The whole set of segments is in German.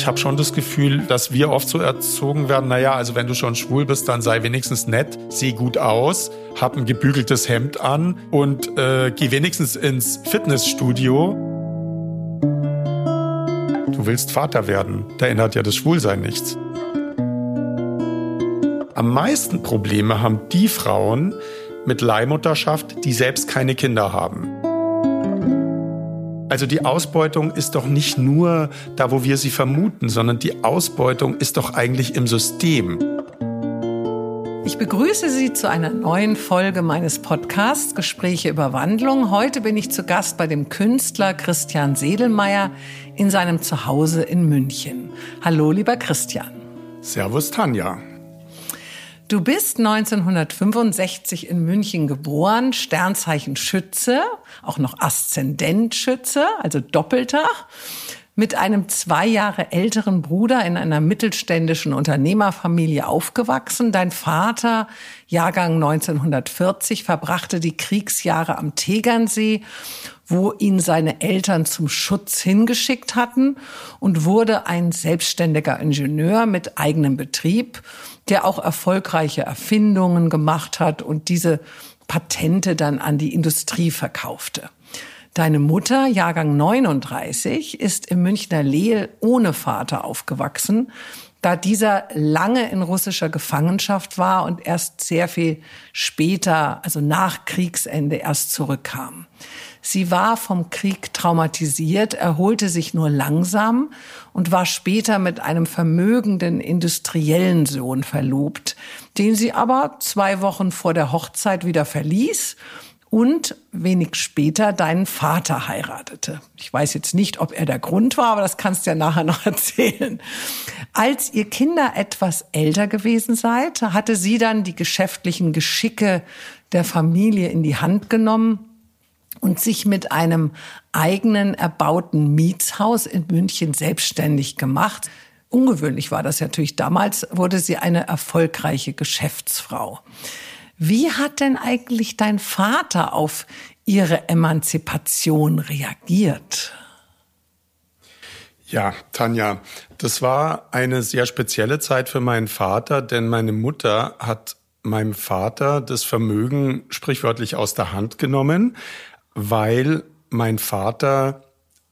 Ich habe schon das Gefühl, dass wir oft so erzogen werden, naja, also wenn du schon schwul bist, dann sei wenigstens nett, seh gut aus, hab ein gebügeltes Hemd an und äh, geh wenigstens ins Fitnessstudio. Du willst Vater werden, da ändert ja das Schwulsein nichts. Am meisten Probleme haben die Frauen mit Leihmutterschaft, die selbst keine Kinder haben. Also die Ausbeutung ist doch nicht nur da, wo wir sie vermuten, sondern die Ausbeutung ist doch eigentlich im System. Ich begrüße Sie zu einer neuen Folge meines Podcasts Gespräche über Wandlung. Heute bin ich zu Gast bei dem Künstler Christian Sedelmeier in seinem Zuhause in München. Hallo, lieber Christian. Servus, Tanja. Du bist 1965 in München geboren, Sternzeichen Schütze, auch noch Aszendent Schütze, also Doppelter, mit einem zwei Jahre älteren Bruder in einer mittelständischen Unternehmerfamilie aufgewachsen. Dein Vater, Jahrgang 1940, verbrachte die Kriegsjahre am Tegernsee wo ihn seine Eltern zum Schutz hingeschickt hatten und wurde ein selbstständiger Ingenieur mit eigenem Betrieb, der auch erfolgreiche Erfindungen gemacht hat und diese Patente dann an die Industrie verkaufte. Deine Mutter, Jahrgang 39, ist im Münchner Lehl ohne Vater aufgewachsen, da dieser lange in russischer Gefangenschaft war und erst sehr viel später, also nach Kriegsende, erst zurückkam. Sie war vom Krieg traumatisiert, erholte sich nur langsam und war später mit einem vermögenden industriellen Sohn verlobt, den sie aber zwei Wochen vor der Hochzeit wieder verließ und wenig später deinen Vater heiratete. Ich weiß jetzt nicht, ob er der Grund war, aber das kannst du ja nachher noch erzählen. Als ihr Kinder etwas älter gewesen seid, hatte sie dann die geschäftlichen Geschicke der Familie in die Hand genommen und sich mit einem eigenen erbauten Mietshaus in München selbstständig gemacht. Ungewöhnlich war das natürlich damals, wurde sie eine erfolgreiche Geschäftsfrau. Wie hat denn eigentlich dein Vater auf ihre Emanzipation reagiert? Ja, Tanja, das war eine sehr spezielle Zeit für meinen Vater, denn meine Mutter hat meinem Vater das Vermögen sprichwörtlich aus der Hand genommen, weil mein Vater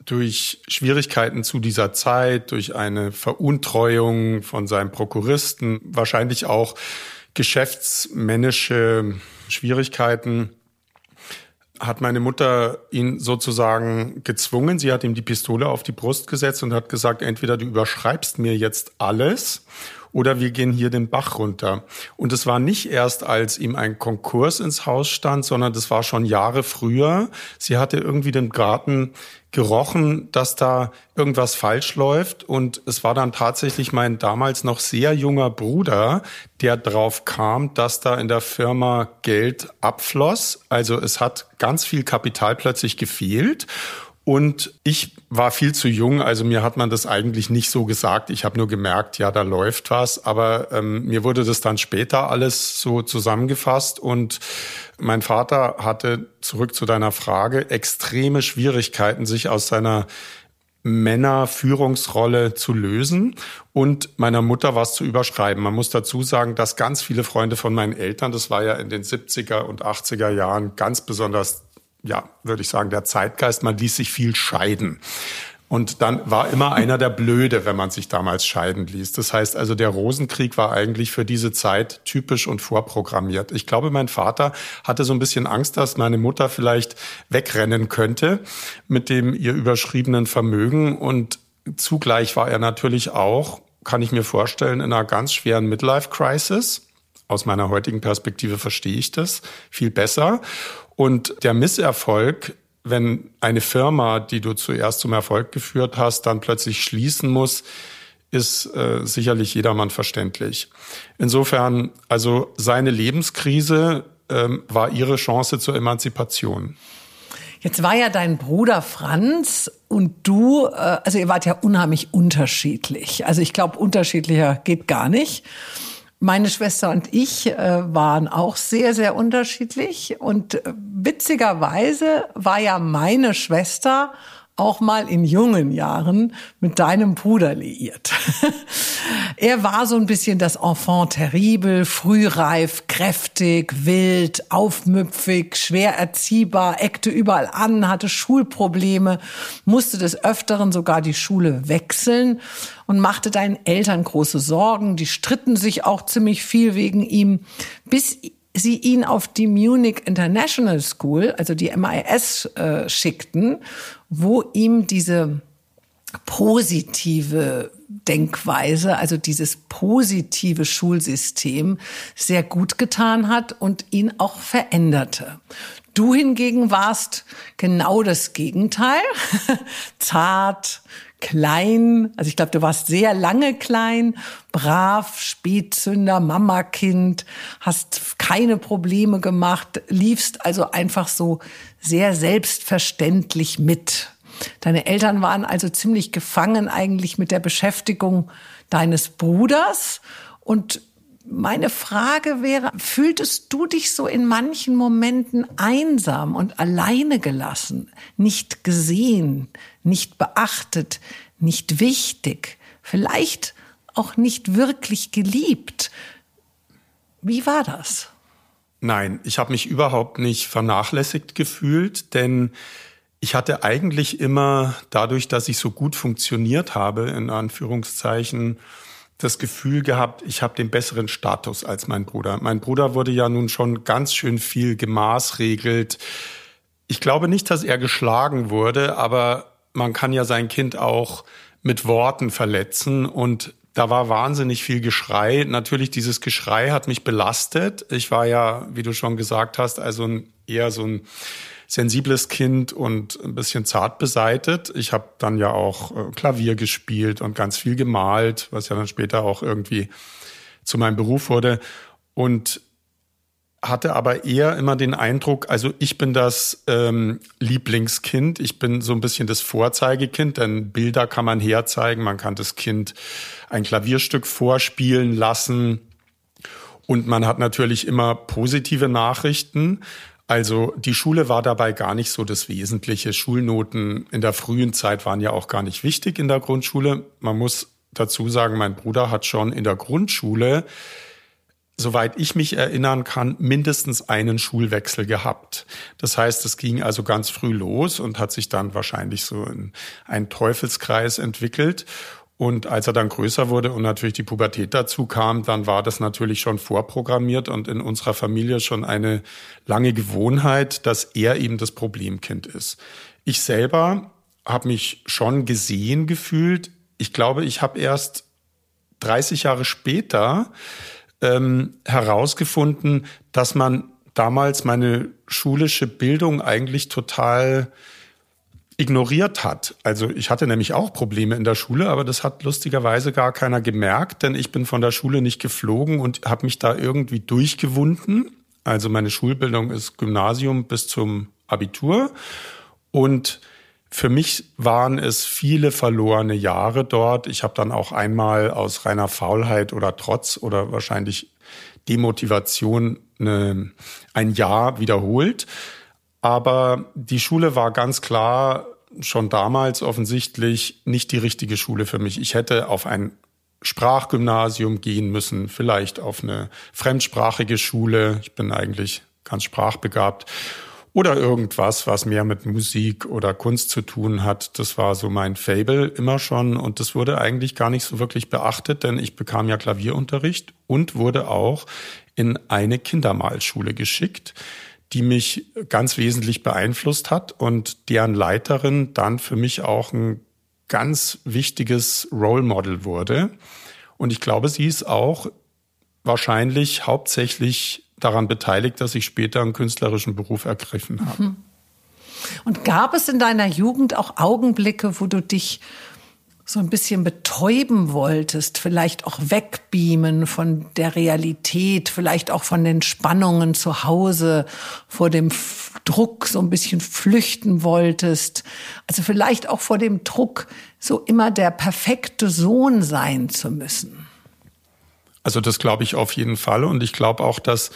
durch Schwierigkeiten zu dieser Zeit, durch eine Veruntreuung von seinem Prokuristen, wahrscheinlich auch geschäftsmännische Schwierigkeiten, hat meine Mutter ihn sozusagen gezwungen. Sie hat ihm die Pistole auf die Brust gesetzt und hat gesagt, entweder du überschreibst mir jetzt alles oder wir gehen hier den Bach runter. Und es war nicht erst, als ihm ein Konkurs ins Haus stand, sondern das war schon Jahre früher. Sie hatte irgendwie den Garten gerochen, dass da irgendwas falsch läuft. Und es war dann tatsächlich mein damals noch sehr junger Bruder, der drauf kam, dass da in der Firma Geld abfloss. Also es hat ganz viel Kapital plötzlich gefehlt. Und ich war viel zu jung, also mir hat man das eigentlich nicht so gesagt. Ich habe nur gemerkt, ja, da läuft was. Aber ähm, mir wurde das dann später alles so zusammengefasst und mein Vater hatte, zurück zu deiner Frage, extreme Schwierigkeiten, sich aus seiner Männerführungsrolle zu lösen und meiner Mutter was zu überschreiben. Man muss dazu sagen, dass ganz viele Freunde von meinen Eltern, das war ja in den 70er und 80er Jahren ganz besonders ja, würde ich sagen, der Zeitgeist. Man ließ sich viel scheiden. Und dann war immer einer der Blöde, wenn man sich damals scheiden ließ. Das heißt also, der Rosenkrieg war eigentlich für diese Zeit typisch und vorprogrammiert. Ich glaube, mein Vater hatte so ein bisschen Angst, dass meine Mutter vielleicht wegrennen könnte mit dem ihr überschriebenen Vermögen. Und zugleich war er natürlich auch, kann ich mir vorstellen, in einer ganz schweren Midlife-Crisis. Aus meiner heutigen Perspektive verstehe ich das viel besser. Und der Misserfolg, wenn eine Firma, die du zuerst zum Erfolg geführt hast, dann plötzlich schließen muss, ist äh, sicherlich jedermann verständlich. Insofern, also seine Lebenskrise ähm, war ihre Chance zur Emanzipation. Jetzt war ja dein Bruder Franz und du, äh, also ihr wart ja unheimlich unterschiedlich. Also ich glaube, unterschiedlicher geht gar nicht. Meine Schwester und ich äh, waren auch sehr, sehr unterschiedlich. Und äh, witzigerweise war ja meine Schwester auch mal in jungen Jahren mit deinem Bruder liiert. er war so ein bisschen das Enfant terrible, frühreif, kräftig, wild, aufmüpfig, schwer erziehbar, eckte überall an, hatte Schulprobleme, musste des Öfteren sogar die Schule wechseln und machte deinen Eltern große Sorgen. Die stritten sich auch ziemlich viel wegen ihm, bis sie ihn auf die Munich International School, also die MIS, äh, schickten, wo ihm diese positive Denkweise, also dieses positive Schulsystem sehr gut getan hat und ihn auch veränderte. Du hingegen warst genau das Gegenteil. Zart, klein, also ich glaube, du warst sehr lange klein, brav, Spätzünder, Mamakind, hast keine Probleme gemacht, liefst also einfach so sehr selbstverständlich mit. Deine Eltern waren also ziemlich gefangen eigentlich mit der Beschäftigung deines Bruders und meine Frage wäre, fühltest du dich so in manchen Momenten einsam und alleine gelassen, nicht gesehen, nicht beachtet, nicht wichtig, vielleicht auch nicht wirklich geliebt? Wie war das? Nein, ich habe mich überhaupt nicht vernachlässigt gefühlt, denn ich hatte eigentlich immer dadurch, dass ich so gut funktioniert habe, in Anführungszeichen, das Gefühl gehabt, ich habe den besseren Status als mein Bruder. Mein Bruder wurde ja nun schon ganz schön viel gemaßregelt. Ich glaube nicht, dass er geschlagen wurde, aber man kann ja sein Kind auch mit Worten verletzen und da war wahnsinnig viel Geschrei. Natürlich, dieses Geschrei hat mich belastet. Ich war ja, wie du schon gesagt hast, also ein, eher so ein sensibles Kind und ein bisschen zart beseitet. Ich habe dann ja auch äh, Klavier gespielt und ganz viel gemalt, was ja dann später auch irgendwie zu meinem Beruf wurde. Und hatte aber eher immer den Eindruck, also ich bin das ähm, Lieblingskind, ich bin so ein bisschen das Vorzeigekind, denn Bilder kann man herzeigen, man kann das Kind ein Klavierstück vorspielen lassen und man hat natürlich immer positive Nachrichten, also die Schule war dabei gar nicht so das Wesentliche. Schulnoten in der frühen Zeit waren ja auch gar nicht wichtig in der Grundschule. Man muss dazu sagen, mein Bruder hat schon in der Grundschule, soweit ich mich erinnern kann, mindestens einen Schulwechsel gehabt. Das heißt, es ging also ganz früh los und hat sich dann wahrscheinlich so in einen Teufelskreis entwickelt. Und als er dann größer wurde und natürlich die Pubertät dazu kam, dann war das natürlich schon vorprogrammiert und in unserer Familie schon eine lange Gewohnheit, dass er eben das Problemkind ist. Ich selber habe mich schon gesehen gefühlt. Ich glaube, ich habe erst 30 Jahre später ähm, herausgefunden, dass man damals meine schulische Bildung eigentlich total ignoriert hat. Also ich hatte nämlich auch Probleme in der Schule, aber das hat lustigerweise gar keiner gemerkt, denn ich bin von der Schule nicht geflogen und habe mich da irgendwie durchgewunden. Also meine Schulbildung ist Gymnasium bis zum Abitur und für mich waren es viele verlorene Jahre dort. Ich habe dann auch einmal aus reiner Faulheit oder Trotz oder wahrscheinlich Demotivation eine, ein Jahr wiederholt. Aber die Schule war ganz klar schon damals offensichtlich nicht die richtige Schule für mich. Ich hätte auf ein Sprachgymnasium gehen müssen, vielleicht auf eine fremdsprachige Schule. Ich bin eigentlich ganz sprachbegabt. Oder irgendwas, was mehr mit Musik oder Kunst zu tun hat. Das war so mein Fable immer schon. Und das wurde eigentlich gar nicht so wirklich beachtet, denn ich bekam ja Klavierunterricht und wurde auch in eine Kindermalschule geschickt die mich ganz wesentlich beeinflusst hat und deren Leiterin dann für mich auch ein ganz wichtiges Role Model wurde. Und ich glaube, sie ist auch wahrscheinlich hauptsächlich daran beteiligt, dass ich später einen künstlerischen Beruf ergriffen habe. Mhm. Und gab es in deiner Jugend auch Augenblicke, wo du dich so ein bisschen betäuben wolltest, vielleicht auch wegbeamen von der Realität, vielleicht auch von den Spannungen zu Hause, vor dem Druck so ein bisschen flüchten wolltest, also vielleicht auch vor dem Druck, so immer der perfekte Sohn sein zu müssen. Also das glaube ich auf jeden Fall. Und ich glaube auch, dass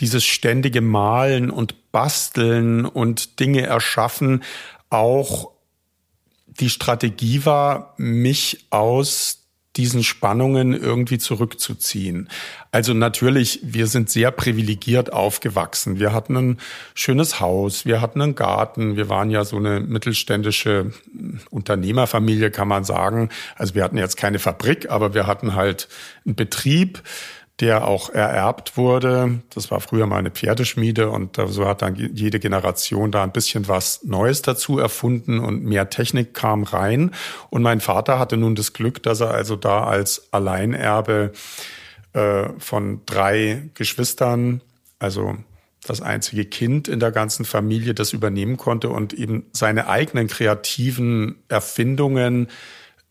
dieses ständige Malen und Basteln und Dinge erschaffen auch die Strategie war, mich aus diesen Spannungen irgendwie zurückzuziehen. Also natürlich, wir sind sehr privilegiert aufgewachsen. Wir hatten ein schönes Haus, wir hatten einen Garten, wir waren ja so eine mittelständische Unternehmerfamilie, kann man sagen. Also wir hatten jetzt keine Fabrik, aber wir hatten halt einen Betrieb der auch ererbt wurde. Das war früher mal eine Pferdeschmiede und so hat dann jede Generation da ein bisschen was Neues dazu erfunden und mehr Technik kam rein. Und mein Vater hatte nun das Glück, dass er also da als Alleinerbe äh, von drei Geschwistern, also das einzige Kind in der ganzen Familie, das übernehmen konnte und eben seine eigenen kreativen Erfindungen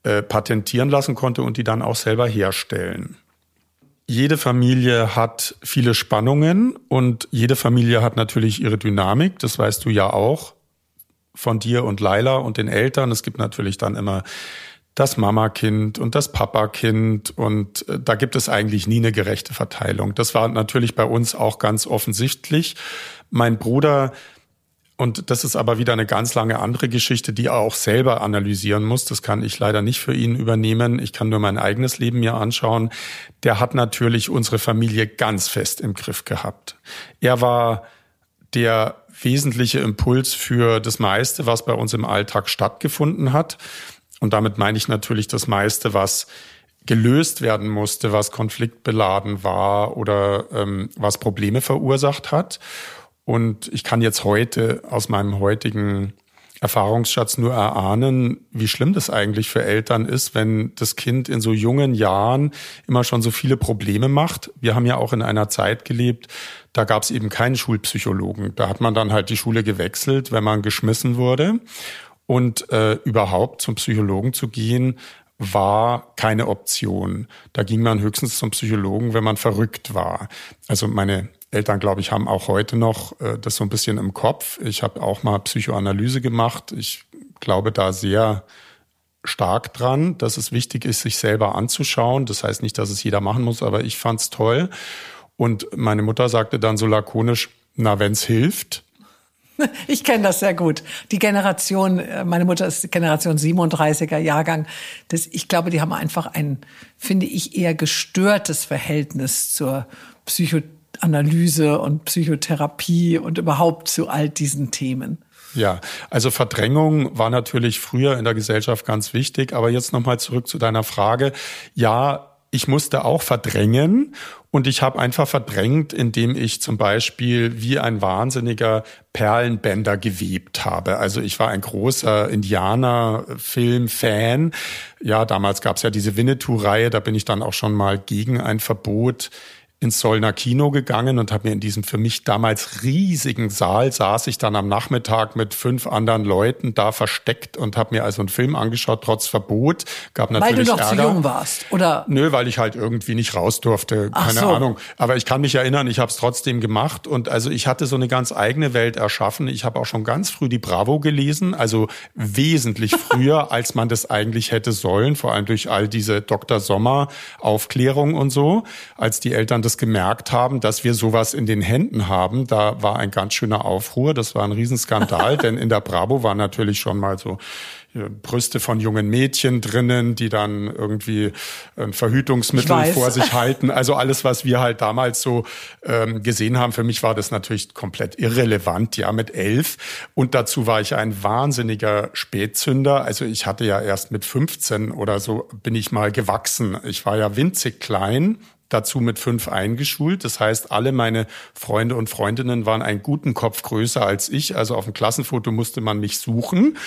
äh, patentieren lassen konnte und die dann auch selber herstellen jede Familie hat viele Spannungen und jede Familie hat natürlich ihre Dynamik. Das weißt du ja auch von dir und Laila und den Eltern. Es gibt natürlich dann immer das Mama-Kind und das Papa-Kind und äh, da gibt es eigentlich nie eine gerechte Verteilung. Das war natürlich bei uns auch ganz offensichtlich. Mein Bruder und das ist aber wieder eine ganz lange andere Geschichte, die er auch selber analysieren muss. Das kann ich leider nicht für ihn übernehmen. Ich kann nur mein eigenes Leben mir anschauen. Der hat natürlich unsere Familie ganz fest im Griff gehabt. Er war der wesentliche Impuls für das meiste, was bei uns im Alltag stattgefunden hat. Und damit meine ich natürlich das meiste, was gelöst werden musste, was konfliktbeladen war oder ähm, was Probleme verursacht hat. Und ich kann jetzt heute aus meinem heutigen Erfahrungsschatz nur erahnen, wie schlimm das eigentlich für Eltern ist, wenn das Kind in so jungen Jahren immer schon so viele Probleme macht. Wir haben ja auch in einer Zeit gelebt, da gab es eben keinen Schulpsychologen. Da hat man dann halt die Schule gewechselt, wenn man geschmissen wurde. Und äh, überhaupt zum Psychologen zu gehen, war keine Option. Da ging man höchstens zum Psychologen, wenn man verrückt war. Also meine Eltern, glaube ich, haben auch heute noch äh, das so ein bisschen im Kopf. Ich habe auch mal Psychoanalyse gemacht. Ich glaube da sehr stark dran, dass es wichtig ist, sich selber anzuschauen. Das heißt nicht, dass es jeder machen muss, aber ich fand's toll. Und meine Mutter sagte dann so lakonisch, na, wenn's hilft. Ich kenne das sehr gut. Die Generation, äh, meine Mutter ist Generation 37er Jahrgang. Das, ich glaube, die haben einfach ein, finde ich, eher gestörtes Verhältnis zur Psychotherapie Analyse und Psychotherapie und überhaupt zu all diesen Themen. Ja, also Verdrängung war natürlich früher in der Gesellschaft ganz wichtig, aber jetzt nochmal zurück zu deiner Frage. Ja, ich musste auch verdrängen und ich habe einfach verdrängt, indem ich zum Beispiel wie ein wahnsinniger Perlenbänder gewebt habe. Also ich war ein großer Indianer-Film-Fan. Ja, damals gab es ja diese Winnetou-Reihe, da bin ich dann auch schon mal gegen ein Verbot ins Solner Kino gegangen und habe mir in diesem für mich damals riesigen Saal saß ich dann am Nachmittag mit fünf anderen Leuten da versteckt und habe mir also einen Film angeschaut trotz Verbot. Gab natürlich weil du noch Ärger. zu jung warst, oder? Nö, weil ich halt irgendwie nicht raus durfte, keine so. Ahnung. Aber ich kann mich erinnern, ich habe es trotzdem gemacht und also ich hatte so eine ganz eigene Welt erschaffen. Ich habe auch schon ganz früh die Bravo gelesen, also wesentlich früher, als man das eigentlich hätte sollen, vor allem durch all diese Dr. Sommer Aufklärung und so, als die Eltern das das gemerkt haben, dass wir sowas in den Händen haben. Da war ein ganz schöner Aufruhr. Das war ein Riesenskandal, denn in der Bravo war natürlich schon mal so Brüste von jungen Mädchen drinnen, die dann irgendwie ein Verhütungsmittel vor sich halten. Also alles, was wir halt damals so ähm, gesehen haben. Für mich war das natürlich komplett irrelevant, ja, mit elf. Und dazu war ich ein wahnsinniger Spätzünder. Also ich hatte ja erst mit 15 oder so bin ich mal gewachsen. Ich war ja winzig klein dazu mit fünf eingeschult. Das heißt, alle meine Freunde und Freundinnen waren einen guten Kopf größer als ich. Also auf dem Klassenfoto musste man mich suchen.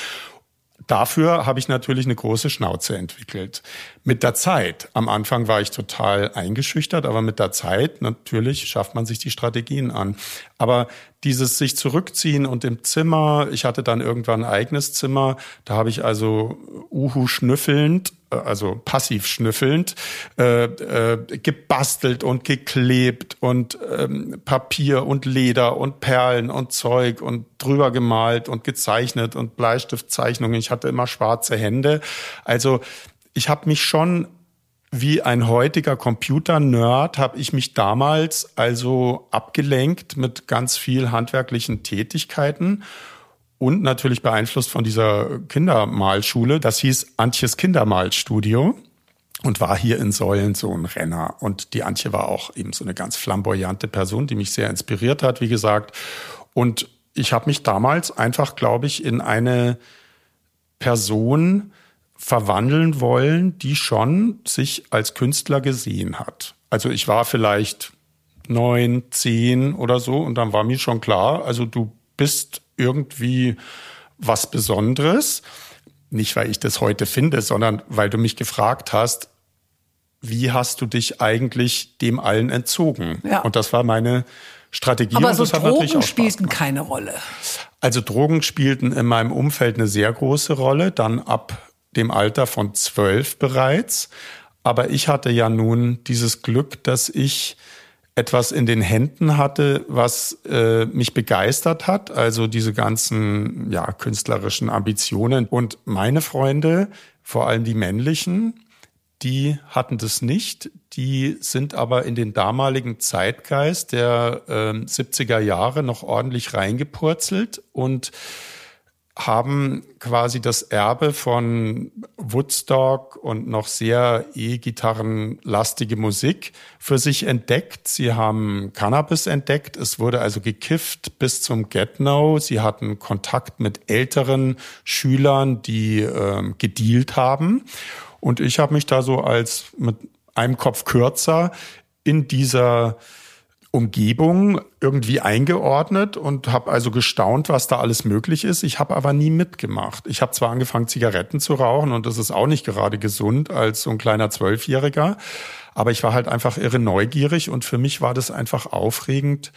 Dafür habe ich natürlich eine große Schnauze entwickelt. Mit der Zeit, am Anfang war ich total eingeschüchtert, aber mit der Zeit natürlich schafft man sich die Strategien an. Aber dieses sich zurückziehen und im Zimmer, ich hatte dann irgendwann ein eigenes Zimmer, da habe ich also Uhu schnüffelnd, also passiv schnüffelnd, äh, äh, gebastelt und geklebt und ähm, Papier und Leder und Perlen und Zeug und drüber gemalt und gezeichnet und Bleistiftzeichnungen. Ich hatte immer schwarze Hände. Also ich habe mich schon wie ein heutiger Computer-Nerd habe ich mich damals also abgelenkt mit ganz viel handwerklichen Tätigkeiten und natürlich beeinflusst von dieser Kindermalschule. Das hieß Antjes Kindermalstudio und war hier in Säulen so ein Renner. Und die Antje war auch eben so eine ganz flamboyante Person, die mich sehr inspiriert hat, wie gesagt. Und ich habe mich damals einfach, glaube ich, in eine Person verwandeln wollen, die schon sich als Künstler gesehen hat. Also ich war vielleicht neun, zehn oder so und dann war mir schon klar, also du bist irgendwie was Besonderes. Nicht, weil ich das heute finde, sondern weil du mich gefragt hast, wie hast du dich eigentlich dem allen entzogen? Ja. Und das war meine Strategie. Aber so Drogen spielten keine Rolle. Also Drogen spielten in meinem Umfeld eine sehr große Rolle, dann ab dem Alter von zwölf bereits. Aber ich hatte ja nun dieses Glück, dass ich etwas in den Händen hatte, was äh, mich begeistert hat, also diese ganzen ja, künstlerischen Ambitionen. Und meine Freunde, vor allem die männlichen, die hatten das nicht. Die sind aber in den damaligen Zeitgeist der äh, 70er Jahre noch ordentlich reingepurzelt und haben quasi das Erbe von Woodstock und noch sehr E-Gitarrenlastige Musik für sich entdeckt. Sie haben Cannabis entdeckt. Es wurde also gekifft bis zum Get-No. Sie hatten Kontakt mit älteren Schülern, die ähm, gedealt haben. Und ich habe mich da so als mit einem Kopf kürzer in dieser Umgebung irgendwie eingeordnet und habe also gestaunt, was da alles möglich ist. Ich habe aber nie mitgemacht. Ich habe zwar angefangen, Zigaretten zu rauchen und das ist auch nicht gerade gesund als so ein kleiner Zwölfjähriger, aber ich war halt einfach irre neugierig und für mich war das einfach aufregend,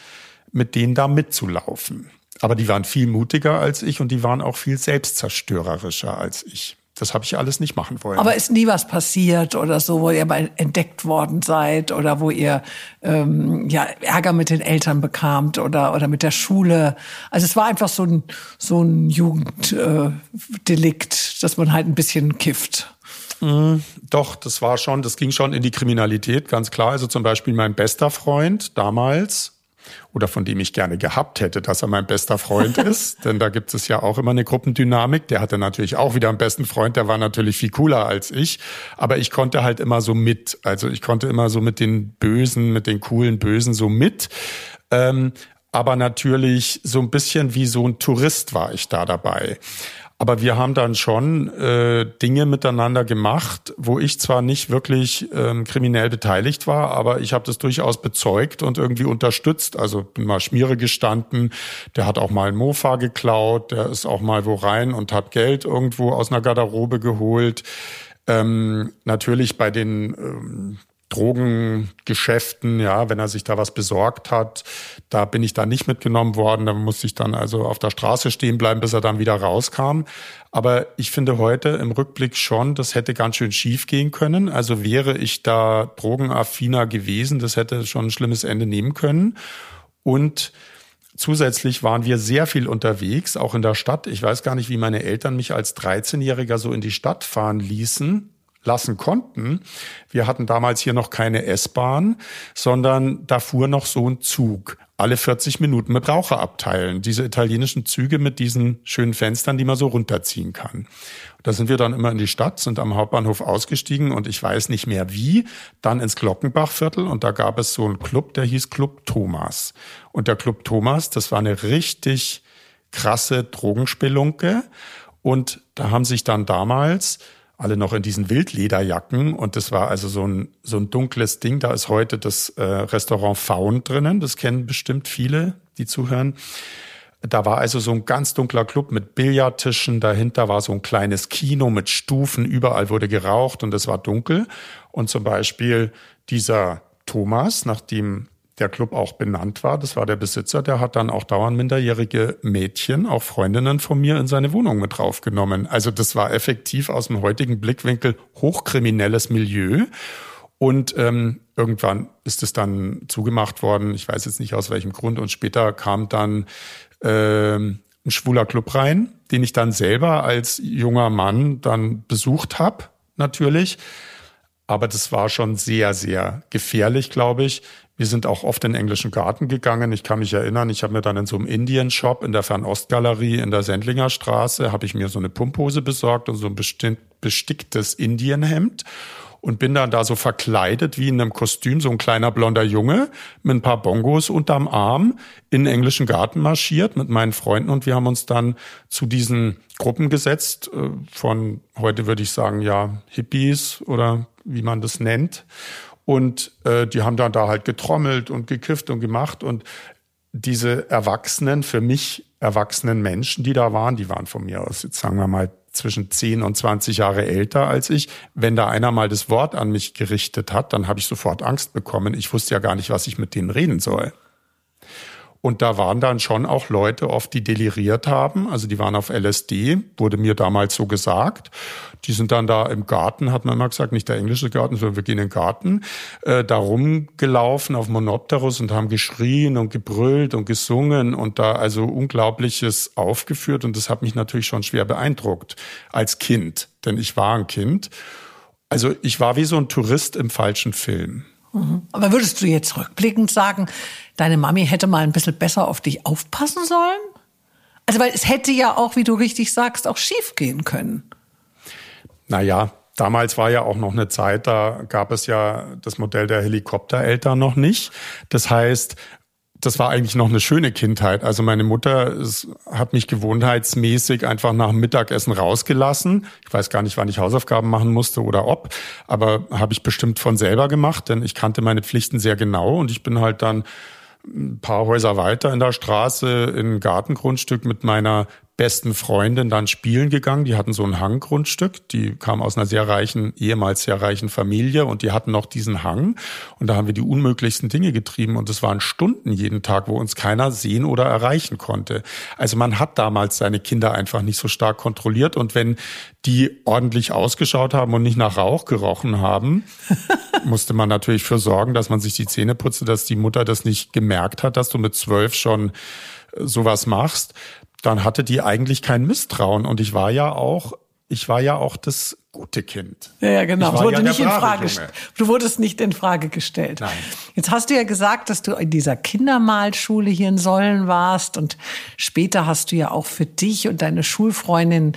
mit denen da mitzulaufen. Aber die waren viel mutiger als ich und die waren auch viel selbstzerstörerischer als ich das habe ich alles nicht machen wollen. Aber ist nie was passiert oder so, wo ihr mal entdeckt worden seid oder wo ihr ähm, ja Ärger mit den Eltern bekamt oder oder mit der Schule. Also es war einfach so ein so ein Jugenddelikt, äh, dass man halt ein bisschen kifft. Mm, doch, das war schon, das ging schon in die Kriminalität, ganz klar. Also zum Beispiel mein bester Freund damals, oder von dem ich gerne gehabt hätte, dass er mein bester Freund ist. Denn da gibt es ja auch immer eine Gruppendynamik. Der hatte natürlich auch wieder einen besten Freund, der war natürlich viel cooler als ich. Aber ich konnte halt immer so mit. Also ich konnte immer so mit den Bösen, mit den coolen Bösen so mit. Ähm, aber natürlich so ein bisschen wie so ein Tourist war ich da dabei. Aber wir haben dann schon äh, Dinge miteinander gemacht, wo ich zwar nicht wirklich ähm, kriminell beteiligt war, aber ich habe das durchaus bezeugt und irgendwie unterstützt. Also bin mal Schmiere gestanden, der hat auch mal ein Mofa geklaut, der ist auch mal wo rein und hat Geld irgendwo aus einer Garderobe geholt. Ähm, natürlich bei den ähm, Drogengeschäften, ja, wenn er sich da was besorgt hat, da bin ich dann nicht mitgenommen worden, da musste ich dann also auf der Straße stehen bleiben, bis er dann wieder rauskam. Aber ich finde heute im Rückblick schon, das hätte ganz schön schief gehen können. Also wäre ich da drogenaffiner gewesen, das hätte schon ein schlimmes Ende nehmen können. Und Zusätzlich waren wir sehr viel unterwegs, auch in der Stadt. Ich weiß gar nicht, wie meine Eltern mich als 13-Jähriger so in die Stadt fahren ließen lassen konnten. Wir hatten damals hier noch keine S-Bahn, sondern da fuhr noch so ein Zug alle 40 Minuten mit Raucherabteilen. Diese italienischen Züge mit diesen schönen Fenstern, die man so runterziehen kann. Da sind wir dann immer in die Stadt, sind am Hauptbahnhof ausgestiegen und ich weiß nicht mehr wie, dann ins Glockenbachviertel und da gab es so einen Club, der hieß Club Thomas. Und der Club Thomas, das war eine richtig krasse Drogenspelunke und da haben sich dann damals alle noch in diesen Wildlederjacken und das war also so ein, so ein dunkles Ding. Da ist heute das äh, Restaurant Faun drinnen. Das kennen bestimmt viele, die zuhören. Da war also so ein ganz dunkler Club mit Billardtischen. Dahinter war so ein kleines Kino mit Stufen. Überall wurde geraucht und es war dunkel. Und zum Beispiel dieser Thomas, nachdem der Club auch benannt war. Das war der Besitzer, der hat dann auch dauernd minderjährige Mädchen, auch Freundinnen von mir, in seine Wohnung mit draufgenommen. Also das war effektiv aus dem heutigen Blickwinkel hochkriminelles Milieu. Und ähm, irgendwann ist es dann zugemacht worden. Ich weiß jetzt nicht aus welchem Grund. Und später kam dann ähm, ein schwuler Club rein, den ich dann selber als junger Mann dann besucht habe, natürlich. aber das war schon sehr, sehr gefährlich, glaube ich. Wir sind auch oft in den englischen Garten gegangen. Ich kann mich erinnern, ich habe mir dann in so einem Indien-Shop in der Fernostgalerie in der Sendlinger Straße, habe ich mir so eine Pumphose besorgt und so ein besticktes Indienhemd und bin dann da so verkleidet wie in einem Kostüm, so ein kleiner blonder Junge mit ein paar Bongos unterm Arm in den englischen Garten marschiert mit meinen Freunden und wir haben uns dann zu diesen Gruppen gesetzt äh, von heute würde ich sagen ja Hippies oder wie man das nennt und äh, die haben dann da halt getrommelt und gekifft und gemacht. Und diese Erwachsenen, für mich erwachsenen Menschen, die da waren, die waren von mir aus, jetzt sagen wir mal, zwischen 10 und 20 Jahre älter als ich. Wenn da einer mal das Wort an mich gerichtet hat, dann habe ich sofort Angst bekommen. Ich wusste ja gar nicht, was ich mit denen reden soll. Und da waren dann schon auch Leute oft, die deliriert haben. Also die waren auf LSD, wurde mir damals so gesagt. Die sind dann da im Garten, hat man immer gesagt, nicht der englische Garten, sondern wir gehen in den Garten, äh, da rumgelaufen auf Monopterus und haben geschrien und gebrüllt und gesungen und da also Unglaubliches aufgeführt. Und das hat mich natürlich schon schwer beeindruckt als Kind, denn ich war ein Kind. Also ich war wie so ein Tourist im falschen Film. Mhm. Aber würdest du jetzt rückblickend sagen, deine Mami hätte mal ein bisschen besser auf dich aufpassen sollen? Also, weil es hätte ja auch, wie du richtig sagst, auch schief gehen können. Naja, damals war ja auch noch eine Zeit, da gab es ja das Modell der Helikoptereltern noch nicht. Das heißt, das war eigentlich noch eine schöne Kindheit. Also meine Mutter hat mich gewohnheitsmäßig einfach nach dem Mittagessen rausgelassen. Ich weiß gar nicht, wann ich Hausaufgaben machen musste oder ob, aber habe ich bestimmt von selber gemacht, denn ich kannte meine Pflichten sehr genau und ich bin halt dann ein paar Häuser weiter in der Straße in Gartengrundstück mit meiner besten Freundin dann spielen gegangen. Die hatten so ein Hanggrundstück. Die kam aus einer sehr reichen, ehemals sehr reichen Familie und die hatten noch diesen Hang. Und da haben wir die unmöglichsten Dinge getrieben und es waren Stunden jeden Tag, wo uns keiner sehen oder erreichen konnte. Also man hat damals seine Kinder einfach nicht so stark kontrolliert und wenn die ordentlich ausgeschaut haben und nicht nach Rauch gerochen haben, musste man natürlich für sorgen, dass man sich die Zähne putzte, dass die Mutter das nicht gemerkt hat, dass du mit zwölf schon sowas machst dann hatte die eigentlich kein Misstrauen. Und ich war ja auch, ich war ja auch das gute Kind. Ja, ja genau. Ich wurde ja nicht in Frage, du wurdest nicht in Frage gestellt. Nein. Jetzt hast du ja gesagt, dass du in dieser Kindermalschule hier in Sollen warst und später hast du ja auch für dich und deine Schulfreundin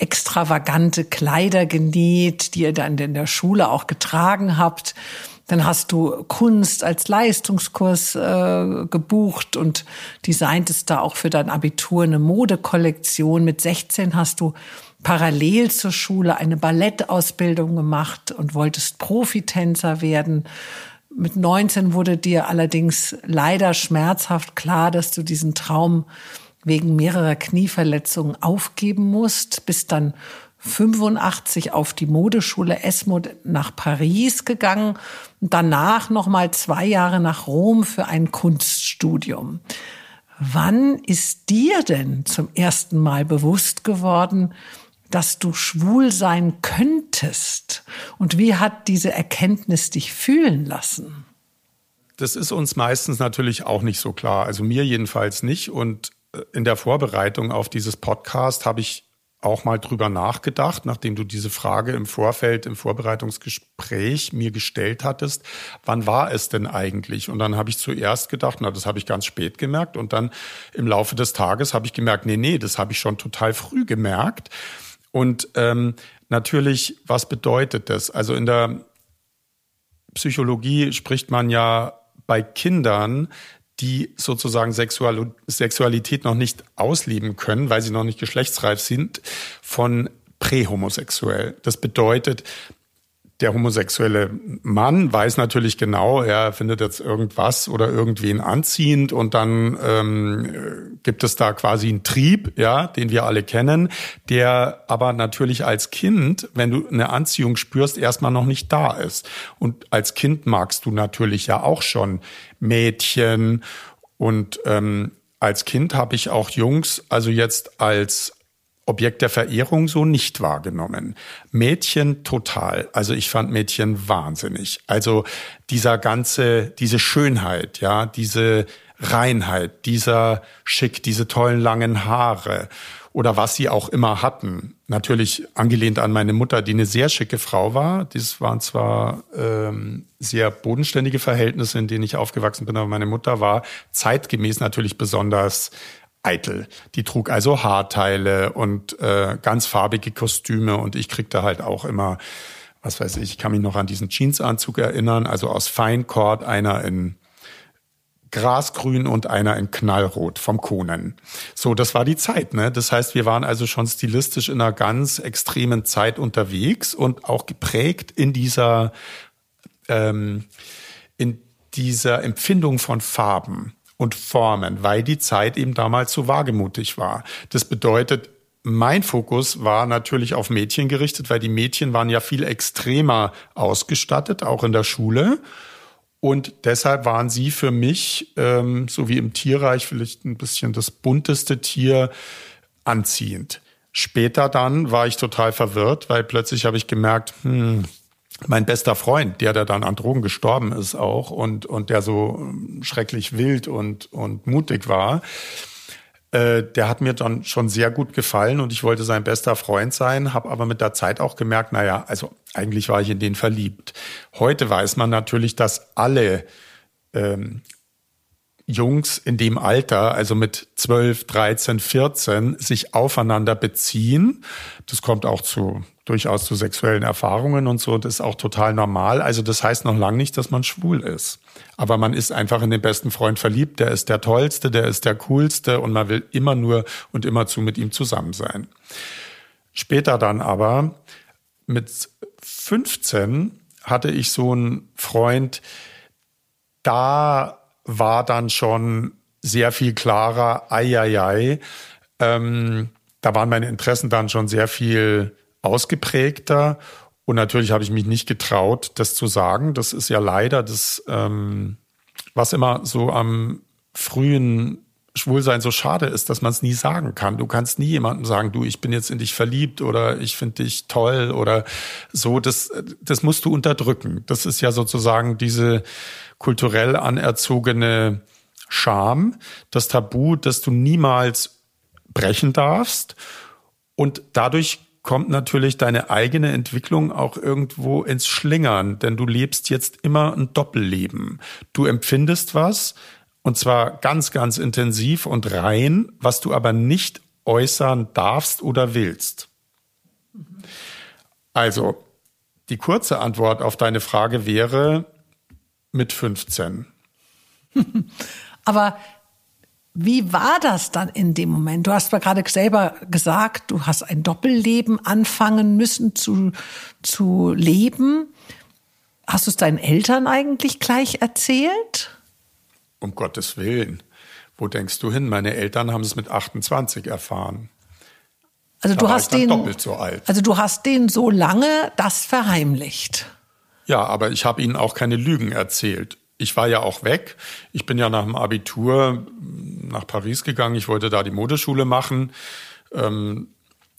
extravagante Kleider genäht, die ihr dann in der Schule auch getragen habt. Dann hast du Kunst als Leistungskurs äh, gebucht und designtest da auch für dein Abitur eine Modekollektion. Mit 16 hast du parallel zur Schule eine Ballettausbildung gemacht und wolltest Profitänzer werden. Mit 19 wurde dir allerdings leider schmerzhaft klar, dass du diesen Traum wegen mehrerer Knieverletzungen aufgeben musst, bist dann 85 auf die Modeschule Esmod nach Paris gegangen und danach noch mal zwei Jahre nach Rom für ein Kunststudium. Wann ist dir denn zum ersten Mal bewusst geworden, dass du schwul sein könntest? Und wie hat diese Erkenntnis dich fühlen lassen? Das ist uns meistens natürlich auch nicht so klar. Also mir jedenfalls nicht. Und äh, in der Vorbereitung auf dieses Podcast habe ich auch mal drüber nachgedacht, nachdem du diese Frage im Vorfeld, im Vorbereitungsgespräch mir gestellt hattest, wann war es denn eigentlich? Und dann habe ich zuerst gedacht, na, das habe ich ganz spät gemerkt. Und dann im Laufe des Tages habe ich gemerkt, nee, nee, das habe ich schon total früh gemerkt. Und ähm, natürlich, was bedeutet das? Also in der Psychologie spricht man ja bei Kindern die sozusagen Sexual Sexualität noch nicht ausleben können, weil sie noch nicht geschlechtsreif sind, von prähomosexuell. Das bedeutet, der homosexuelle Mann weiß natürlich genau, er findet jetzt irgendwas oder irgendwen anziehend und dann ähm, gibt es da quasi einen Trieb, ja, den wir alle kennen, der aber natürlich als Kind, wenn du eine Anziehung spürst, erstmal noch nicht da ist. Und als Kind magst du natürlich ja auch schon Mädchen und ähm, als Kind habe ich auch Jungs, also jetzt als Objekt der Verehrung so nicht wahrgenommen. Mädchen total. Also ich fand Mädchen wahnsinnig. Also dieser ganze, diese Schönheit, ja, diese Reinheit, dieser Schick, diese tollen langen Haare oder was sie auch immer hatten. Natürlich angelehnt an meine Mutter, die eine sehr schicke Frau war. Das waren zwar ähm, sehr bodenständige Verhältnisse, in denen ich aufgewachsen bin, aber meine Mutter war zeitgemäß natürlich besonders eitel. Die trug also Haarteile und äh, ganz farbige Kostüme und ich kriegte halt auch immer, was weiß ich, ich kann mich noch an diesen Jeansanzug erinnern, also aus Feinkord, einer in Grasgrün und einer in Knallrot vom Konen. So, das war die Zeit, ne? Das heißt, wir waren also schon stilistisch in einer ganz extremen Zeit unterwegs und auch geprägt in dieser, ähm, in dieser Empfindung von Farben und Formen, weil die Zeit eben damals so wagemutig war. Das bedeutet, mein Fokus war natürlich auf Mädchen gerichtet, weil die Mädchen waren ja viel extremer ausgestattet, auch in der Schule. Und deshalb waren sie für mich, ähm, so wie im Tierreich, vielleicht ein bisschen das bunteste Tier anziehend. Später dann war ich total verwirrt, weil plötzlich habe ich gemerkt, hm, mein bester Freund, der, der dann an Drogen gestorben ist auch und, und der so ähm, schrecklich wild und, und mutig war, äh, der hat mir dann schon sehr gut gefallen und ich wollte sein bester Freund sein, habe aber mit der Zeit auch gemerkt, naja, also eigentlich war ich in den verliebt. Heute weiß man natürlich, dass alle ähm, Jungs in dem Alter, also mit 12, 13, 14, sich aufeinander beziehen. Das kommt auch zu durchaus zu sexuellen Erfahrungen und so. Das ist auch total normal. Also das heißt noch lange nicht, dass man schwul ist. Aber man ist einfach in den besten Freund verliebt. Der ist der tollste, der ist der coolste und man will immer nur und immerzu mit ihm zusammen sein. Später dann aber mit 15 hatte ich so einen Freund, da war dann schon sehr viel klarer, ei, ei, ei. Ähm, da waren meine Interessen dann schon sehr viel ausgeprägter. Und natürlich habe ich mich nicht getraut, das zu sagen. Das ist ja leider das, ähm, was immer so am frühen Schwulsein so schade ist, dass man es nie sagen kann. Du kannst nie jemandem sagen, du, ich bin jetzt in dich verliebt oder ich finde dich toll oder so. Das, das musst du unterdrücken. Das ist ja sozusagen diese kulturell anerzogene Scham, das Tabu, das du niemals brechen darfst. Und dadurch kommt natürlich deine eigene Entwicklung auch irgendwo ins Schlingern, denn du lebst jetzt immer ein Doppelleben. Du empfindest was, und zwar ganz, ganz intensiv und rein, was du aber nicht äußern darfst oder willst. Also, die kurze Antwort auf deine Frage wäre mit 15. aber wie war das dann in dem Moment? Du hast ja gerade selber gesagt, du hast ein Doppelleben anfangen müssen zu, zu leben. Hast du es deinen Eltern eigentlich gleich erzählt? Um Gottes Willen. Wo denkst du hin? Meine Eltern haben es mit 28 erfahren. Also da du hast den doppelt so alt. Also du hast den so lange das verheimlicht. Ja, aber ich habe ihnen auch keine Lügen erzählt ich war ja auch weg. Ich bin ja nach dem Abitur nach Paris gegangen. Ich wollte da die Modeschule machen ähm,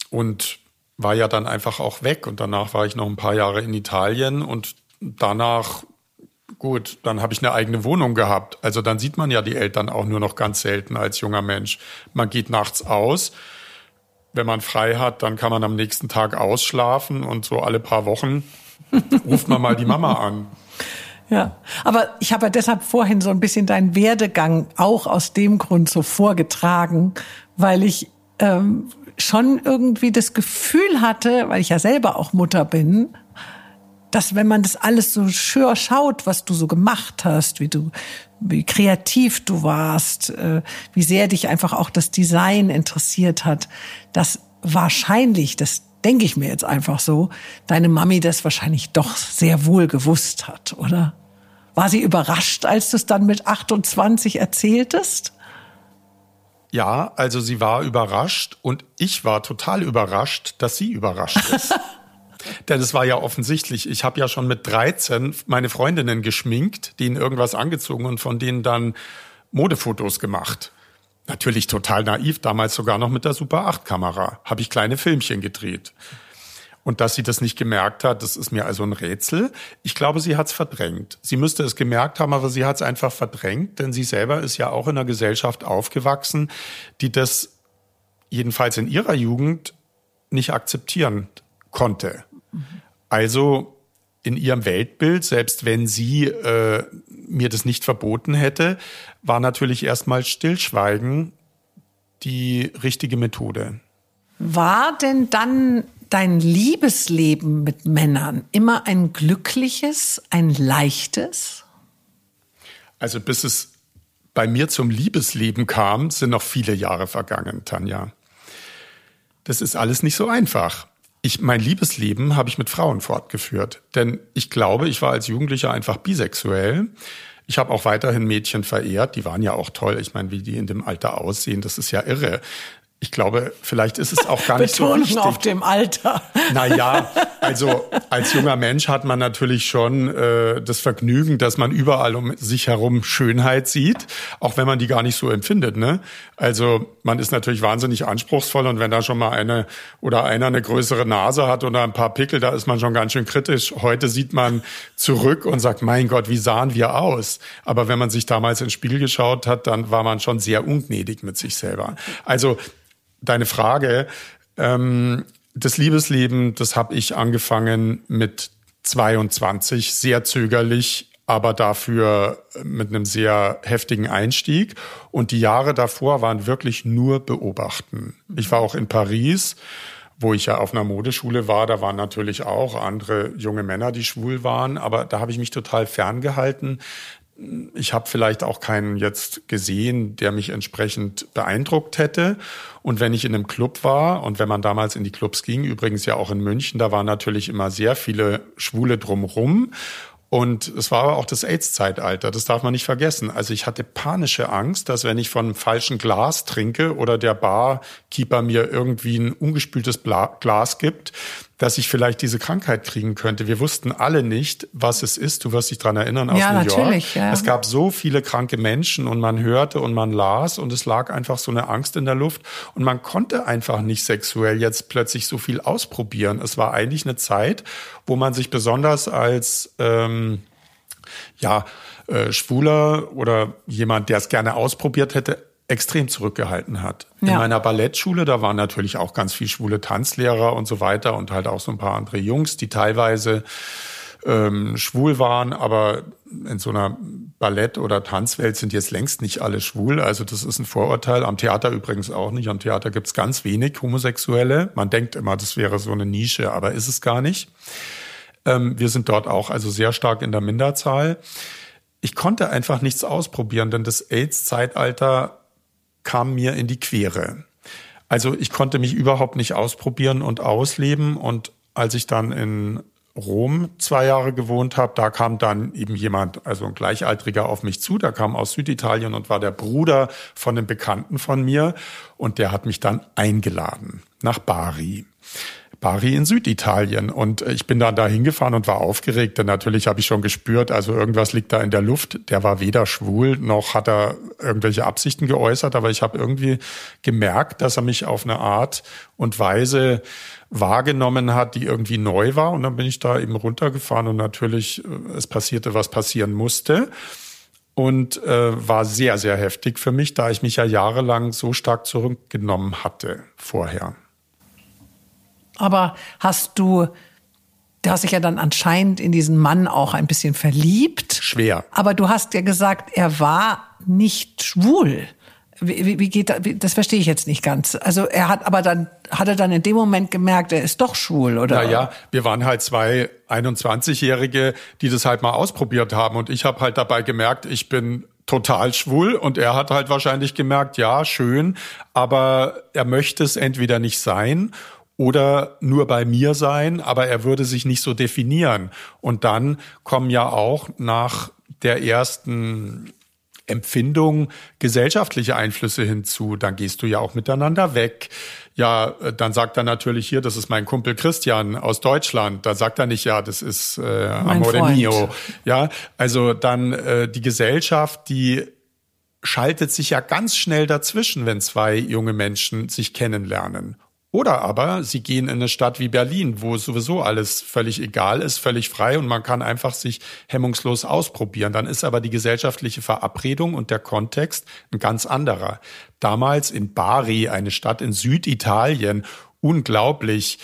und war ja dann einfach auch weg. Und danach war ich noch ein paar Jahre in Italien und danach, gut, dann habe ich eine eigene Wohnung gehabt. Also dann sieht man ja die Eltern auch nur noch ganz selten als junger Mensch. Man geht nachts aus. Wenn man frei hat, dann kann man am nächsten Tag ausschlafen und so alle paar Wochen ruft man mal die Mama an. Ja, aber ich habe ja deshalb vorhin so ein bisschen deinen Werdegang auch aus dem Grund so vorgetragen, weil ich ähm, schon irgendwie das Gefühl hatte, weil ich ja selber auch Mutter bin, dass wenn man das alles so schör schaut, was du so gemacht hast, wie du, wie kreativ du warst, äh, wie sehr dich einfach auch das Design interessiert hat, dass wahrscheinlich, das denke ich mir jetzt einfach so, deine Mami das wahrscheinlich doch sehr wohl gewusst hat, oder? War sie überrascht, als du es dann mit 28 erzähltest? Ja, also sie war überrascht und ich war total überrascht, dass sie überrascht ist. Denn es war ja offensichtlich, ich habe ja schon mit 13 meine Freundinnen geschminkt, denen irgendwas angezogen und von denen dann Modefotos gemacht. Natürlich total naiv, damals sogar noch mit der Super 8 Kamera, habe ich kleine Filmchen gedreht. Und dass sie das nicht gemerkt hat, das ist mir also ein Rätsel. Ich glaube, sie hat es verdrängt. Sie müsste es gemerkt haben, aber sie hat es einfach verdrängt, denn sie selber ist ja auch in einer Gesellschaft aufgewachsen, die das jedenfalls in ihrer Jugend nicht akzeptieren konnte. Also in ihrem Weltbild, selbst wenn sie äh, mir das nicht verboten hätte, war natürlich erstmal Stillschweigen die richtige Methode. War denn dann dein Liebesleben mit Männern immer ein glückliches, ein leichtes? Also bis es bei mir zum Liebesleben kam, sind noch viele Jahre vergangen, Tanja. Das ist alles nicht so einfach. Ich, mein Liebesleben habe ich mit Frauen fortgeführt, denn ich glaube, ich war als Jugendlicher einfach bisexuell. Ich habe auch weiterhin Mädchen verehrt, die waren ja auch toll. Ich meine, wie die in dem Alter aussehen, das ist ja irre ich glaube, vielleicht ist es auch gar nicht so wichtig. auf dem Alter. Naja, also als junger Mensch hat man natürlich schon äh, das Vergnügen, dass man überall um sich herum Schönheit sieht, auch wenn man die gar nicht so empfindet. Ne? Also man ist natürlich wahnsinnig anspruchsvoll und wenn da schon mal eine oder einer eine größere Nase hat oder ein paar Pickel, da ist man schon ganz schön kritisch. Heute sieht man zurück und sagt, mein Gott, wie sahen wir aus? Aber wenn man sich damals ins Spiel geschaut hat, dann war man schon sehr ungnädig mit sich selber. Also deine Frage, ähm, das Liebesleben, das habe ich angefangen mit 22, sehr zögerlich, aber dafür mit einem sehr heftigen Einstieg. Und die Jahre davor waren wirklich nur beobachten. Ich war auch in Paris, wo ich ja auf einer Modeschule war. Da waren natürlich auch andere junge Männer, die schwul waren, aber da habe ich mich total ferngehalten ich habe vielleicht auch keinen jetzt gesehen, der mich entsprechend beeindruckt hätte. Und wenn ich in einem Club war und wenn man damals in die Clubs ging, übrigens ja auch in München, da waren natürlich immer sehr viele Schwule drumrum. Und es war aber auch das AIDS-Zeitalter, das darf man nicht vergessen. Also ich hatte panische Angst, dass wenn ich von einem falschen Glas trinke oder der Barkeeper mir irgendwie ein ungespültes Glas gibt, dass ich vielleicht diese Krankheit kriegen könnte. Wir wussten alle nicht, was es ist. Du wirst dich dran erinnern aus ja, New natürlich, York. Ja. Es gab so viele kranke Menschen und man hörte und man las und es lag einfach so eine Angst in der Luft und man konnte einfach nicht sexuell jetzt plötzlich so viel ausprobieren. Es war eigentlich eine Zeit, wo man sich besonders als ähm, ja äh, Schwuler oder jemand, der es gerne ausprobiert hätte, extrem zurückgehalten hat. Ja. In meiner Ballettschule, da waren natürlich auch ganz viel schwule Tanzlehrer und so weiter und halt auch so ein paar andere Jungs, die teilweise ähm, schwul waren, aber in so einer Ballett- oder Tanzwelt sind jetzt längst nicht alle schwul. Also das ist ein Vorurteil. Am Theater übrigens auch nicht. Am Theater gibt's ganz wenig Homosexuelle. Man denkt immer, das wäre so eine Nische, aber ist es gar nicht. Ähm, wir sind dort auch also sehr stark in der Minderzahl. Ich konnte einfach nichts ausprobieren, denn das AIDS-Zeitalter kam mir in die Quere. Also ich konnte mich überhaupt nicht ausprobieren und ausleben. Und als ich dann in Rom zwei Jahre gewohnt habe, da kam dann eben jemand, also ein Gleichaltriger auf mich zu, der kam aus Süditalien und war der Bruder von einem Bekannten von mir und der hat mich dann eingeladen nach Bari. Bari in Süditalien. Und ich bin dann da hingefahren und war aufgeregt, denn natürlich habe ich schon gespürt, also irgendwas liegt da in der Luft. Der war weder schwul noch hat er irgendwelche Absichten geäußert, aber ich habe irgendwie gemerkt, dass er mich auf eine Art und Weise wahrgenommen hat, die irgendwie neu war. Und dann bin ich da eben runtergefahren und natürlich, äh, es passierte, was passieren musste und äh, war sehr, sehr heftig für mich, da ich mich ja jahrelang so stark zurückgenommen hatte vorher. Aber hast du, du hast dich ja dann anscheinend in diesen Mann auch ein bisschen verliebt. Schwer. Aber du hast ja gesagt, er war nicht schwul. Wie, wie geht das? Das verstehe ich jetzt nicht ganz. Also er hat aber dann, hat er dann in dem Moment gemerkt, er ist doch schwul, oder? Naja, wir waren halt zwei 21-Jährige, die das halt mal ausprobiert haben. Und ich habe halt dabei gemerkt, ich bin total schwul und er hat halt wahrscheinlich gemerkt, ja, schön, aber er möchte es entweder nicht sein oder nur bei mir sein, aber er würde sich nicht so definieren. Und dann kommen ja auch nach der ersten Empfindung gesellschaftliche Einflüsse hinzu. Dann gehst du ja auch miteinander weg. Ja, dann sagt er natürlich hier, das ist mein Kumpel Christian aus Deutschland. Da sagt er nicht, ja, das ist äh, Amore mio. Ja, also dann äh, die Gesellschaft, die schaltet sich ja ganz schnell dazwischen, wenn zwei junge Menschen sich kennenlernen. Oder aber sie gehen in eine Stadt wie Berlin, wo sowieso alles völlig egal ist, völlig frei und man kann einfach sich hemmungslos ausprobieren. Dann ist aber die gesellschaftliche Verabredung und der Kontext ein ganz anderer. Damals in Bari, eine Stadt in Süditalien, unglaublich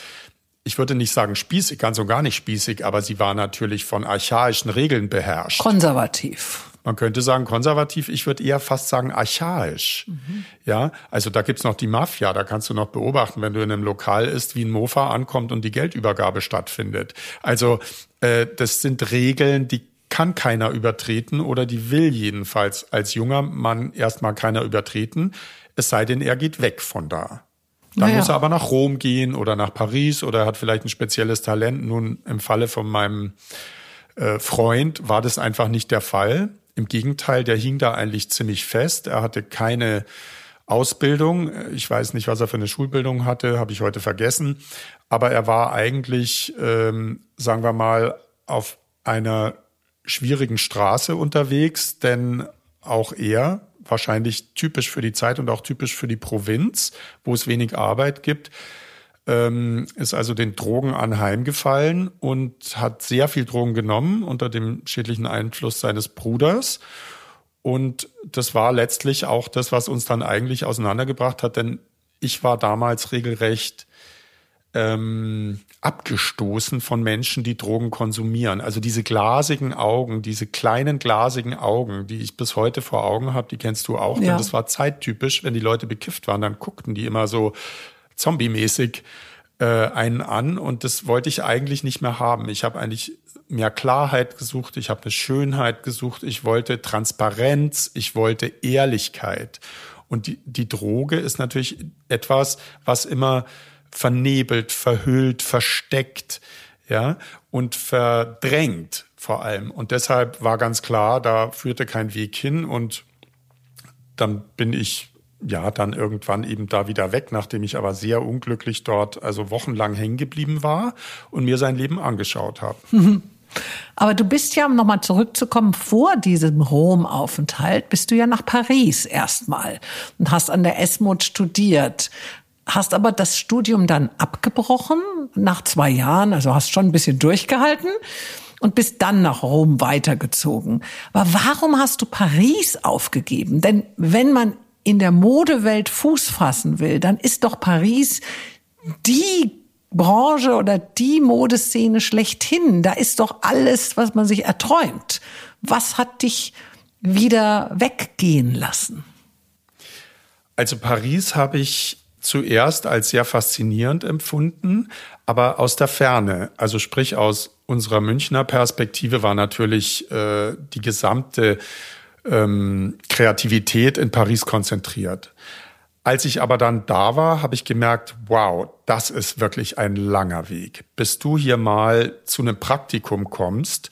ich würde nicht sagen spießig, ganz und gar nicht spießig, aber sie war natürlich von archaischen Regeln beherrscht. Konservativ. Man könnte sagen konservativ, ich würde eher fast sagen archaisch. Mhm. Ja, also da gibt's noch die Mafia, da kannst du noch beobachten, wenn du in einem Lokal ist, wie ein Mofa ankommt und die Geldübergabe stattfindet. Also äh, das sind Regeln, die kann keiner übertreten oder die will jedenfalls als junger Mann erstmal keiner übertreten, es sei denn, er geht weg von da. Dann naja. muss er aber nach Rom gehen oder nach Paris oder hat vielleicht ein spezielles Talent. Nun, im Falle von meinem äh, Freund war das einfach nicht der Fall. Im Gegenteil, der hing da eigentlich ziemlich fest. Er hatte keine Ausbildung. Ich weiß nicht, was er für eine Schulbildung hatte, habe ich heute vergessen. Aber er war eigentlich, ähm, sagen wir mal, auf einer schwierigen Straße unterwegs, denn auch er wahrscheinlich typisch für die Zeit und auch typisch für die Provinz, wo es wenig Arbeit gibt, ähm, ist also den Drogen anheimgefallen und hat sehr viel Drogen genommen unter dem schädlichen Einfluss seines Bruders. Und das war letztlich auch das, was uns dann eigentlich auseinandergebracht hat, denn ich war damals regelrecht ähm, abgestoßen von Menschen, die Drogen konsumieren. Also diese glasigen Augen, diese kleinen glasigen Augen, die ich bis heute vor Augen habe, die kennst du auch. Ja. Denn das war zeittypisch, wenn die Leute bekifft waren, dann guckten die immer so zombie-mäßig äh, einen an und das wollte ich eigentlich nicht mehr haben. Ich habe eigentlich mehr Klarheit gesucht, ich habe eine Schönheit gesucht, ich wollte Transparenz, ich wollte Ehrlichkeit. Und die, die Droge ist natürlich etwas, was immer vernebelt, verhüllt, versteckt, ja, und verdrängt vor allem. Und deshalb war ganz klar, da führte kein Weg hin und dann bin ich ja dann irgendwann eben da wieder weg, nachdem ich aber sehr unglücklich dort also wochenlang hängen geblieben war und mir sein Leben angeschaut habe. Aber du bist ja, um nochmal zurückzukommen, vor diesem Rom-Aufenthalt bist du ja nach Paris erstmal und hast an der Esmod studiert hast aber das Studium dann abgebrochen nach zwei Jahren, also hast schon ein bisschen durchgehalten und bist dann nach Rom weitergezogen. Aber warum hast du Paris aufgegeben? Denn wenn man in der Modewelt Fuß fassen will, dann ist doch Paris die Branche oder die Modeszene schlechthin. Da ist doch alles, was man sich erträumt. Was hat dich wieder weggehen lassen? Also Paris habe ich zuerst als sehr faszinierend empfunden, aber aus der Ferne. Also sprich aus unserer Münchner Perspektive war natürlich äh, die gesamte ähm, Kreativität in Paris konzentriert. Als ich aber dann da war, habe ich gemerkt, wow, das ist wirklich ein langer Weg. Bis du hier mal zu einem Praktikum kommst,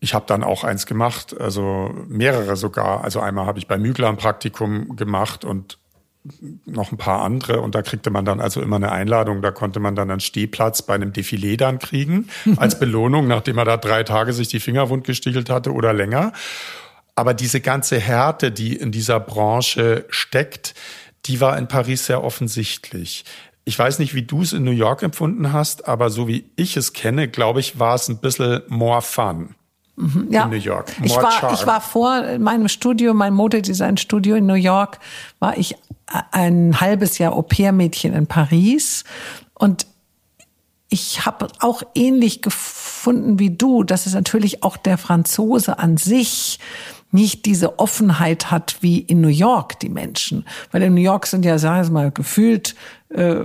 ich habe dann auch eins gemacht, also mehrere sogar. Also einmal habe ich bei Mügler ein Praktikum gemacht und noch ein paar andere und da kriegte man dann also immer eine Einladung. Da konnte man dann einen Stehplatz bei einem Defilé dann kriegen als Belohnung, nachdem er da drei Tage sich die Finger wund gestichelt hatte oder länger. Aber diese ganze Härte, die in dieser Branche steckt, die war in Paris sehr offensichtlich. Ich weiß nicht, wie du es in New York empfunden hast, aber so wie ich es kenne, glaube ich, war es ein bisschen more fun. Mhm, ja. in New York. ich war, ich war vor meinem Studio, mein Modedesign-Studio in New York, war ich ein halbes Jahr Au-pair-Mädchen in Paris und ich habe auch ähnlich gefunden wie du, dass es natürlich auch der Franzose an sich nicht diese Offenheit hat wie in New York die Menschen. Weil in New York sind ja, sagen wir mal, gefühlt äh,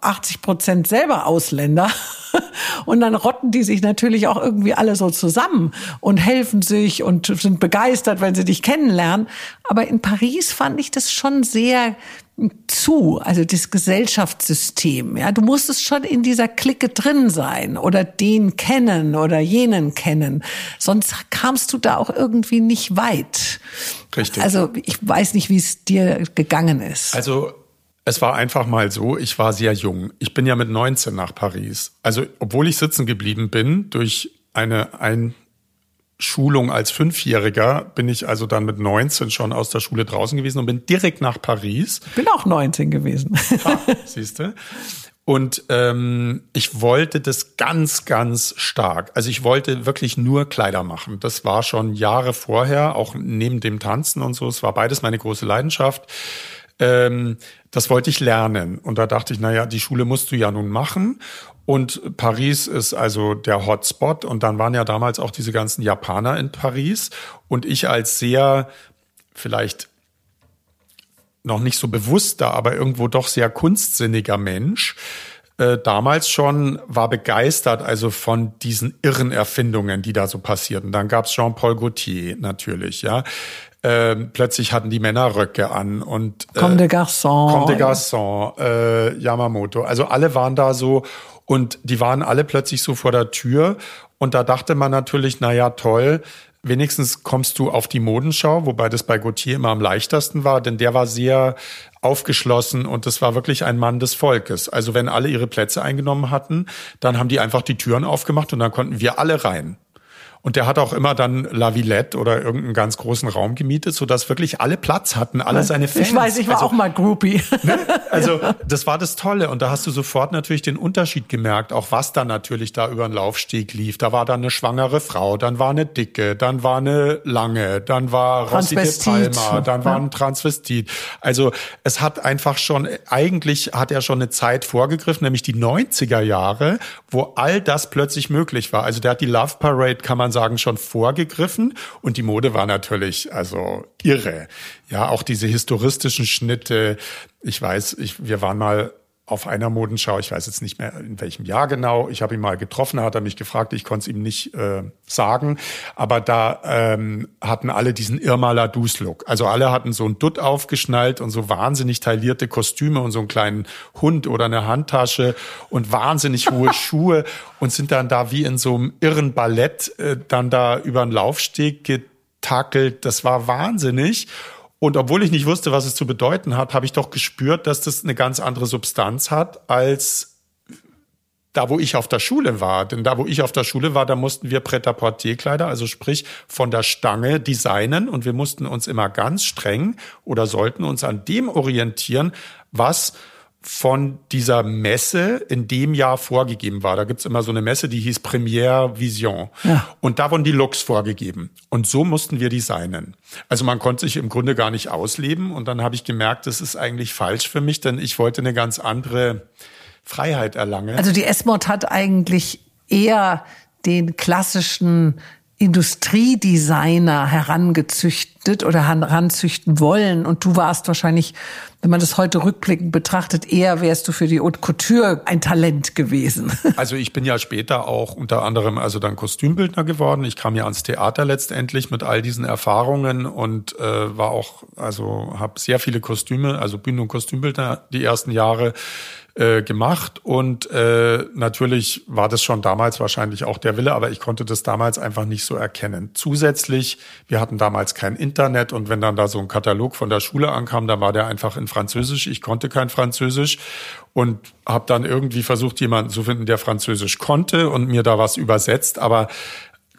80 Prozent selber Ausländer. Und dann rotten die sich natürlich auch irgendwie alle so zusammen und helfen sich und sind begeistert, wenn sie dich kennenlernen. Aber in Paris fand ich das schon sehr zu, also das Gesellschaftssystem. Ja, du musstest schon in dieser Clique drin sein oder den kennen oder jenen kennen. Sonst kamst du da auch irgendwie nicht weit. Richtig. Also ich weiß nicht, wie es dir gegangen ist. Also es war einfach mal so, ich war sehr jung. Ich bin ja mit 19 nach Paris. Also obwohl ich sitzen geblieben bin durch eine ein Schulung als Fünfjähriger bin ich also dann mit 19 schon aus der Schule draußen gewesen und bin direkt nach Paris. Bin auch 19 gewesen. Ah, siehst du? Und ähm, ich wollte das ganz, ganz stark. Also ich wollte wirklich nur Kleider machen. Das war schon Jahre vorher, auch neben dem Tanzen und so. Es war beides meine große Leidenschaft. Ähm, das wollte ich lernen. Und da dachte ich, na ja, die Schule musst du ja nun machen. Und Paris ist also der Hotspot. Und dann waren ja damals auch diese ganzen Japaner in Paris. Und ich als sehr vielleicht noch nicht so bewusster, aber irgendwo doch sehr kunstsinniger Mensch, äh, damals schon war begeistert also von diesen irren Erfindungen, die da so passierten. Dann gab's Jean-Paul Gaultier natürlich, ja. Ähm, plötzlich hatten die Männer Röcke an und äh, Comme des Garçons. Comme des Garçons, äh, Yamamoto. Also alle waren da so und die waren alle plötzlich so vor der Tür und da dachte man natürlich, na ja, toll, wenigstens kommst du auf die Modenschau, wobei das bei Gautier immer am leichtesten war, denn der war sehr aufgeschlossen und das war wirklich ein Mann des Volkes. Also wenn alle ihre Plätze eingenommen hatten, dann haben die einfach die Türen aufgemacht und dann konnten wir alle rein. Und der hat auch immer dann La Villette oder irgendeinen ganz großen Raum gemietet, sodass wirklich alle Platz hatten, alle seine Fans. Ich weiß, ich war also, auch mal Groupie. Ne? Also das war das Tolle. Und da hast du sofort natürlich den Unterschied gemerkt, auch was da natürlich da über den Laufsteg lief. Da war dann eine schwangere Frau, dann war eine dicke, dann war eine lange, dann war Rossi de Palma, dann war ein Transvestit. Also es hat einfach schon, eigentlich hat er schon eine Zeit vorgegriffen, nämlich die 90er Jahre, wo all das plötzlich möglich war. Also der hat die Love Parade, kann man man sagen, schon vorgegriffen und die Mode war natürlich also irre. Ja, auch diese historistischen Schnitte. Ich weiß, ich, wir waren mal auf einer Modenschau, ich weiß jetzt nicht mehr in welchem Jahr genau, ich habe ihn mal getroffen, hat er mich gefragt, ich konnte es ihm nicht äh, sagen, aber da ähm, hatten alle diesen Irma Ladus-Look. Also alle hatten so ein Dutt aufgeschnallt und so wahnsinnig taillierte Kostüme und so einen kleinen Hund oder eine Handtasche und wahnsinnig hohe Schuhe und sind dann da wie in so einem irren Ballett äh, dann da über einen Laufsteg getakelt. Das war wahnsinnig. Und obwohl ich nicht wusste, was es zu bedeuten hat, habe ich doch gespürt, dass das eine ganz andere Substanz hat als da, wo ich auf der Schule war. Denn da, wo ich auf der Schule war, da mussten wir Pret-à-Porter-Kleider, also sprich von der Stange designen und wir mussten uns immer ganz streng oder sollten uns an dem orientieren, was von dieser Messe in dem Jahr vorgegeben war. Da gibt's immer so eine Messe, die hieß Premiere Vision. Ja. Und da wurden die Looks vorgegeben. Und so mussten wir designen. Also man konnte sich im Grunde gar nicht ausleben. Und dann habe ich gemerkt, das ist eigentlich falsch für mich, denn ich wollte eine ganz andere Freiheit erlangen. Also die S-Mod hat eigentlich eher den klassischen Industriedesigner herangezüchtet oder heranzüchten wollen. Und du warst wahrscheinlich, wenn man das heute rückblickend betrachtet, eher wärst du für die Haute Couture ein Talent gewesen. Also ich bin ja später auch unter anderem also dann Kostümbildner geworden. Ich kam ja ans Theater letztendlich mit all diesen Erfahrungen und äh, war auch, also habe sehr viele Kostüme, also Bühnen- und Kostümbildner die ersten Jahre äh, gemacht und äh, natürlich war das schon damals wahrscheinlich auch der Wille, aber ich konnte das damals einfach nicht so erkennen. Zusätzlich, wir hatten damals kein Internet und wenn dann da so ein Katalog von der Schule ankam, dann war der einfach in Französisch. Ich konnte kein Französisch und habe dann irgendwie versucht, jemanden zu finden, der Französisch konnte und mir da was übersetzt, aber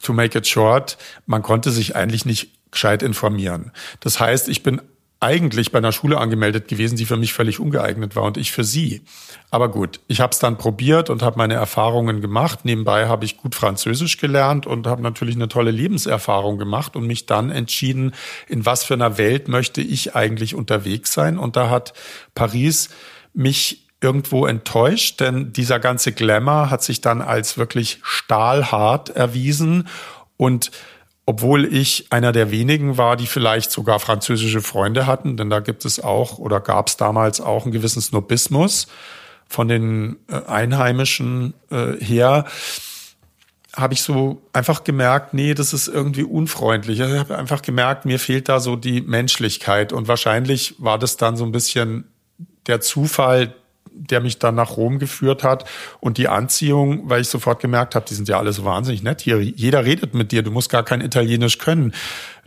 to make it short, man konnte sich eigentlich nicht gescheit informieren. Das heißt, ich bin eigentlich bei einer Schule angemeldet gewesen, die für mich völlig ungeeignet war und ich für sie. Aber gut, ich habe es dann probiert und habe meine Erfahrungen gemacht. Nebenbei habe ich gut Französisch gelernt und habe natürlich eine tolle Lebenserfahrung gemacht und mich dann entschieden, in was für einer Welt möchte ich eigentlich unterwegs sein. Und da hat Paris mich irgendwo enttäuscht, denn dieser ganze Glamour hat sich dann als wirklich stahlhart erwiesen und obwohl ich einer der wenigen war, die vielleicht sogar französische Freunde hatten, denn da gibt es auch oder gab es damals auch einen gewissen Snobismus von den äh, Einheimischen äh, her, habe ich so einfach gemerkt, nee, das ist irgendwie unfreundlich. Ich habe einfach gemerkt, mir fehlt da so die Menschlichkeit und wahrscheinlich war das dann so ein bisschen der Zufall, der mich dann nach Rom geführt hat und die Anziehung, weil ich sofort gemerkt habe, die sind ja alle so wahnsinnig nett hier. Jeder redet mit dir, du musst gar kein Italienisch können.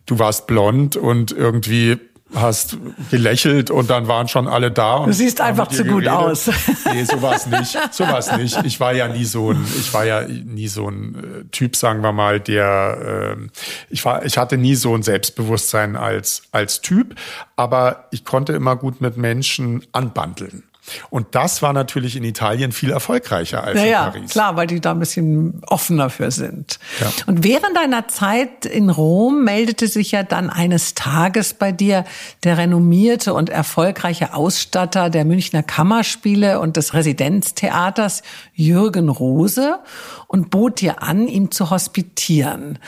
Du warst blond und irgendwie hast gelächelt und dann waren schon alle da. Und du siehst einfach zu gut aus. Nee, sowas nicht. Sowas nicht. Ich war ja nie so ein, ich war ja nie so ein äh, Typ, sagen wir mal, der, äh, ich war, ich hatte nie so ein Selbstbewusstsein als, als Typ, aber ich konnte immer gut mit Menschen anbandeln. Und das war natürlich in Italien viel erfolgreicher als naja, in Paris. Klar, weil die da ein bisschen offener für sind. Ja. Und während deiner Zeit in Rom meldete sich ja dann eines Tages bei dir der renommierte und erfolgreiche Ausstatter der Münchner Kammerspiele und des Residenztheaters Jürgen Rose und bot dir an, ihm zu hospitieren.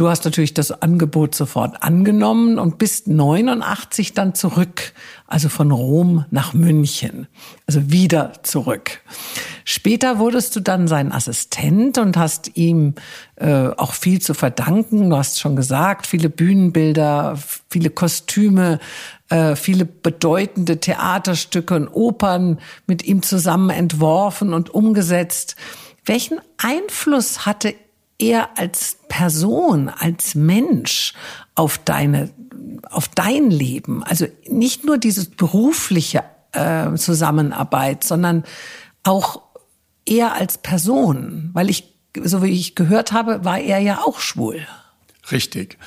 Du hast natürlich das Angebot sofort angenommen und bist 89 dann zurück, also von Rom nach München, also wieder zurück. Später wurdest du dann sein Assistent und hast ihm äh, auch viel zu verdanken. Du hast schon gesagt, viele Bühnenbilder, viele Kostüme, äh, viele bedeutende Theaterstücke und Opern mit ihm zusammen entworfen und umgesetzt. Welchen Einfluss hatte er als Person, als Mensch auf deine, auf dein Leben. Also nicht nur diese berufliche äh, Zusammenarbeit, sondern auch er als Person, weil ich, so wie ich gehört habe, war er ja auch schwul. Richtig.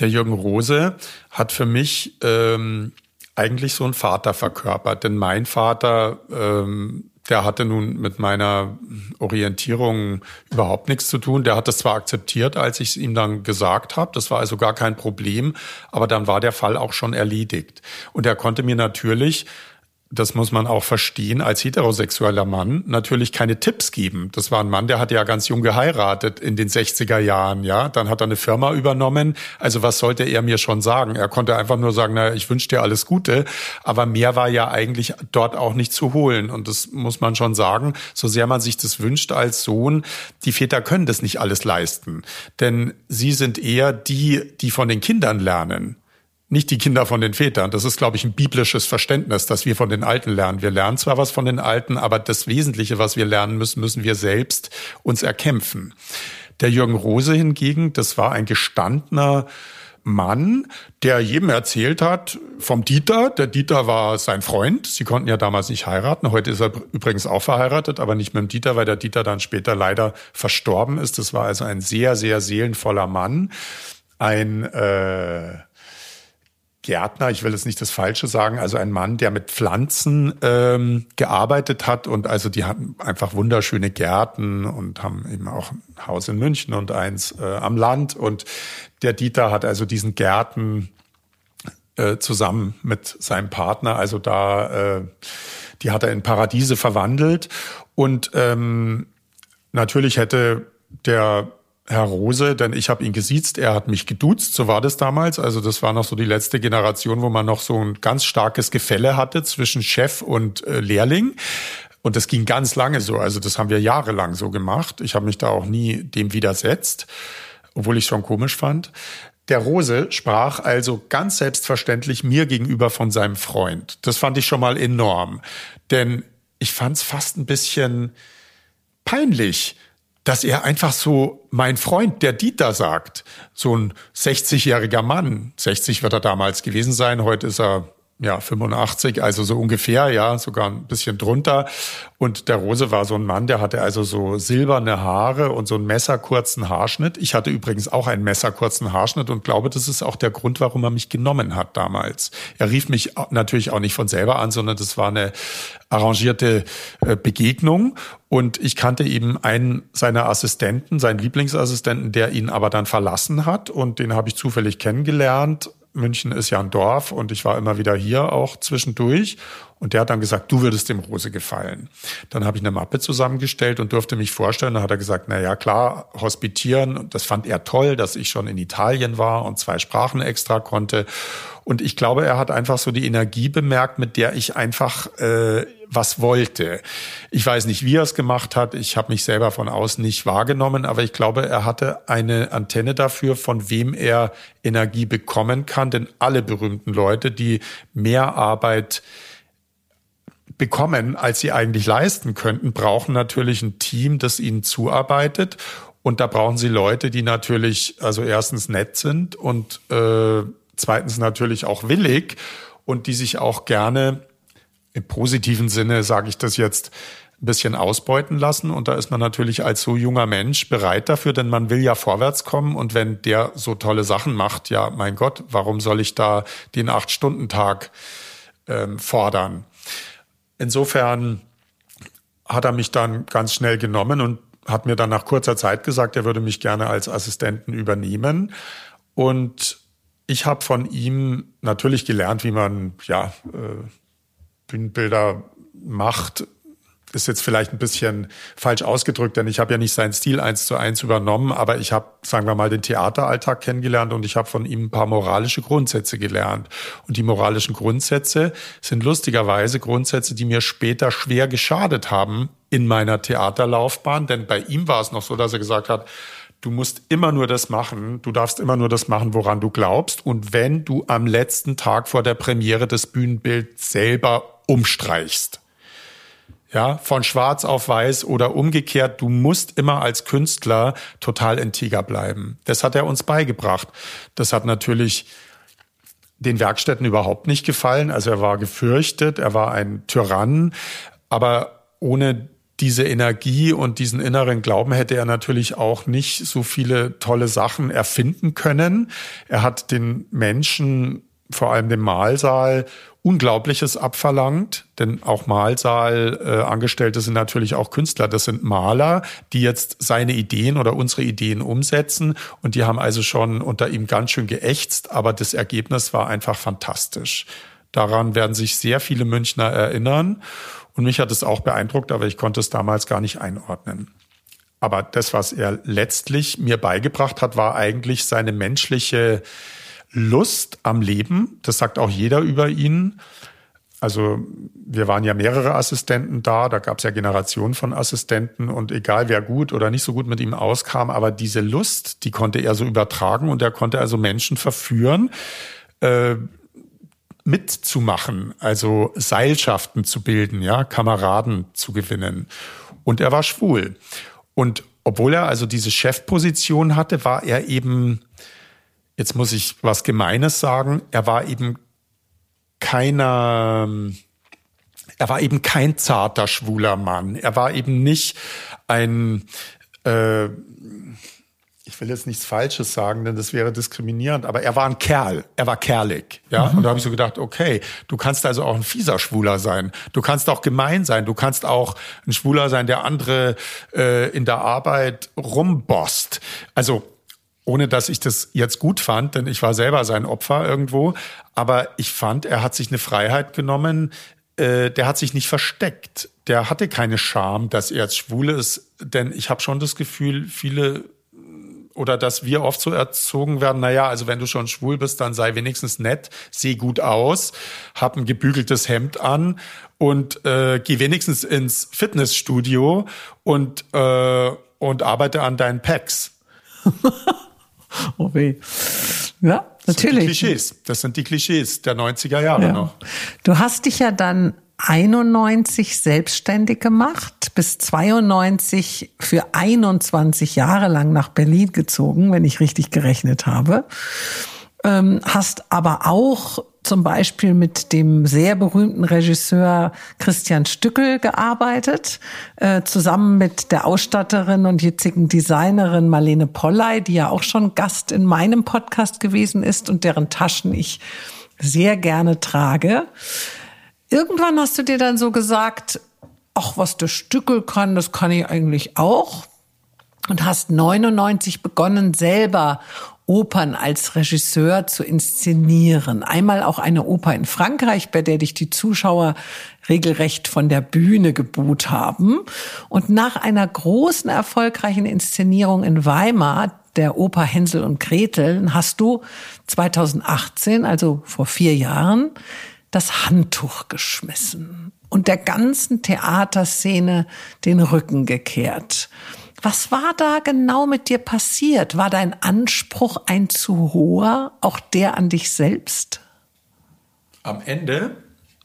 Der Jürgen Rose hat für mich ähm, eigentlich so einen Vater verkörpert, denn mein Vater ähm, der hatte nun mit meiner Orientierung überhaupt nichts zu tun. Der hat das zwar akzeptiert, als ich es ihm dann gesagt habe, das war also gar kein Problem, aber dann war der Fall auch schon erledigt. Und er konnte mir natürlich das muss man auch verstehen, als heterosexueller Mann natürlich keine Tipps geben. Das war ein Mann, der hat ja ganz jung geheiratet in den 60er Jahren, ja. Dann hat er eine Firma übernommen. Also was sollte er mir schon sagen? Er konnte einfach nur sagen, na, ich wünsche dir alles Gute. Aber mehr war ja eigentlich dort auch nicht zu holen. Und das muss man schon sagen, so sehr man sich das wünscht als Sohn, die Väter können das nicht alles leisten. Denn sie sind eher die, die von den Kindern lernen nicht die Kinder von den Vätern. Das ist, glaube ich, ein biblisches Verständnis, dass wir von den Alten lernen. Wir lernen zwar was von den Alten, aber das Wesentliche, was wir lernen müssen, müssen wir selbst uns erkämpfen. Der Jürgen Rose hingegen, das war ein gestandener Mann, der jedem erzählt hat vom Dieter. Der Dieter war sein Freund. Sie konnten ja damals nicht heiraten. Heute ist er übrigens auch verheiratet, aber nicht mit dem Dieter, weil der Dieter dann später leider verstorben ist. Das war also ein sehr, sehr seelenvoller Mann. Ein äh, Gärtner, ich will jetzt nicht das Falsche sagen, also ein Mann, der mit Pflanzen ähm, gearbeitet hat und also die hatten einfach wunderschöne Gärten und haben eben auch ein Haus in München und eins äh, am Land. Und der Dieter hat also diesen Gärten äh, zusammen mit seinem Partner, also da, äh, die hat er in Paradiese verwandelt. Und ähm, natürlich hätte der Herr Rose, denn ich habe ihn gesiezt, er hat mich geduzt, so war das damals. Also das war noch so die letzte Generation, wo man noch so ein ganz starkes Gefälle hatte zwischen Chef und äh, Lehrling. Und das ging ganz lange so. Also das haben wir jahrelang so gemacht. Ich habe mich da auch nie dem widersetzt, obwohl ich schon komisch fand. Der Rose sprach also ganz selbstverständlich mir gegenüber von seinem Freund. Das fand ich schon mal enorm. Denn ich fand es fast ein bisschen peinlich, dass er einfach so mein Freund, der Dieter sagt, so ein 60-jähriger Mann, 60 wird er damals gewesen sein, heute ist er ja, 85, also so ungefähr, ja, sogar ein bisschen drunter. Und der Rose war so ein Mann, der hatte also so silberne Haare und so einen messerkurzen Haarschnitt. Ich hatte übrigens auch einen messerkurzen Haarschnitt und glaube, das ist auch der Grund, warum er mich genommen hat damals. Er rief mich natürlich auch nicht von selber an, sondern das war eine arrangierte äh, Begegnung. Und ich kannte eben einen seiner Assistenten, seinen Lieblingsassistenten, der ihn aber dann verlassen hat. Und den habe ich zufällig kennengelernt München ist ja ein Dorf und ich war immer wieder hier auch zwischendurch. Und der hat dann gesagt, du würdest dem Rose gefallen. Dann habe ich eine Mappe zusammengestellt und durfte mich vorstellen. Dann hat er gesagt, na ja, klar, hospitieren. Das fand er toll, dass ich schon in Italien war und zwei Sprachen extra konnte. Und ich glaube, er hat einfach so die Energie bemerkt, mit der ich einfach äh, was wollte. Ich weiß nicht, wie er es gemacht hat. Ich habe mich selber von außen nicht wahrgenommen, aber ich glaube, er hatte eine Antenne dafür, von wem er Energie bekommen kann. Denn alle berühmten Leute, die mehr Arbeit bekommen, als sie eigentlich leisten könnten, brauchen natürlich ein Team, das ihnen zuarbeitet. Und da brauchen sie Leute, die natürlich also erstens nett sind und äh, zweitens natürlich auch willig und die sich auch gerne im positiven Sinne, sage ich das jetzt, ein bisschen ausbeuten lassen. Und da ist man natürlich als so junger Mensch bereit dafür, denn man will ja vorwärts kommen. Und wenn der so tolle Sachen macht, ja, mein Gott, warum soll ich da den Acht-Stunden-Tag ähm, fordern? insofern hat er mich dann ganz schnell genommen und hat mir dann nach kurzer Zeit gesagt, er würde mich gerne als Assistenten übernehmen. Und ich habe von ihm natürlich gelernt, wie man ja äh, Bühnenbilder macht, ist jetzt vielleicht ein bisschen falsch ausgedrückt, denn ich habe ja nicht seinen Stil eins zu eins übernommen, aber ich habe, sagen wir mal, den Theateralltag kennengelernt und ich habe von ihm ein paar moralische Grundsätze gelernt. Und die moralischen Grundsätze sind lustigerweise Grundsätze, die mir später schwer geschadet haben in meiner Theaterlaufbahn, denn bei ihm war es noch so, dass er gesagt hat, Du musst immer nur das machen, du darfst immer nur das machen, woran du glaubst. Und wenn du am letzten Tag vor der Premiere das Bühnenbild selber umstreichst, ja, von schwarz auf weiß oder umgekehrt, du musst immer als Künstler total integer bleiben. Das hat er uns beigebracht. Das hat natürlich den Werkstätten überhaupt nicht gefallen. Also er war gefürchtet, er war ein Tyrann, aber ohne diese Energie und diesen inneren Glauben hätte er natürlich auch nicht so viele tolle Sachen erfinden können. Er hat den Menschen, vor allem dem Mahlsaal, Unglaubliches abverlangt, denn auch Mahlsaal-Angestellte äh, sind natürlich auch Künstler. Das sind Maler, die jetzt seine Ideen oder unsere Ideen umsetzen. Und die haben also schon unter ihm ganz schön geächtzt, aber das Ergebnis war einfach fantastisch. Daran werden sich sehr viele Münchner erinnern. Und mich hat es auch beeindruckt, aber ich konnte es damals gar nicht einordnen. Aber das, was er letztlich mir beigebracht hat, war eigentlich seine menschliche Lust am Leben. Das sagt auch jeder über ihn. Also wir waren ja mehrere Assistenten da, da gab es ja Generationen von Assistenten und egal wer gut oder nicht so gut mit ihm auskam, aber diese Lust, die konnte er so übertragen und er konnte also Menschen verführen, äh, mitzumachen, also Seilschaften zu bilden, ja, Kameraden zu gewinnen. Und er war schwul. Und obwohl er also diese Chefposition hatte, war er eben, jetzt muss ich was Gemeines sagen, er war eben keiner, er war eben kein zarter schwuler Mann. Er war eben nicht ein, äh, ich will jetzt nichts Falsches sagen, denn das wäre diskriminierend, aber er war ein Kerl, er war kerlig, ja. Mhm. Und da habe ich so gedacht, okay, du kannst also auch ein fieser Schwuler sein, du kannst auch gemein sein, du kannst auch ein Schwuler sein, der andere äh, in der Arbeit rumbosst. Also ohne dass ich das jetzt gut fand, denn ich war selber sein Opfer irgendwo, aber ich fand, er hat sich eine Freiheit genommen, äh, der hat sich nicht versteckt. Der hatte keine Scham, dass er jetzt schwul ist, denn ich habe schon das Gefühl, viele oder dass wir oft so erzogen werden, naja, also wenn du schon schwul bist, dann sei wenigstens nett, seh gut aus, hab ein gebügeltes Hemd an und äh, geh wenigstens ins Fitnessstudio und, äh, und arbeite an deinen Packs. oh weh. Ja, natürlich. Das sind die Klischees. Das sind die Klischees der 90er Jahre ja. noch. Du hast dich ja dann 91 selbstständig gemacht, bis 92 für 21 Jahre lang nach Berlin gezogen, wenn ich richtig gerechnet habe. Ähm, hast aber auch zum Beispiel mit dem sehr berühmten Regisseur Christian Stückel gearbeitet, äh, zusammen mit der Ausstatterin und jetzigen Designerin Marlene Polley, die ja auch schon Gast in meinem Podcast gewesen ist und deren Taschen ich sehr gerne trage. Irgendwann hast du dir dann so gesagt, ach, was der Stückel kann, das kann ich eigentlich auch. Und hast 99 begonnen, selber Opern als Regisseur zu inszenieren. Einmal auch eine Oper in Frankreich, bei der dich die Zuschauer regelrecht von der Bühne geboot haben. Und nach einer großen, erfolgreichen Inszenierung in Weimar, der Oper Hänsel und Gretel, hast du 2018, also vor vier Jahren, das Handtuch geschmissen und der ganzen Theaterszene den Rücken gekehrt. Was war da genau mit dir passiert? War dein Anspruch ein zu hoher, auch der an dich selbst? Am Ende?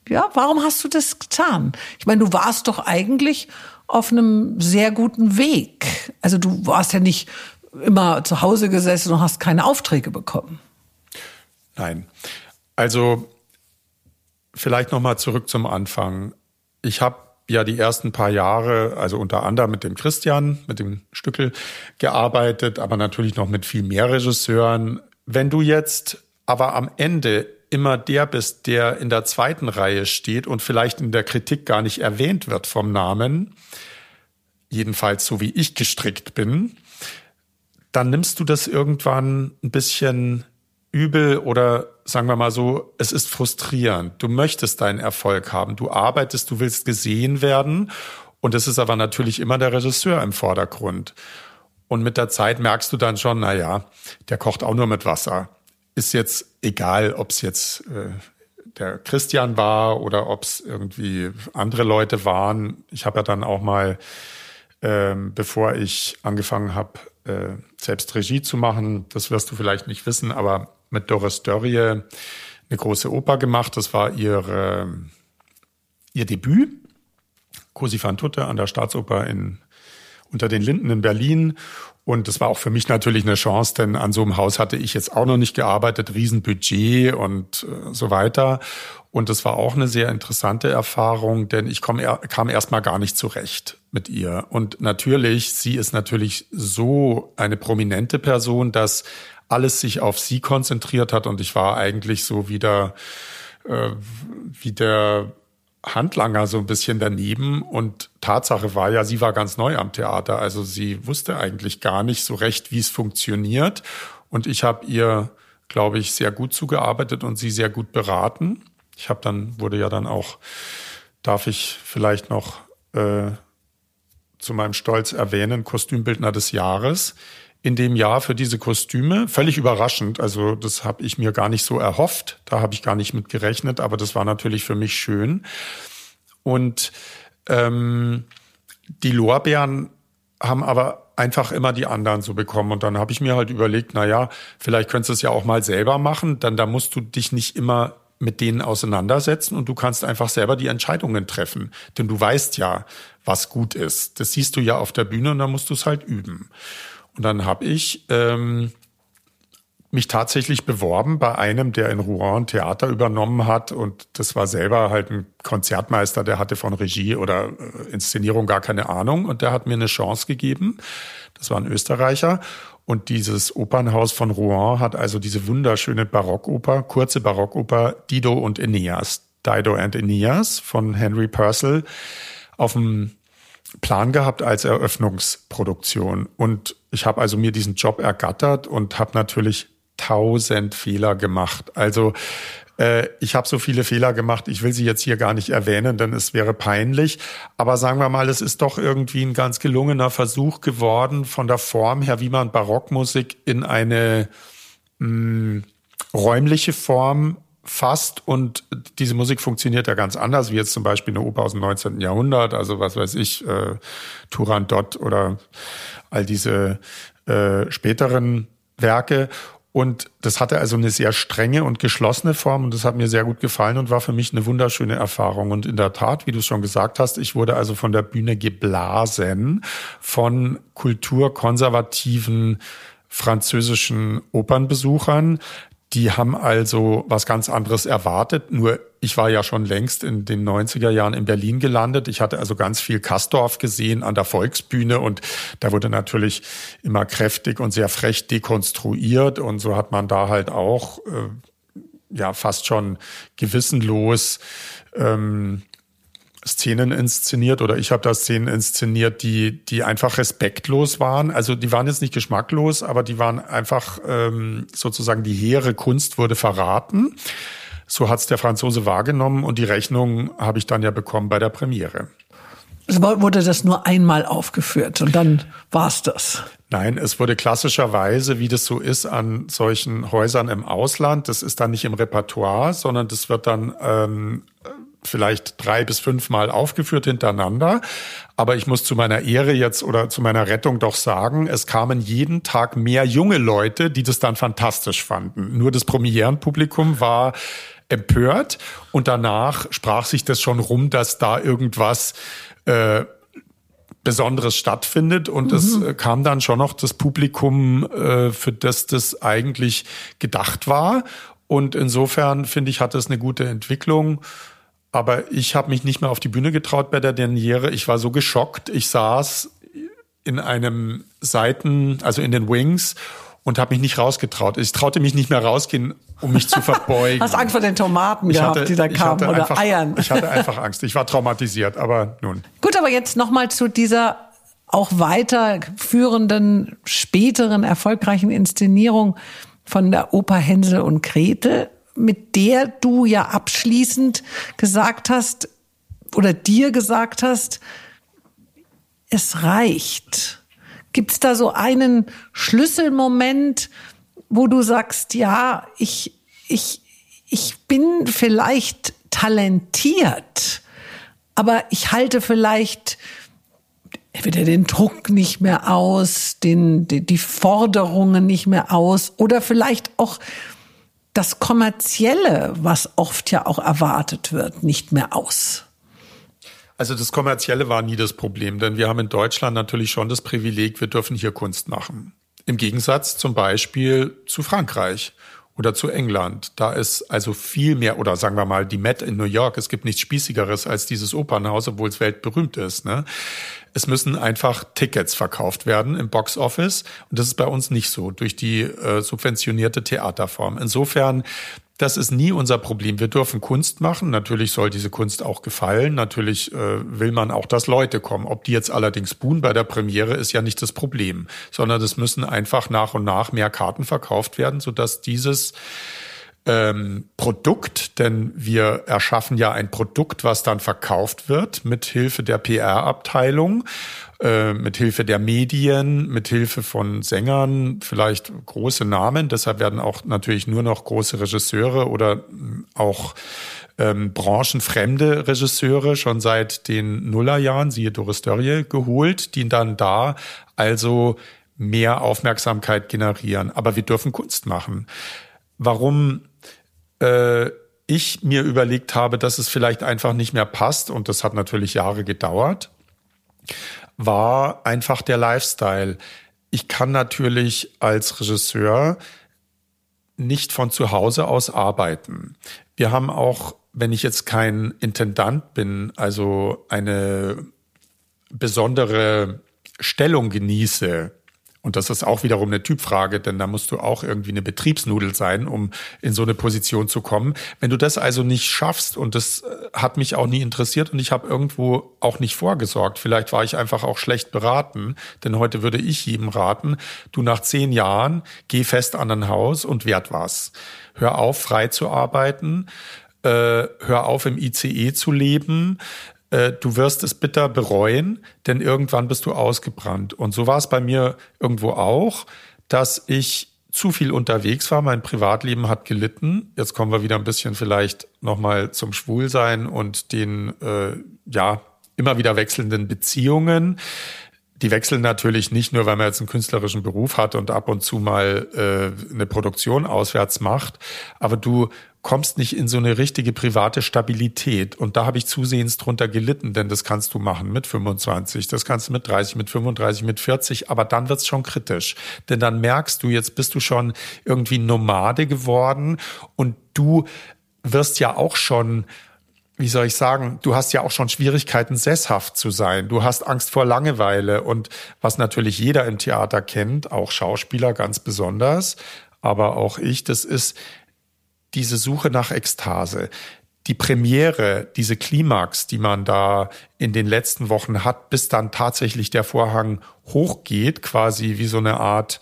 Ja, warum hast du das getan? Ich meine, du warst doch eigentlich auf einem sehr guten Weg. Also du warst ja nicht immer zu Hause gesessen und hast keine Aufträge bekommen. Nein. Also vielleicht noch mal zurück zum Anfang. Ich habe ja die ersten paar Jahre, also unter anderem mit dem Christian, mit dem Stückel gearbeitet, aber natürlich noch mit viel mehr Regisseuren. Wenn du jetzt aber am Ende immer der bist, der in der zweiten Reihe steht und vielleicht in der Kritik gar nicht erwähnt wird vom Namen, jedenfalls so wie ich gestrickt bin, dann nimmst du das irgendwann ein bisschen übel oder sagen wir mal so, es ist frustrierend. Du möchtest deinen Erfolg haben, du arbeitest, du willst gesehen werden und es ist aber natürlich immer der Regisseur im Vordergrund. Und mit der Zeit merkst du dann schon, na ja, der kocht auch nur mit Wasser. Ist jetzt egal, ob es jetzt äh, der Christian war oder ob es irgendwie andere Leute waren. Ich habe ja dann auch mal, ähm, bevor ich angefangen habe, äh, selbst Regie zu machen, das wirst du vielleicht nicht wissen, aber mit Doris Dörrie eine große Oper gemacht. Das war ihr, ihr Debüt. Cosi fan tutte an der Staatsoper in, unter den Linden in Berlin. Und das war auch für mich natürlich eine Chance, denn an so einem Haus hatte ich jetzt auch noch nicht gearbeitet, Riesenbudget und äh, so weiter. Und das war auch eine sehr interessante Erfahrung, denn ich komm, kam erstmal gar nicht zurecht mit ihr. Und natürlich, sie ist natürlich so eine prominente Person, dass alles sich auf sie konzentriert hat und ich war eigentlich so wieder äh, wie der Handlanger so ein bisschen daneben. Und Tatsache war ja, sie war ganz neu am Theater, also sie wusste eigentlich gar nicht so recht, wie es funktioniert. Und ich habe ihr, glaube ich, sehr gut zugearbeitet und sie sehr gut beraten. Ich habe dann wurde ja dann auch, darf ich vielleicht noch äh, zu meinem Stolz erwähnen, Kostümbildner des Jahres in dem Jahr für diese Kostüme. Völlig überraschend. Also das habe ich mir gar nicht so erhofft. Da habe ich gar nicht mit gerechnet, aber das war natürlich für mich schön. Und ähm, die Lorbeeren haben aber einfach immer die anderen so bekommen. Und dann habe ich mir halt überlegt, na ja, vielleicht könntest du es ja auch mal selber machen. Dann da musst du dich nicht immer mit denen auseinandersetzen und du kannst einfach selber die Entscheidungen treffen. Denn du weißt ja, was gut ist. Das siehst du ja auf der Bühne und dann musst du es halt üben. Und dann habe ich ähm, mich tatsächlich beworben bei einem, der in Rouen Theater übernommen hat. Und das war selber halt ein Konzertmeister, der hatte von Regie oder äh, Inszenierung gar keine Ahnung. Und der hat mir eine Chance gegeben. Das war ein Österreicher. Und dieses Opernhaus von Rouen hat also diese wunderschöne Barockoper, kurze Barockoper Dido und Aeneas, Dido and Aeneas von Henry Purcell auf dem Plan gehabt als Eröffnungsproduktion. Und ich habe also mir diesen Job ergattert und habe natürlich tausend Fehler gemacht. Also äh, ich habe so viele Fehler gemacht, ich will sie jetzt hier gar nicht erwähnen, denn es wäre peinlich. Aber sagen wir mal, es ist doch irgendwie ein ganz gelungener Versuch geworden, von der Form her, wie man Barockmusik in eine mh, hm, räumliche Form fasst und diese Musik funktioniert ja ganz anders, wie jetzt zum Beispiel eine Oper aus dem 19. Jahrhundert, also was weiß ich, äh, Turandot oder all diese äh, späteren Werke. Und das hatte also eine sehr strenge und geschlossene Form und das hat mir sehr gut gefallen und war für mich eine wunderschöne Erfahrung. Und in der Tat, wie du schon gesagt hast, ich wurde also von der Bühne geblasen von kulturkonservativen französischen Opernbesuchern, die haben also was ganz anderes erwartet. Nur ich war ja schon längst in den 90er Jahren in Berlin gelandet. Ich hatte also ganz viel Kastorf gesehen an der Volksbühne und da wurde natürlich immer kräftig und sehr frech dekonstruiert und so hat man da halt auch äh, ja fast schon gewissenlos ähm, Szenen inszeniert oder ich habe da Szenen inszeniert, die die einfach respektlos waren. Also die waren jetzt nicht geschmacklos, aber die waren einfach ähm, sozusagen die hehre Kunst wurde verraten. So hat's der Franzose wahrgenommen und die Rechnung habe ich dann ja bekommen bei der Premiere. Es wurde das nur einmal aufgeführt und dann war's das. Nein, es wurde klassischerweise, wie das so ist an solchen Häusern im Ausland, das ist dann nicht im Repertoire, sondern das wird dann ähm, vielleicht drei bis fünfmal aufgeführt hintereinander. Aber ich muss zu meiner Ehre jetzt oder zu meiner Rettung doch sagen, es kamen jeden Tag mehr junge Leute, die das dann fantastisch fanden. Nur das Premierenpublikum war empört und danach sprach sich das schon rum, dass da irgendwas äh, Besonderes stattfindet und mhm. es äh, kam dann schon noch das Publikum, äh, für das das eigentlich gedacht war. Und insofern finde ich, hat es eine gute Entwicklung. Aber ich habe mich nicht mehr auf die Bühne getraut bei der Derniere. Ich war so geschockt. Ich saß in einem Seiten, also in den Wings und habe mich nicht rausgetraut. Ich traute mich nicht mehr rausgehen, um mich zu verbeugen. Hast Angst vor den Tomaten ich gehabt, hatte, die da kamen oder einfach, Eiern? Ich hatte einfach Angst. Ich war traumatisiert, aber nun. Gut, aber jetzt nochmal zu dieser auch weiterführenden, späteren, erfolgreichen Inszenierung von der Oper Hänsel und Gretel, mit der du ja abschließend gesagt hast oder dir gesagt hast, es reicht. Gibt es da so einen Schlüsselmoment, wo du sagst, ja, ich, ich, ich bin vielleicht talentiert, aber ich halte vielleicht entweder den Druck nicht mehr aus, den, die, die Forderungen nicht mehr aus oder vielleicht auch das Kommerzielle, was oft ja auch erwartet wird, nicht mehr aus. Also das Kommerzielle war nie das Problem, denn wir haben in Deutschland natürlich schon das Privileg, wir dürfen hier Kunst machen. Im Gegensatz zum Beispiel zu Frankreich oder zu England. Da ist also viel mehr, oder sagen wir mal, die Met in New York, es gibt nichts Spießigeres als dieses Opernhaus, obwohl es weltberühmt ist. Ne? Es müssen einfach Tickets verkauft werden im Boxoffice. Und das ist bei uns nicht so, durch die äh, subventionierte Theaterform. Insofern das ist nie unser Problem. Wir dürfen Kunst machen. Natürlich soll diese Kunst auch gefallen. Natürlich äh, will man auch, dass Leute kommen. Ob die jetzt allerdings buhen bei der Premiere, ist ja nicht das Problem, sondern es müssen einfach nach und nach mehr Karten verkauft werden, sodass dieses ähm, Produkt, denn wir erschaffen ja ein Produkt, was dann verkauft wird mit Hilfe der PR-Abteilung, äh, mit Hilfe der Medien, mit Hilfe von Sängern, vielleicht große Namen. Deshalb werden auch natürlich nur noch große Regisseure oder mm, auch ähm, branchenfremde Regisseure schon seit den Nullerjahren, siehe Doris Dörrie, geholt, die dann da also mehr Aufmerksamkeit generieren. Aber wir dürfen Kunst machen. Warum äh, ich mir überlegt habe, dass es vielleicht einfach nicht mehr passt, und das hat natürlich Jahre gedauert, war einfach der Lifestyle. Ich kann natürlich als Regisseur nicht von zu Hause aus arbeiten. Wir haben auch, wenn ich jetzt kein Intendant bin, also eine besondere Stellung genieße, und das ist auch wiederum eine Typfrage, denn da musst du auch irgendwie eine Betriebsnudel sein, um in so eine Position zu kommen. Wenn du das also nicht schaffst, und das äh, hat mich auch nie interessiert und ich habe irgendwo auch nicht vorgesorgt, vielleicht war ich einfach auch schlecht beraten, denn heute würde ich jedem raten, du nach zehn Jahren geh fest an ein Haus und wert was. Hör auf, frei zu arbeiten, äh, hör auf, im ICE zu leben, du wirst es bitter bereuen, denn irgendwann bist du ausgebrannt. Und so war es bei mir irgendwo auch, dass ich zu viel unterwegs war. Mein Privatleben hat gelitten. Jetzt kommen wir wieder ein bisschen vielleicht nochmal zum Schwulsein und den, äh, ja, immer wieder wechselnden Beziehungen. Die wechseln natürlich nicht nur, weil man jetzt einen künstlerischen Beruf hat und ab und zu mal äh, eine Produktion auswärts macht, aber du kommst nicht in so eine richtige private Stabilität. Und da habe ich zusehends drunter gelitten, denn das kannst du machen mit 25, das kannst du mit 30, mit 35, mit 40, aber dann wird's schon kritisch. Denn dann merkst du, jetzt bist du schon irgendwie Nomade geworden und du wirst ja auch schon wie soll ich sagen, du hast ja auch schon Schwierigkeiten, sesshaft zu sein. Du hast Angst vor Langeweile und was natürlich jeder im Theater kennt, auch Schauspieler ganz besonders, aber auch ich, das ist, diese Suche nach Ekstase, die Premiere, diese Klimax, die man da in den letzten Wochen hat, bis dann tatsächlich der Vorhang hochgeht, quasi wie so eine Art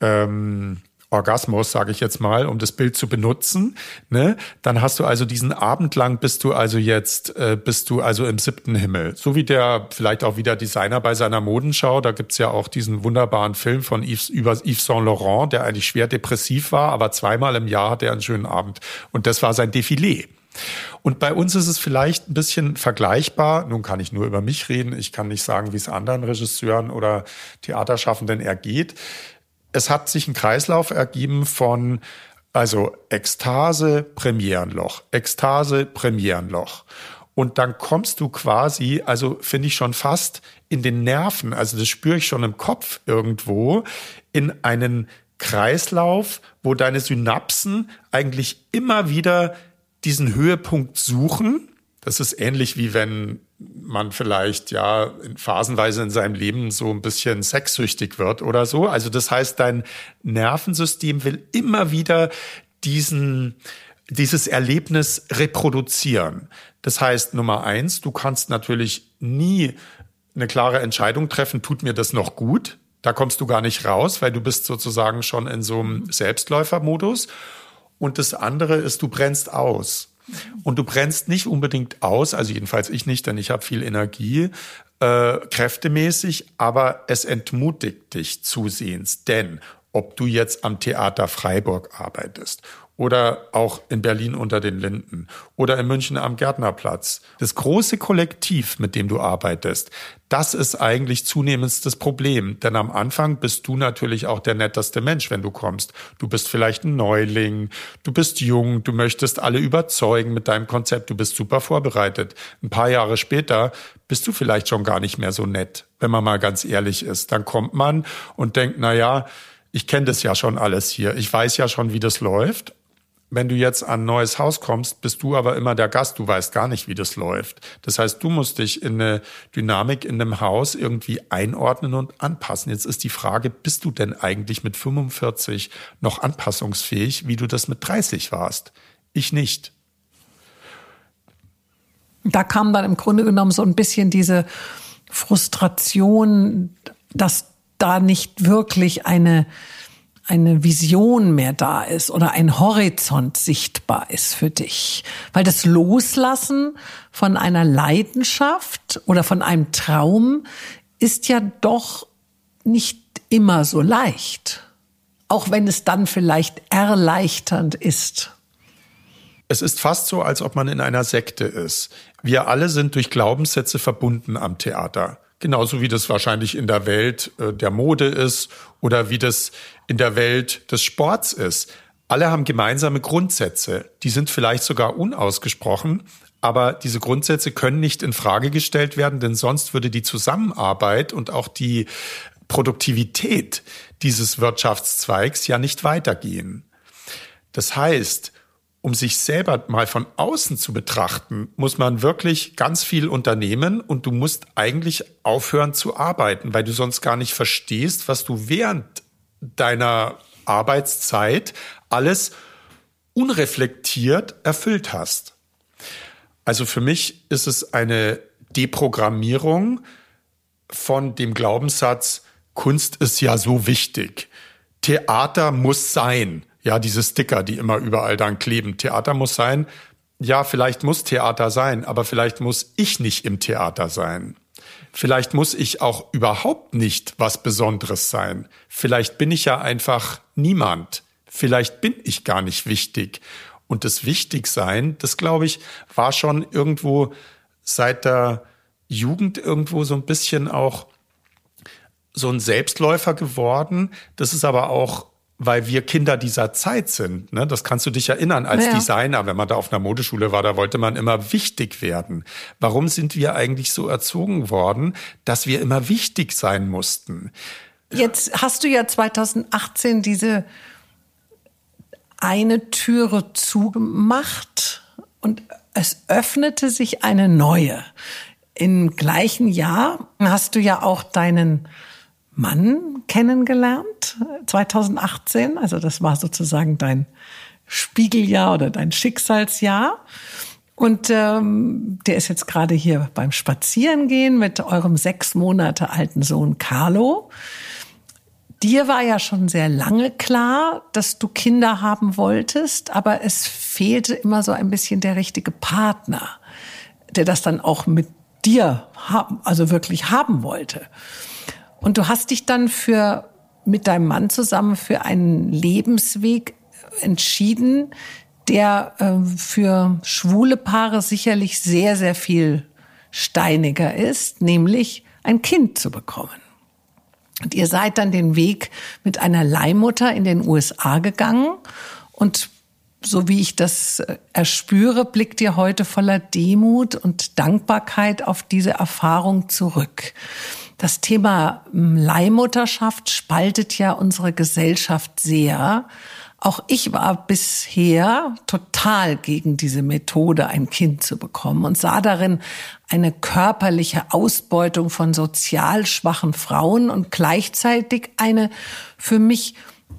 ähm, Orgasmus, sage ich jetzt mal, um das Bild zu benutzen, ne, dann hast du also diesen Abend lang bist du also jetzt, äh, bist du also im siebten Himmel. So wie der vielleicht auch wieder Designer bei seiner Modenschau, da gibt's ja auch diesen wunderbaren Film von Yves, über Yves Saint Laurent, der eigentlich schwer depressiv war, aber zweimal im Jahr hat er einen schönen Abend. Und das war sein Defilé. Und bei uns ist es vielleicht ein bisschen vergleichbar. Nun kann ich nur über mich reden. Ich kann nicht sagen, wie es anderen Regisseuren oder Theaterschaffenden ergeht es hat sich ein Kreislauf ergeben von also Ekstase, Premierenloch, Ekstase, Premierenloch. Und dann kommst du quasi, also finde ich schon fast in den Nerven, also das spüre ich schon im Kopf irgendwo, in einen Kreislauf, wo deine Synapsen eigentlich immer wieder diesen Höhepunkt suchen. Das ist ähnlich wie wenn man vielleicht ja phasenweise in seinem Leben so ein bisschen sexsüchtig wird oder so. Also das heißt, dein Nervensystem will immer wieder diesen, dieses Erlebnis reproduzieren. Das heißt, Nummer eins, du kannst natürlich nie eine klare Entscheidung treffen, tut mir das noch gut? Da kommst du gar nicht raus, weil du bist sozusagen schon in so einem Selbstläufermodus. Und das andere ist, du brennst aus. Und du brennst nicht unbedingt aus, also jedenfalls ich nicht, denn ich habe viel Energie, äh, kräftemäßig, aber es entmutigt dich zusehends. Denn ob du jetzt am Theater Freiburg arbeitest oder auch in Berlin unter den Linden oder in München am Gärtnerplatz. Das große Kollektiv, mit dem du arbeitest, das ist eigentlich zunehmend das Problem. Denn am Anfang bist du natürlich auch der netteste Mensch, wenn du kommst. Du bist vielleicht ein Neuling, du bist jung, du möchtest alle überzeugen mit deinem Konzept, du bist super vorbereitet. Ein paar Jahre später bist du vielleicht schon gar nicht mehr so nett, wenn man mal ganz ehrlich ist. Dann kommt man und denkt, na ja, ich kenne das ja schon alles hier. Ich weiß ja schon, wie das läuft. Wenn du jetzt an ein neues Haus kommst, bist du aber immer der Gast. Du weißt gar nicht, wie das läuft. Das heißt, du musst dich in eine Dynamik in einem Haus irgendwie einordnen und anpassen. Jetzt ist die Frage, bist du denn eigentlich mit 45 noch anpassungsfähig, wie du das mit 30 warst? Ich nicht. Da kam dann im Grunde genommen so ein bisschen diese Frustration, dass da nicht wirklich eine eine Vision mehr da ist oder ein Horizont sichtbar ist für dich. Weil das Loslassen von einer Leidenschaft oder von einem Traum ist ja doch nicht immer so leicht. Auch wenn es dann vielleicht erleichternd ist. Es ist fast so, als ob man in einer Sekte ist. Wir alle sind durch Glaubenssätze verbunden am Theater. Genauso wie das wahrscheinlich in der Welt äh, der Mode ist oder wie das in der Welt des Sports ist. Alle haben gemeinsame Grundsätze. Die sind vielleicht sogar unausgesprochen, aber diese Grundsätze können nicht in Frage gestellt werden, denn sonst würde die Zusammenarbeit und auch die Produktivität dieses Wirtschaftszweigs ja nicht weitergehen. Das heißt, um sich selber mal von außen zu betrachten, muss man wirklich ganz viel unternehmen und du musst eigentlich aufhören zu arbeiten, weil du sonst gar nicht verstehst, was du während deiner Arbeitszeit alles unreflektiert erfüllt hast. Also für mich ist es eine Deprogrammierung von dem Glaubenssatz, Kunst ist ja so wichtig. Theater muss sein ja, diese Sticker, die immer überall dann kleben. Theater muss sein. Ja, vielleicht muss Theater sein, aber vielleicht muss ich nicht im Theater sein. Vielleicht muss ich auch überhaupt nicht was Besonderes sein. Vielleicht bin ich ja einfach niemand. Vielleicht bin ich gar nicht wichtig. Und das Wichtigsein, das glaube ich, war schon irgendwo seit der Jugend irgendwo so ein bisschen auch so ein Selbstläufer geworden. Das ist aber auch weil wir Kinder dieser Zeit sind. Ne? Das kannst du dich erinnern als ja. Designer, wenn man da auf einer Modeschule war, da wollte man immer wichtig werden. Warum sind wir eigentlich so erzogen worden, dass wir immer wichtig sein mussten? Jetzt hast du ja 2018 diese eine Türe zugemacht und es öffnete sich eine neue. Im gleichen Jahr hast du ja auch deinen Mann kennengelernt, 2018. Also das war sozusagen dein Spiegeljahr oder dein Schicksalsjahr. Und ähm, der ist jetzt gerade hier beim Spazierengehen mit eurem sechs Monate alten Sohn Carlo. Dir war ja schon sehr lange klar, dass du Kinder haben wolltest, aber es fehlte immer so ein bisschen der richtige Partner, der das dann auch mit dir haben, also wirklich haben wollte. Und du hast dich dann für, mit deinem Mann zusammen für einen Lebensweg entschieden, der äh, für schwule Paare sicherlich sehr, sehr viel steiniger ist, nämlich ein Kind zu bekommen. Und ihr seid dann den Weg mit einer Leihmutter in den USA gegangen und so wie ich das äh, erspüre, blickt ihr heute voller Demut und Dankbarkeit auf diese Erfahrung zurück. Das Thema hm, Leihmutterschaft spaltet ja unsere Gesellschaft sehr. Auch ich war bisher total gegen diese Methode, ein Kind zu bekommen und sah darin eine körperliche Ausbeutung von sozial schwachen Frauen und gleichzeitig eine für mich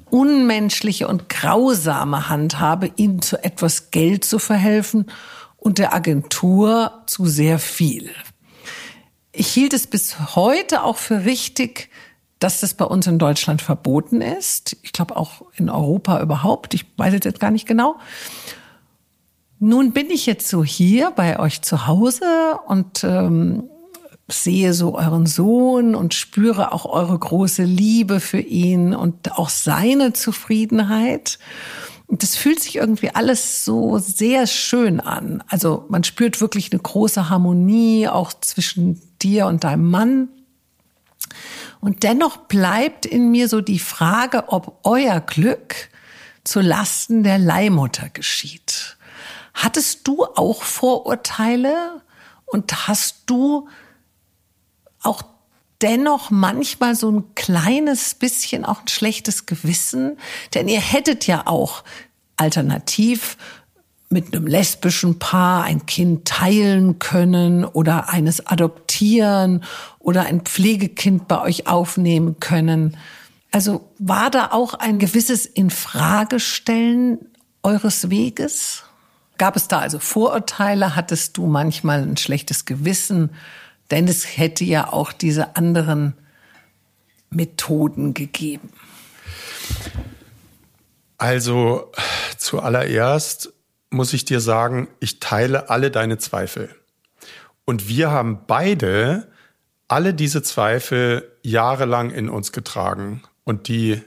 unmenschliche und grausame Handhabe, ihnen zu etwas Geld zu verhelfen und der Agentur zu sehr viel. Ich hielt es bis heute auch für richtig, dass das bei uns in Deutschland verboten ist. Ich glaube auch in Europa überhaupt. Ich weiß es jetzt gar nicht genau. Nun bin ich jetzt so hier bei euch zu Hause und ähm, sehe so euren Sohn und spüre auch eure große Liebe für ihn und auch seine Zufriedenheit. Das fühlt sich irgendwie alles so sehr schön an. Also man spürt wirklich eine große Harmonie auch zwischen dir und deinem Mann. Und dennoch bleibt in mir so die Frage, ob euer Glück zu Lasten der Leihmutter geschieht. Hattest du auch Vorurteile und hast du auch dennoch manchmal so ein kleines bisschen auch ein schlechtes Gewissen? Denn ihr hättet ja auch alternativ mit einem lesbischen Paar ein Kind teilen können oder eines adoptieren oder ein Pflegekind bei euch aufnehmen können. Also war da auch ein gewisses Infragestellen eures Weges? Gab es da also Vorurteile? Hattest du manchmal ein schlechtes Gewissen? Denn es hätte ja auch diese anderen Methoden gegeben. Also zuallererst muss ich dir sagen, ich teile alle deine Zweifel. Und wir haben beide alle diese Zweifel jahrelang in uns getragen und die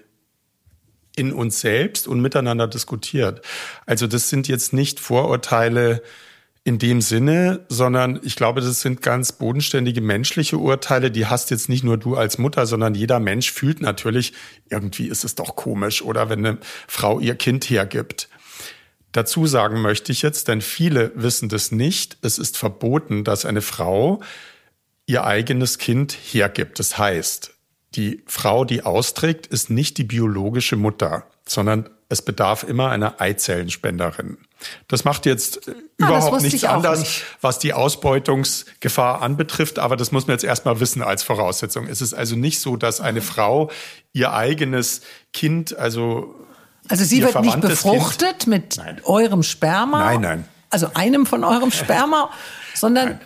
in uns selbst und miteinander diskutiert. Also das sind jetzt nicht Vorurteile in dem Sinne, sondern ich glaube, das sind ganz bodenständige menschliche Urteile. Die hast jetzt nicht nur du als Mutter, sondern jeder Mensch fühlt natürlich, irgendwie ist es doch komisch oder wenn eine Frau ihr Kind hergibt. Dazu sagen möchte ich jetzt, denn viele wissen das nicht, es ist verboten, dass eine Frau ihr eigenes Kind hergibt. Das heißt, die Frau, die austrägt, ist nicht die biologische Mutter, sondern es bedarf immer einer Eizellenspenderin. Das macht jetzt ah, überhaupt nichts anders, nicht. was die Ausbeutungsgefahr anbetrifft, aber das muss man jetzt erstmal wissen als Voraussetzung. Es ist also nicht so, dass eine Frau ihr eigenes Kind, also also sie wird nicht befruchtet kind? mit nein. eurem Sperma? Nein, nein. Also einem von eurem Sperma, sondern,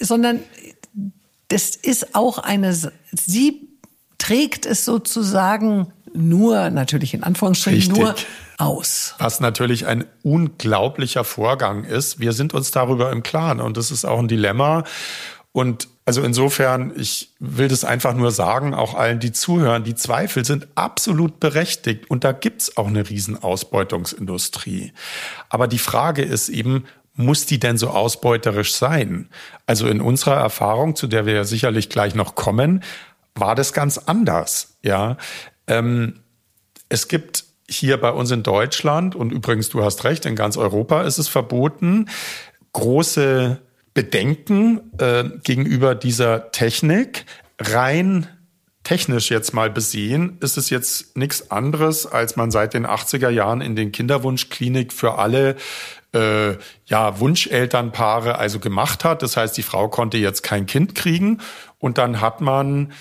sondern das ist auch eine, sie trägt es sozusagen nur, natürlich in Anführungsstrichen, Richtig. nur aus. Was natürlich ein unglaublicher Vorgang ist. Wir sind uns darüber im Klaren und das ist auch ein Dilemma. Und also insofern, ich will das einfach nur sagen, auch allen, die zuhören, die Zweifel sind absolut berechtigt und da gibt's auch eine Riesenausbeutungsindustrie. Aber die Frage ist eben, muss die denn so ausbeuterisch sein? Also in unserer Erfahrung, zu der wir ja sicherlich gleich noch kommen, war das ganz anders. Ja, ähm, es gibt hier bei uns in Deutschland und übrigens, du hast recht, in ganz Europa ist es verboten, große Bedenken äh, gegenüber dieser Technik. Rein technisch jetzt mal besehen, ist es jetzt nichts anderes, als man seit den 80er Jahren in den Kinderwunschklinik für alle äh, ja, Wunschelternpaare also gemacht hat. Das heißt, die Frau konnte jetzt kein Kind kriegen und dann hat man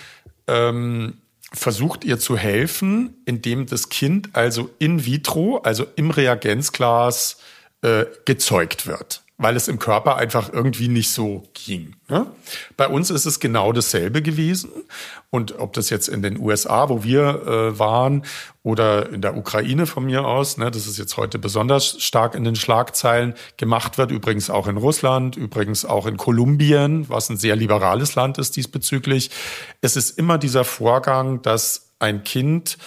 ähm, versucht ihr zu helfen, indem das Kind also in vitro, also im Reagenzglas äh, gezeugt wird weil es im Körper einfach irgendwie nicht so ging. Ne? Bei uns ist es genau dasselbe gewesen. Und ob das jetzt in den USA, wo wir äh, waren, oder in der Ukraine von mir aus, ne, das ist jetzt heute besonders stark in den Schlagzeilen gemacht wird, übrigens auch in Russland, übrigens auch in Kolumbien, was ein sehr liberales Land ist diesbezüglich. Es ist immer dieser Vorgang, dass ein Kind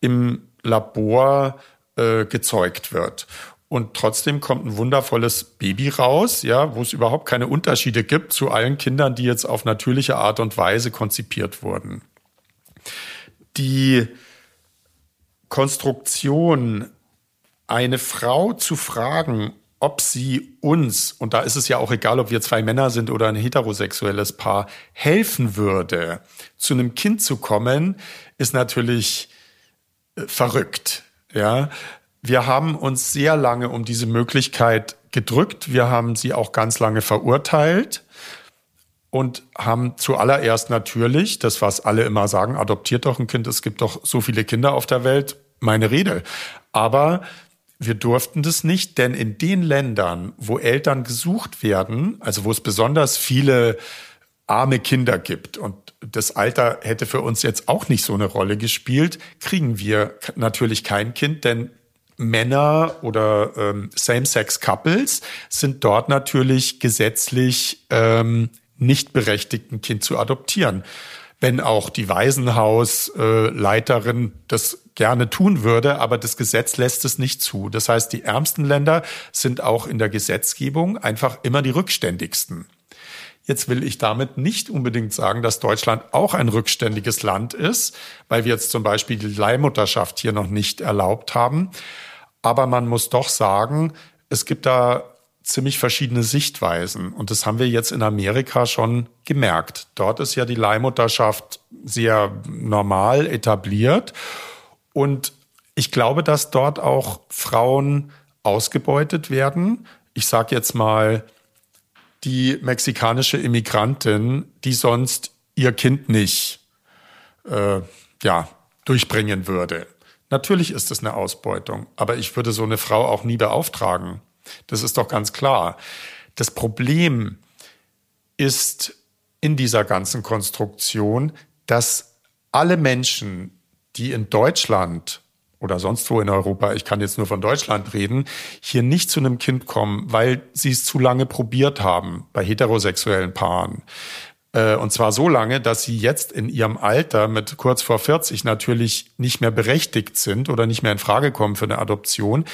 im Labor äh, gezeugt wird und trotzdem kommt ein wundervolles Baby raus, ja, wo es überhaupt keine Unterschiede gibt zu allen Kindern, die jetzt auf natürliche Art und Weise konzipiert wurden. Die Konstruktion, eine Frau zu fragen, ob sie uns, und da ist es ja auch egal, ob wir zwei Männer sind oder ein heterosexuelles Paar, helfen würde, zu einem Kind zu kommen, ist natürlich äh, verrückt. Ja, wir haben uns sehr lange um diese Möglichkeit gedrückt. Wir haben sie auch ganz lange verurteilt und haben zuallererst natürlich, das was alle immer sagen, adoptiert doch ein Kind, es gibt doch so viele Kinder auf der Welt, meine Rede. Aber wir durften das nicht, denn in den Ländern, wo Eltern gesucht werden, also wo es besonders viele arme Kinder gibt und das Alter hätte für uns jetzt auch nicht so eine Rolle gespielt, kriegen wir natürlich kein Kind, denn Männer oder ähm, Same-Sex-Couples sind dort natürlich gesetzlich ähm, nicht berechtigt, ein Kind zu adoptieren. Wenn auch die Waisenhausleiterin äh, das gerne tun würde, aber das Gesetz lässt es nicht zu. Das heißt, die ärmsten Länder sind auch in der Gesetzgebung einfach immer die rückständigsten. Jetzt will ich damit nicht unbedingt sagen, dass Deutschland auch ein rückständiges Land ist, weil wir jetzt zum Beispiel die Leihmutterschaft hier noch nicht erlaubt haben. Aber man muss doch sagen, es gibt da ziemlich verschiedene Sichtweisen. Und das haben wir jetzt in Amerika schon gemerkt. Dort ist ja die Leihmutterschaft sehr normal etabliert. Und ich glaube, dass dort auch Frauen ausgebeutet werden. Ich sage jetzt mal, die mexikanische Immigrantin, die sonst ihr Kind nicht äh, ja, durchbringen würde. Natürlich ist es eine Ausbeutung, aber ich würde so eine Frau auch nie beauftragen. Das ist doch ganz klar. Das Problem ist in dieser ganzen Konstruktion, dass alle Menschen, die in Deutschland oder sonst wo in Europa, ich kann jetzt nur von Deutschland reden, hier nicht zu einem Kind kommen, weil sie es zu lange probiert haben bei heterosexuellen Paaren. Äh, und zwar so lange, dass sie jetzt in ihrem Alter mit kurz vor 40 natürlich nicht mehr berechtigt sind oder nicht mehr in Frage kommen für eine Adoption.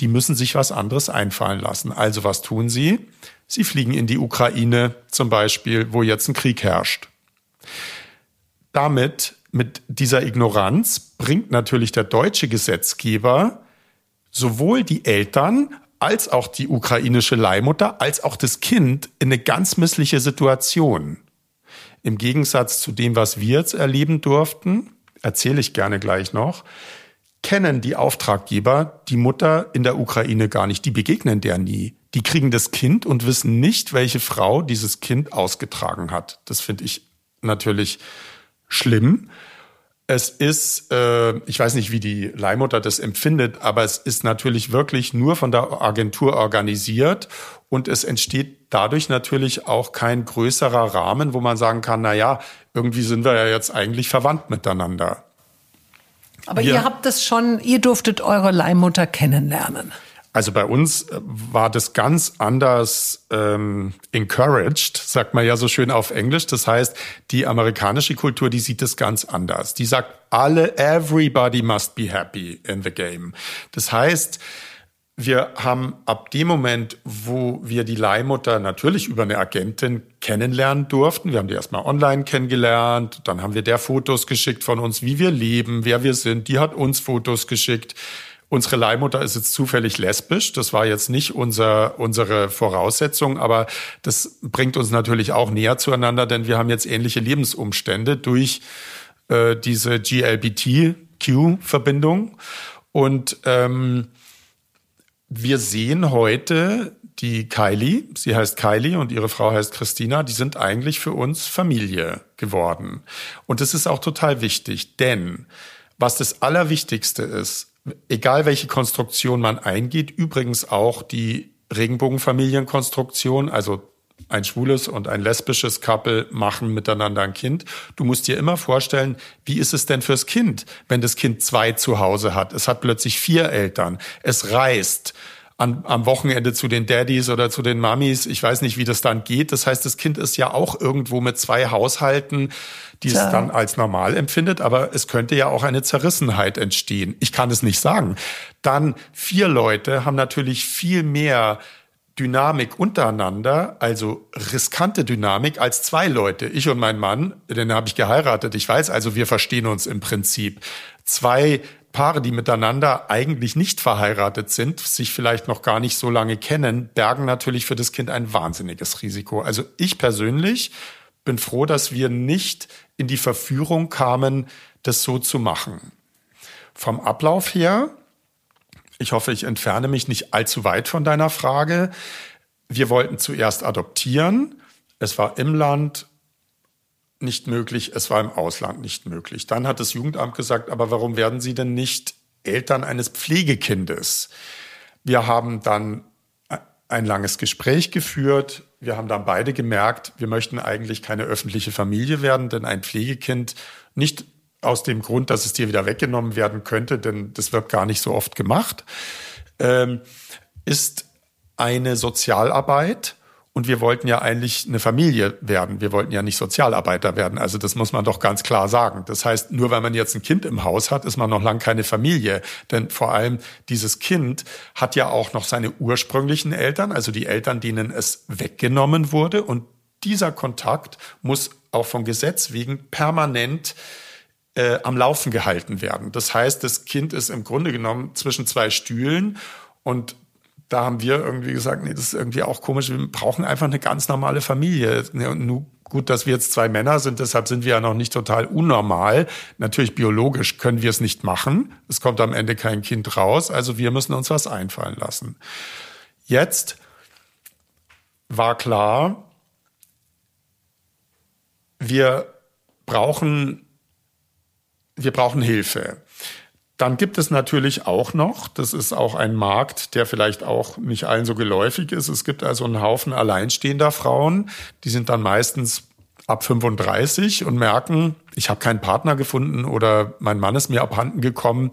Die müssen sich was anderes einfallen lassen. Also was tun sie? Sie fliegen in die Ukraine zum Beispiel, wo jetzt ein Krieg herrscht. Damit, mit dieser Ignoranz, bringt natürlich der deutsche Gesetzgeber sowohl die Eltern als auch die ukrainische Leihmutter als auch das Kind in eine ganz missliche Situation. Im Gegensatz zu dem, was wir jetzt erleben durften, erzähle ich gerne gleich noch, kennen die Auftraggeber die Mutter in der Ukraine gar nicht. Die begegnen der nie. Die kriegen das Kind und wissen nicht, welche Frau dieses Kind ausgetragen hat. Das finde ich natürlich schlimm. Es ist, äh, ich weiß nicht, wie die Leihmutter das empfindet, aber es ist natürlich wirklich nur von der Agentur organisiert und es entsteht dadurch natürlich auch kein größerer Rahmen, wo man sagen kann, na ja, irgendwie sind wir ja jetzt eigentlich verwandt miteinander. Aber wir, ihr habt das schon, ihr durftet eure Leihmutter kennenlernen. Also bei uns äh, war das ganz anders ähm, encouraged, sagt man ja so schön auf Englisch. Das heißt, die amerikanische Kultur, die sieht das ganz anders. Die sagt, alle, everybody must be happy in the game. Das heißt, wir haben ab dem Moment, wo wir die Leihmutter natürlich über eine Agentin kennenlernen durften, wir haben die erstmal online kennengelernt, dann haben wir der Fotos geschickt von uns, wie wir leben, wer wir sind, die hat uns Fotos geschickt. Unsere Leihmutter ist jetzt zufällig lesbisch. Das war jetzt nicht unser, unsere Voraussetzung, aber das bringt uns natürlich auch näher zueinander, denn wir haben jetzt ähnliche Lebensumstände durch äh, diese GLBTQ-Verbindung. Und ähm, wir sehen heute die Kylie, sie heißt Kylie und ihre Frau heißt Christina, die sind eigentlich für uns Familie geworden. Und das ist auch total wichtig, denn was das Allerwichtigste ist, egal welche Konstruktion man eingeht, übrigens auch die Regenbogenfamilienkonstruktion, also ein schwules und ein lesbisches Couple machen miteinander ein Kind. Du musst dir immer vorstellen, wie ist es denn fürs Kind, wenn das Kind zwei zu Hause hat? Es hat plötzlich vier Eltern. Es reist an, am Wochenende zu den Daddys oder zu den Mummies. Ich weiß nicht, wie das dann geht. Das heißt, das Kind ist ja auch irgendwo mit zwei Haushalten, die es dann als normal empfindet, aber es könnte ja auch eine Zerrissenheit entstehen. Ich kann es nicht sagen. Dann vier Leute haben natürlich viel mehr Dynamik untereinander, also riskante Dynamik, als zwei Leute. Ich und mein Mann, den habe ich geheiratet. Ich weiß also, wir verstehen uns im Prinzip. Zwei Paare, die miteinander eigentlich nicht verheiratet sind, sich vielleicht noch gar nicht so lange kennen, bergen natürlich für das Kind ein wahnsinniges Risiko. Also ich persönlich bin froh, dass wir nicht in die Verführung kamen, das so zu machen. Vom Ablauf her, Ich hoffe, ich entferne mich nicht allzu weit von deiner Frage. Wir wollten zuerst adoptieren. Es war im Land nicht möglich, es war im Ausland nicht möglich. Dann hat das Jugendamt gesagt, aber warum werden Sie denn nicht Eltern eines Pflegekindes? Wir haben dann ein langes Gespräch geführt. Wir haben dann beide gemerkt, wir möchten eigentlich keine öffentliche Familie werden, denn ein Pflegekind nicht aus dem Grund, dass es dir wieder weggenommen werden könnte, denn das wird gar nicht so oft gemacht, ähm, ist eine Sozialarbeit. Und wir wollten ja eigentlich eine Familie werden. Wir wollten ja nicht Sozialarbeiter werden. Also das muss man doch ganz klar sagen. Das heißt, nur weil man jetzt ein Kind im Haus hat, ist man noch lang keine Familie. Denn vor allem dieses Kind hat ja auch noch seine ursprünglichen Eltern, also die Eltern, denen es weggenommen wurde. Und dieser Kontakt muss auch vom Gesetz wegen permanent äh, am Laufen gehalten werden. Das heißt, das Kind ist im Grunde genommen zwischen zwei Stühlen und da haben wir irgendwie gesagt, nee, das ist irgendwie auch komisch. Wir brauchen einfach eine ganz normale Familie. Nur gut, dass wir jetzt zwei Männer sind, deshalb sind wir ja noch nicht total unnormal. Natürlich biologisch können wir es nicht machen. Es kommt am Ende kein Kind raus. Also wir müssen uns was einfallen lassen. Jetzt war klar, wir brauchen wir brauchen Hilfe. Dann gibt es natürlich auch noch, das ist auch ein Markt, der vielleicht auch nicht allen so geläufig ist. Es gibt also einen Haufen alleinstehender Frauen, die sind dann meistens ab 35 und merken, ich habe keinen Partner gefunden oder mein Mann ist mir abhanden gekommen,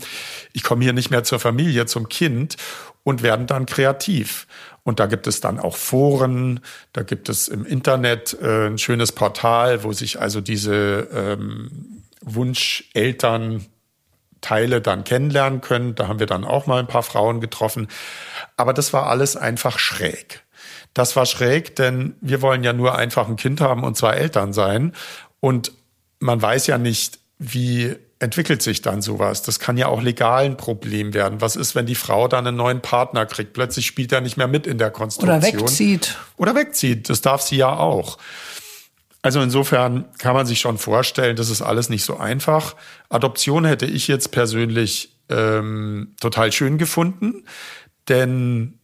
ich komme hier nicht mehr zur Familie, zum Kind und werden dann kreativ. Und da gibt es dann auch Foren, da gibt es im Internet äh, ein schönes Portal, wo sich also diese ähm, Wunscheltern Teile dann kennenlernen können. Da haben wir dann auch mal ein paar Frauen getroffen. Aber das war alles einfach schräg. Das war schräg, denn wir wollen ja nur einfach ein Kind haben und zwei Eltern sein. Und man weiß ja nicht, wie entwickelt sich dann sowas. Das kann ja auch legal ein Problem werden. Was ist, wenn die Frau dann einen neuen Partner kriegt? Plötzlich spielt er nicht mehr mit in der Konstruktion. Oder wegzieht. Oder wegzieht. Das darf sie ja auch. Also insofern kann man sich schon vorstellen, das ist alles nicht so einfach. Adoption hätte ich jetzt persönlich ähm, total schön gefunden, denn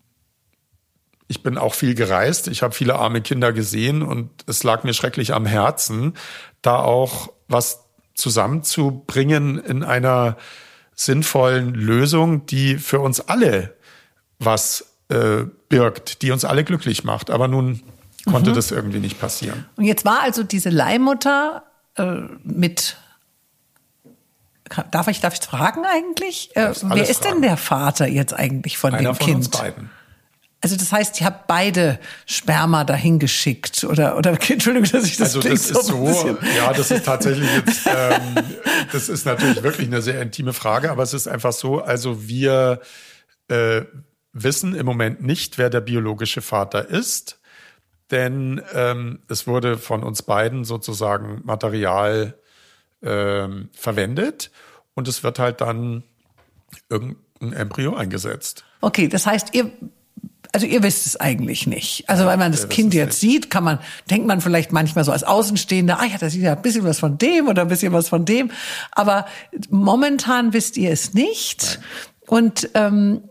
ich bin auch viel gereist. Ich habe viele arme Kinder gesehen und es lag mir schrecklich am Herzen, da auch was zusammenzubringen in einer sinnvollen Lösung, die für uns alle was äh, birgt, die uns alle glücklich macht. Aber nun konnte mhm. das irgendwie nicht passieren. Und jetzt war also diese Leihmutter äh, mit Darf ich, darf ich fragen eigentlich? Äh, wer ist fragen. denn der Vater jetzt eigentlich von Einer dem von Kind? Uns beiden. Also das heißt, ihr habt beide Sperma dahin geschickt oder oder Entschuldigung, dass ich das also das ist so, so ja, das ist tatsächlich jetzt, ähm, das ist natürlich wirklich eine sehr intime Frage, aber es ist einfach so, also wir äh, wissen im Moment nicht, wer der biologische Vater ist denn ähm, es wurde von uns beiden sozusagen Material ähm, verwendet und es wird halt dann irgendein Embryo eingesetzt. Okay, das heißt, ihr also ihr wisst es eigentlich nicht. Also weil man das Kind jetzt nicht. sieht, kann man, denkt man vielleicht manchmal so als Außenstehender, ah ja, das ist ja ein bisschen was von dem oder ein bisschen was von dem. Aber momentan wisst ihr es nicht. Nein. Und ähm,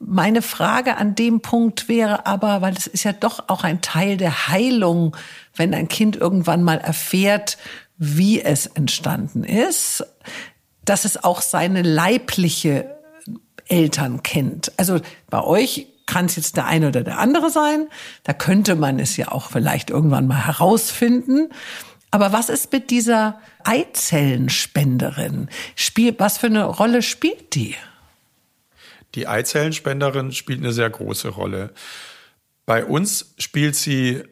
meine Frage an dem Punkt wäre aber, weil es ist ja doch auch ein Teil der Heilung, wenn ein Kind irgendwann mal erfährt, wie es entstanden ist, dass es auch seine leibliche Eltern kennt. Also bei euch kann es jetzt der eine oder der andere sein. Da könnte man es ja auch vielleicht irgendwann mal herausfinden. Aber was ist mit dieser Eizellenspenderin? Spiel, was für eine Rolle spielt die? Die Eizellenspenderin spielt eine sehr große Rolle. Bei uns spielt sie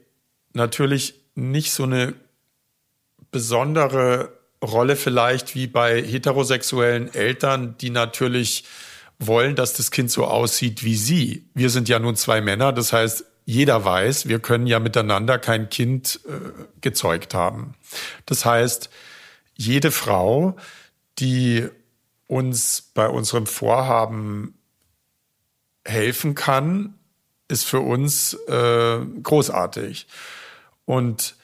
natürlich nicht so eine besondere Rolle vielleicht wie bei heterosexuellen Eltern, die natürlich wollen, dass das Kind so aussieht wie sie. Wir sind ja nun zwei Männer, das heißt, jeder weiß, wir können ja miteinander kein Kind äh, gezeugt haben. Das heißt, jede Frau, die uns bei unserem Vorhaben helfen kann, ist für uns äh, großartig. Und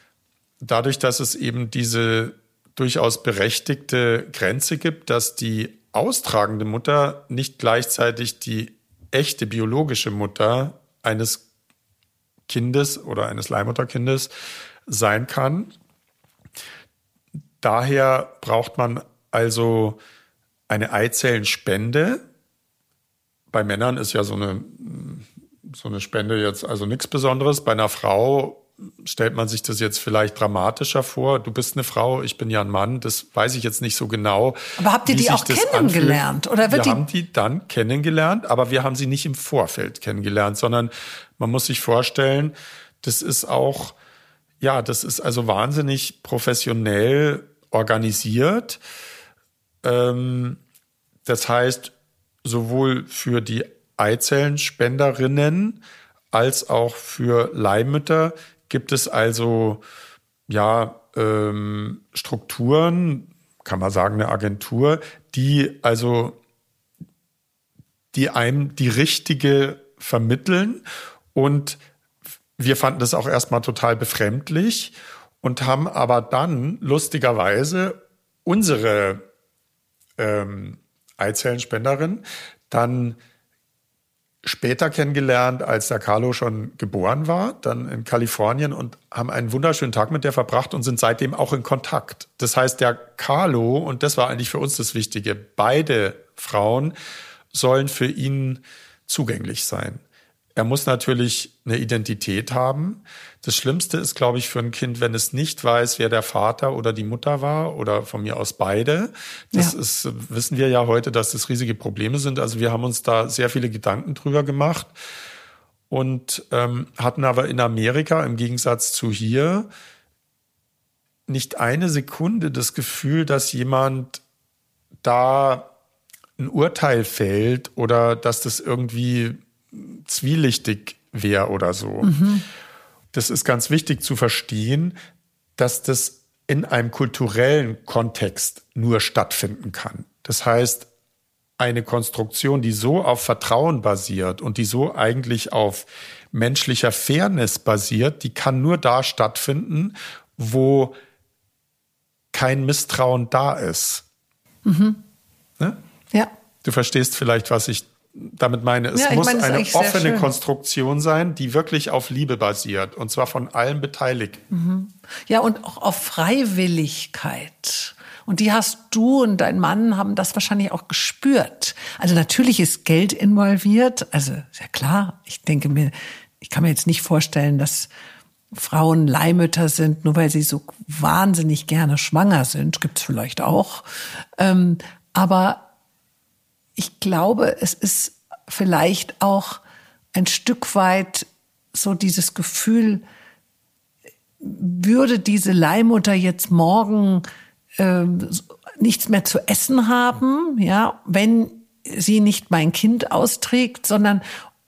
dadurch, dass es eben diese durchaus berechtigte Grenze gibt, dass die austragende Mutter nicht gleichzeitig die echte biologische Mutter eines Kindes oder eines Leihmutterkindes sein kann. Daher braucht man also eine Eizellenspende. Bei Männern ist ja so eine, so eine Spende jetzt also nichts Besonderes. Bei einer Frau stellt man sich das jetzt vielleicht dramatischer vor. Du bist eine Frau, ich bin ja ein Mann, das weiß ich jetzt nicht so genau. Aber habt ihr die auch kennengelernt? Oder wird wir die haben die dann kennengelernt, aber wir haben sie nicht im Vorfeld kennengelernt, sondern man muss sich vorstellen, das ist auch, ja, das ist also wahnsinnig professionell organisiert. Ähm, das heißt, sowohl für die Eizellenspenderinnen als auch für Leihmütter gibt es also ja ähm, Strukturen, kann man sagen, eine Agentur, die also die einem die richtige vermitteln. Und wir fanden das auch erstmal total befremdlich und haben aber dann lustigerweise unsere ähm, Eizellenspenderin dann später kennengelernt, als der Carlo schon geboren war, dann in Kalifornien und haben einen wunderschönen Tag mit der verbracht und sind seitdem auch in Kontakt. Das heißt, der Carlo, und das war eigentlich für uns das Wichtige, beide Frauen sollen für ihn zugänglich sein. Er muss natürlich eine Identität haben. Das Schlimmste ist, glaube ich, für ein Kind, wenn es nicht weiß, wer der Vater oder die Mutter war oder von mir aus beide. Das ja. ist, wissen wir ja heute, dass das riesige Probleme sind. Also wir haben uns da sehr viele Gedanken drüber gemacht und ähm, hatten aber in Amerika im Gegensatz zu hier nicht eine Sekunde das Gefühl, dass jemand da ein Urteil fällt oder dass das irgendwie zwielichtig wäre oder so. Mhm. Das ist ganz wichtig zu verstehen, dass das in einem kulturellen Kontext nur stattfinden kann. Das heißt, eine Konstruktion, die so auf Vertrauen basiert und die so eigentlich auf menschlicher Fairness basiert, die kann nur da stattfinden, wo kein Misstrauen da ist. Mhm. Ne? Ja. Du verstehst vielleicht, was ich damit meine, es ja, muss meine, eine offene Konstruktion sein, die wirklich auf Liebe basiert und zwar von allen Beteiligten. Mhm. Ja, und auch auf Freiwilligkeit. Und die hast du und dein Mann haben das wahrscheinlich auch gespürt. Also natürlich ist Geld involviert. Also sehr klar. Ich denke mir, ich kann mir jetzt nicht vorstellen, dass Frauen Leihmütter sind, nur weil sie so wahnsinnig gerne schwanger sind. Gibt's vielleicht auch. Ähm, aber ich glaube, es ist vielleicht auch ein Stück weit so dieses Gefühl, würde diese Leihmutter jetzt morgen äh, nichts mehr zu essen haben, ja, wenn sie nicht mein Kind austrägt, sondern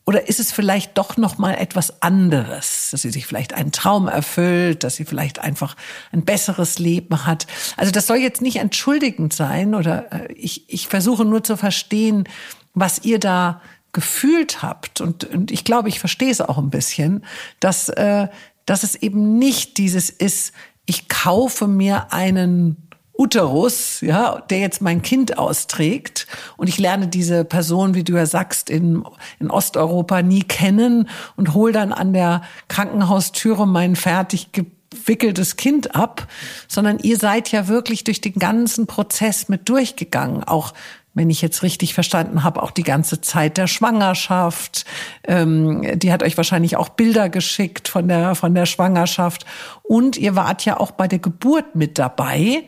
oder ist es vielleicht doch noch mal etwas anderes, dass sie sich vielleicht einen Traum erfüllt, dass sie vielleicht einfach ein besseres Leben hat? Also das soll jetzt nicht entschuldigend sein oder äh, ich, ich versuche nur zu verstehen, was ihr da gefühlt habt und, und ich glaube, ich verstehe es auch ein bisschen, dass äh, dass es eben nicht dieses ist, ich kaufe mir einen Uterus, ja, der jetzt mein Kind austrägt. Und ich lerne diese Person, wie du ja sagst, in, in Osteuropa nie kennen und hole dann an der Krankenhaustüre mein fertig gewickeltes Kind ab, sondern ihr seid ja wirklich durch den ganzen Prozess mit durchgegangen, auch wenn ich jetzt richtig verstanden habe, auch die ganze Zeit der Schwangerschaft. Ähm, die hat euch wahrscheinlich auch Bilder geschickt von der, von der Schwangerschaft. Und ihr wart ja auch bei der Geburt mit dabei.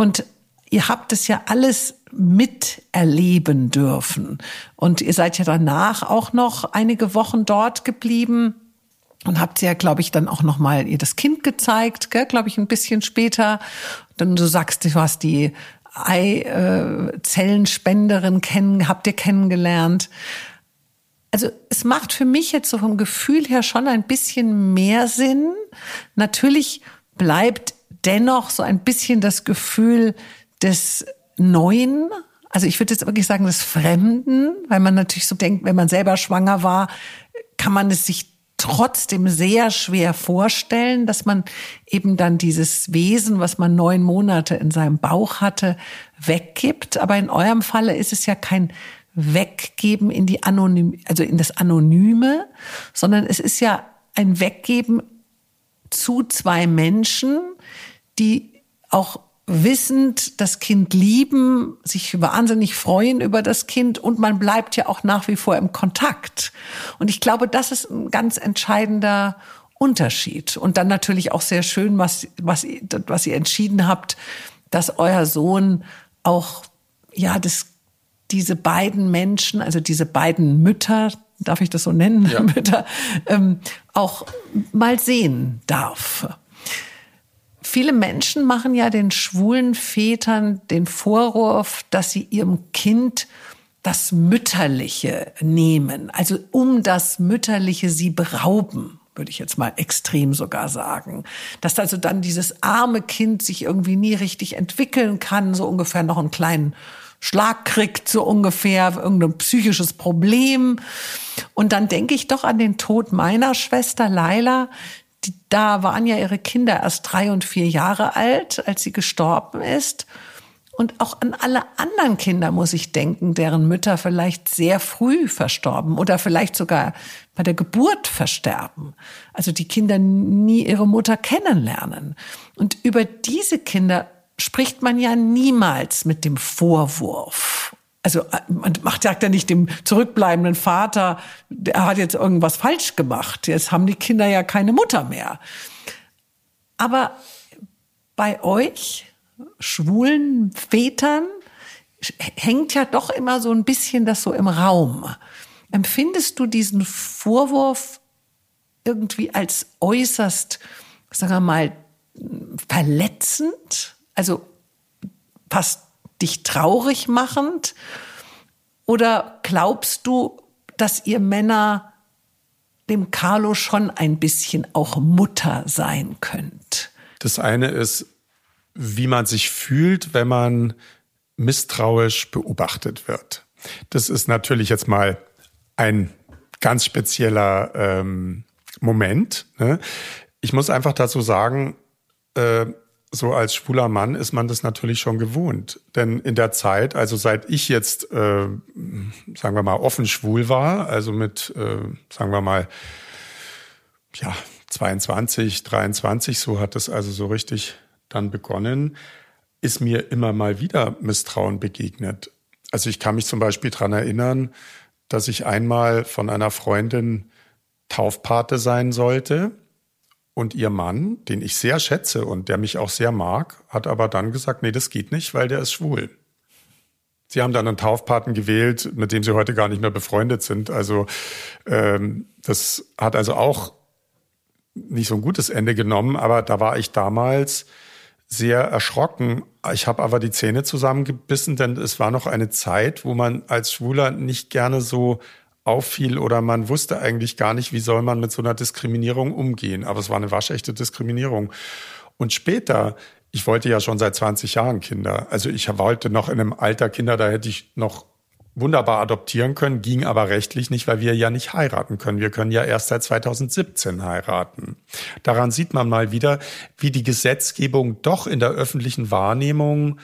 Und ihr habt es ja alles miterleben dürfen. Und ihr seid ja danach auch noch einige Wochen dort geblieben und habt ja, glaube ich, dann auch noch mal ihr das Kind gezeigt, glaube ich, ein bisschen später. Dann du sagst, du hast die Eizellenspenderin kennen, habt ihr kennengelernt. Also es macht für mich jetzt so vom Gefühl her schon ein bisschen mehr Sinn. Natürlich bleibt dennoch so ein bisschen das Gefühl des Neuen. Also ich würde jetzt wirklich sagen des Fremden, weil man natürlich so denkt, wenn man selber schwanger war, kann man es sich trotzdem sehr schwer vorstellen, dass man eben dann dieses Wesen, was man neun Monate in seinem Bauch hatte, weggibt. Aber in eurem Falle ist es ja kein Weggeben in die Anonym, also in das Anonyme, sondern es ist ja ein Weggeben zu zwei Menschen, die auch wissend das Kind lieben, sich wahnsinnig freuen über das Kind und man bleibt ja auch nach wie vor im Kontakt. Und ich glaube, das ist ein ganz entscheidender Unterschied. Und dann natürlich auch sehr schön, was, was, was ihr entschieden habt, dass euer Sohn auch, ja, das, diese beiden Menschen, also diese beiden Mütter, darf ich das so nennen, ja. Mütter, ähm, auch mal sehen darf. Viele Menschen machen ja den schwulen Vätern den Vorwurf, dass sie ihrem Kind das Mütterliche nehmen, also um das Mütterliche sie berauben würde ich jetzt mal extrem sogar sagen. Dass also dann dieses arme Kind sich irgendwie nie richtig entwickeln kann, so ungefähr noch einen kleinen Schlag kriegt, so ungefähr, irgendein psychisches Problem. Und dann denke ich doch an den Tod meiner Schwester Laila, die, da waren ja ihre Kinder erst drei und vier Jahre alt, als sie gestorben ist. Und auch an alle anderen Kinder muss ich denken, deren Mütter vielleicht sehr früh verstorben oder vielleicht sogar bei der Geburt versterben. Also die Kinder nie ihre Mutter kennenlernen. Und über diese Kinder spricht man ja niemals mit dem Vorwurf also äh, man macht sagt ja nicht dem zurückbleibenden Vater, er hat jetzt irgendwas falsch gemacht. Jetzt haben die Kinder ja keine Mutter mehr. Aber bei euch, schwulen Vätern, hängt ja doch immer so ein bisschen das so im Raum. Empfindest du diesen Vorwurf irgendwie als äußerst, sagen wir mal, verletzend? Also passt dich traurig machend? Oder glaubst du, dass ihr Männer dem Carlo schon ein bisschen auch Mutter sein könnt? Das eine ist, wie man sich fühlt, wenn man misstrauisch beobachtet wird. Das ist natürlich jetzt mal ein ganz spezieller ähm, Moment. Ne? Ich muss einfach dazu sagen, äh, so als schwuler Mann ist man das natürlich schon gewohnt. Denn in der Zeit, also seit ich jetzt, äh, sagen wir mal, offen schwul war, also mit, äh, sagen wir mal, ja, 22, 23, so hat es also so richtig dann begonnen, ist mir immer mal wieder Misstrauen begegnet. Also ich kann mich zum Beispiel dran erinnern, dass ich einmal von einer Freundin Taufpate sein sollte und ihr Mann, den ich sehr schätze und der mich auch sehr mag, hat aber dann gesagt, nee, das geht nicht, weil der ist schwul. Sie haben dann einen Taufpaten gewählt, mit dem sie heute gar nicht mehr befreundet sind. Also ähm, das hat also auch nicht so ein gutes Ende genommen, aber da war ich damals sehr erschrocken. Ich habe aber die Zähne zusammengebissen, denn es war noch eine Zeit, wo man als Schwuler nicht gerne so auffiel oder man wusste eigentlich gar nicht, wie soll man mit so einer Diskriminierung umgehen. Aber es war eine waschechte Diskriminierung. Und später, ich wollte ja schon seit 20 Jahren Kinder. Also ich wollte noch in einem Alter Kinder, da hätte ich noch wunderbar adoptieren können, ging aber rechtlich nicht, weil wir ja nicht heiraten können. Wir können ja erst seit 2017 heiraten. Daran sieht man mal wieder, wie die Gesetzgebung doch in der öffentlichen Wahrnehmung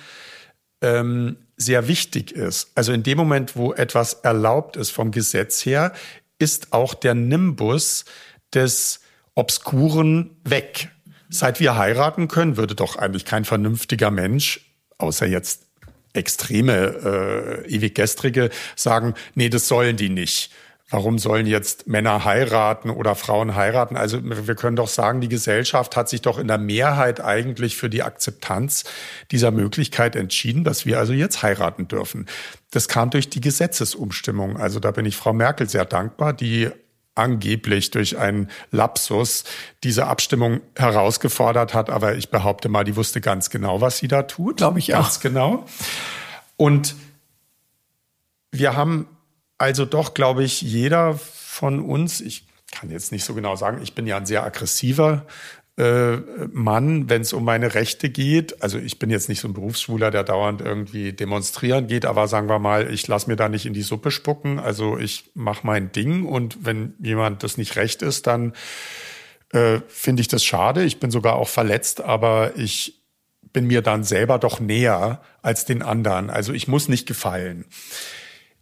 ähm, sehr wichtig ist. Also in dem Moment, wo etwas erlaubt ist vom Gesetz her, ist auch der Nimbus des Obskuren weg. Seit wir heiraten können, würde doch eigentlich kein vernünftiger Mensch, außer jetzt extreme äh, ewig gestrige, sagen, nee, das sollen die nicht. Warum sollen jetzt Männer heiraten oder Frauen heiraten? Also wir können doch sagen, die Gesellschaft hat sich doch in der Mehrheit eigentlich für die Akzeptanz dieser Möglichkeit entschieden, dass wir also jetzt heiraten dürfen. Das kam durch die Gesetzesumstimmung. Also da bin ich Frau Merkel sehr dankbar, die angeblich durch einen Lapsus diese Abstimmung herausgefordert hat. Aber ich behaupte mal, die wusste ganz genau, was sie da tut. Glaube ich auch. Ganz genau. Und wir haben also doch, glaube ich, jeder von uns, ich kann jetzt nicht so genau sagen, ich bin ja ein sehr aggressiver äh, Mann, wenn es um meine Rechte geht. Also ich bin jetzt nicht so ein Berufsschwuler, der dauernd irgendwie demonstrieren geht, aber sagen wir mal, ich lasse mir da nicht in die Suppe spucken. Also ich mache mein Ding und wenn jemand das nicht recht ist, dann äh, finde ich das schade. Ich bin sogar auch verletzt, aber ich bin mir dann selber doch näher als den anderen. Also ich muss nicht gefallen.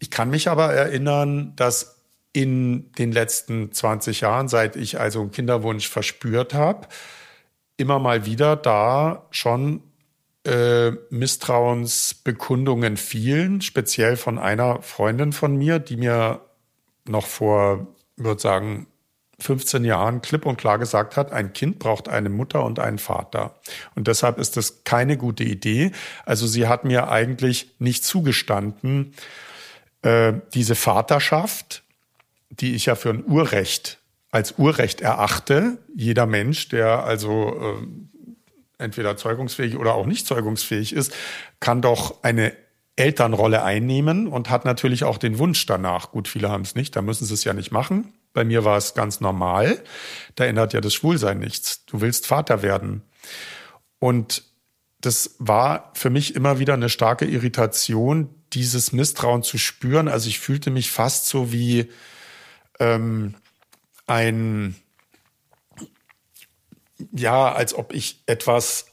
Ich kann mich aber erinnern, dass in den letzten 20 Jahren, seit ich also einen Kinderwunsch verspürt habe, immer mal wieder da schon äh, Misstrauensbekundungen fielen, speziell von einer Freundin von mir, die mir noch vor, würde sagen, 15 Jahren klipp und klar gesagt hat, ein Kind braucht eine Mutter und einen Vater. Und deshalb ist das keine gute Idee. Also sie hat mir eigentlich nicht zugestanden, äh, diese Vaterschaft, die ich ja für ein Urrecht als Urrecht erachte. Jeder Mensch, der also äh, entweder zeugungsfähig oder auch nicht zeugungsfähig ist, kann doch eine Elternrolle einnehmen und hat natürlich auch den Wunsch danach. Gut, viele haben es nicht, da müssen sie es ja nicht machen. Bei mir war es ganz normal. Da ändert ja das Schwulsein nichts. Du willst Vater werden. Und das war für mich immer wieder eine starke Irritation, dieses Misstrauen zu spüren. Also ich fühlte mich fast so wie, ähm, ein, ja, als ob ich etwas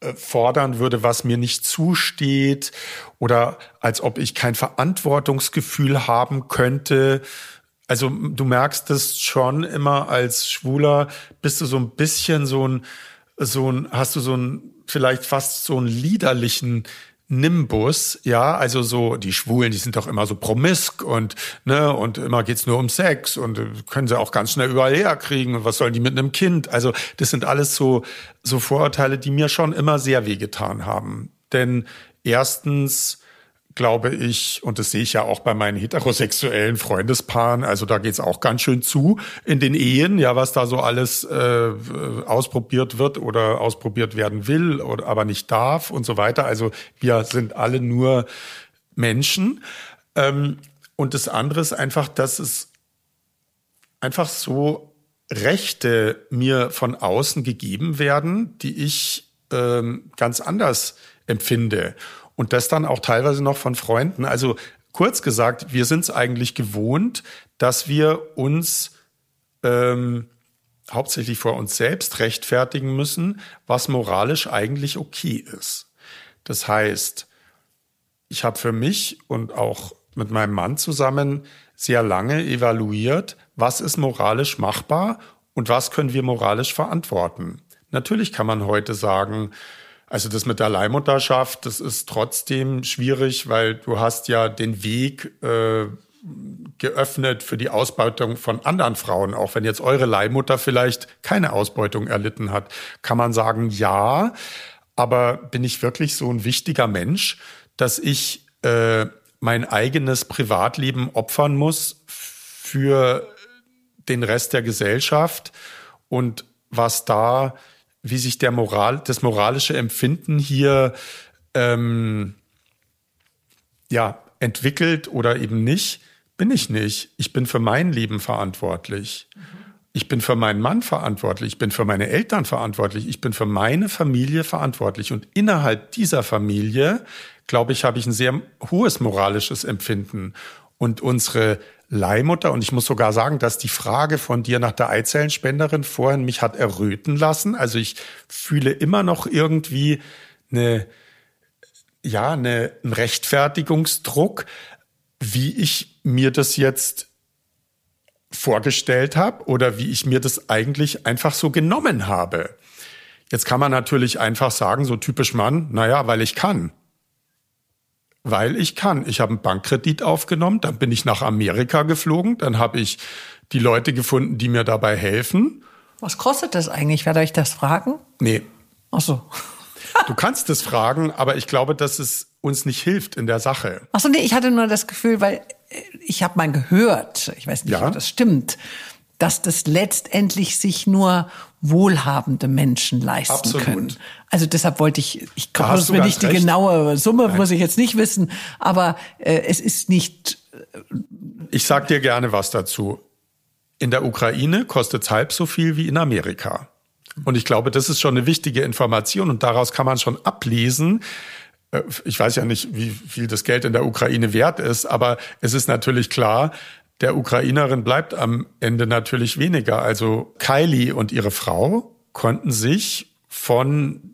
äh, fordern würde, was mir nicht zusteht oder als ob ich kein Verantwortungsgefühl haben könnte. Also du merkst das schon immer als Schwuler, bist du so ein bisschen so ein, so ein, hast du so ein, vielleicht fast so einen liederlichen Nimbus, ja, also so die Schwulen, die sind doch immer so promisk und ne und immer geht's nur um Sex und äh, können sie auch ganz schnell überall herkriegen und was sollen die mit einem Kind? Also das sind alles so so Vorurteile, die mir schon immer sehr wehgetan haben. Denn erstens glaube ich, und das sehe ich ja auch bei meinen heterosexuellen Freundespaaren, also da geht's auch ganz schön zu in den Ehen, ja, was da so alles äh, ausprobiert wird oder ausprobiert werden will oder aber nicht darf und so weiter. Also wir sind alle nur Menschen. Ähm, und das andere ist einfach, dass es einfach so Rechte mir von außen gegeben werden, die ich ähm, ganz anders empfinde. Und das dann auch teilweise noch von Freunden. Also kurz gesagt, wir sind es eigentlich gewohnt, dass wir uns ähm, hauptsächlich vor uns selbst rechtfertigen müssen, was moralisch eigentlich okay ist. Das heißt, ich habe für mich und auch mit meinem Mann zusammen sehr lange evaluiert, was ist moralisch machbar und was können wir moralisch verantworten. Natürlich kann man heute sagen, also das mit der Leihmutterschaft, das ist trotzdem schwierig, weil du hast ja den Weg äh, geöffnet für die Ausbeutung von anderen Frauen. Auch wenn jetzt eure Leihmutter vielleicht keine Ausbeutung erlitten hat, kann man sagen, ja. Aber bin ich wirklich so ein wichtiger Mensch, dass ich äh, mein eigenes Privatleben opfern muss für den Rest der Gesellschaft und was da wie sich der Moral, das moralische Empfinden hier ähm, ja entwickelt oder eben nicht, bin ich nicht. Ich bin für mein Leben verantwortlich. Ich bin für meinen Mann verantwortlich. Ich bin für meine Eltern verantwortlich. Ich bin für meine Familie verantwortlich. Und innerhalb dieser Familie, glaube ich, habe ich ein sehr hohes moralisches Empfinden. Und unsere Leihmutter. Und ich muss sogar sagen, dass die Frage von dir nach der Eizellenspenderin vorhin mich hat erröten lassen. Also ich fühle immer noch irgendwie eine, ja, eine, einen Rechtfertigungsdruck, wie ich mir das jetzt vorgestellt habe oder wie ich mir das eigentlich einfach so genommen habe. Jetzt kann man natürlich einfach sagen, so typisch Mann, naja, weil ich kann weil ich kann. Ich habe einen Bankkredit aufgenommen, dann bin ich nach Amerika geflogen, dann habe ich die Leute gefunden, die mir dabei helfen. Was kostet das eigentlich? Werde ich das fragen? Nee. Ach so. du kannst es fragen, aber ich glaube, dass es uns nicht hilft in der Sache. Ach so, nee, ich hatte nur das Gefühl, weil ich habe mal gehört, ich weiß nicht, ja? ob das stimmt, dass das letztendlich sich nur wohlhabende Menschen leisten Absolut. können. Also deshalb wollte ich, ich muss mir nicht die genaue Summe, Nein. muss ich jetzt nicht wissen, aber äh, es ist nicht. Äh, ich sag dir gerne was dazu. In der Ukraine kostet es halb so viel wie in Amerika. Und ich glaube, das ist schon eine wichtige Information und daraus kann man schon ablesen, äh, ich weiß ja nicht, wie viel das Geld in der Ukraine wert ist, aber es ist natürlich klar, der Ukrainerin bleibt am Ende natürlich weniger. Also Kylie und ihre Frau konnten sich von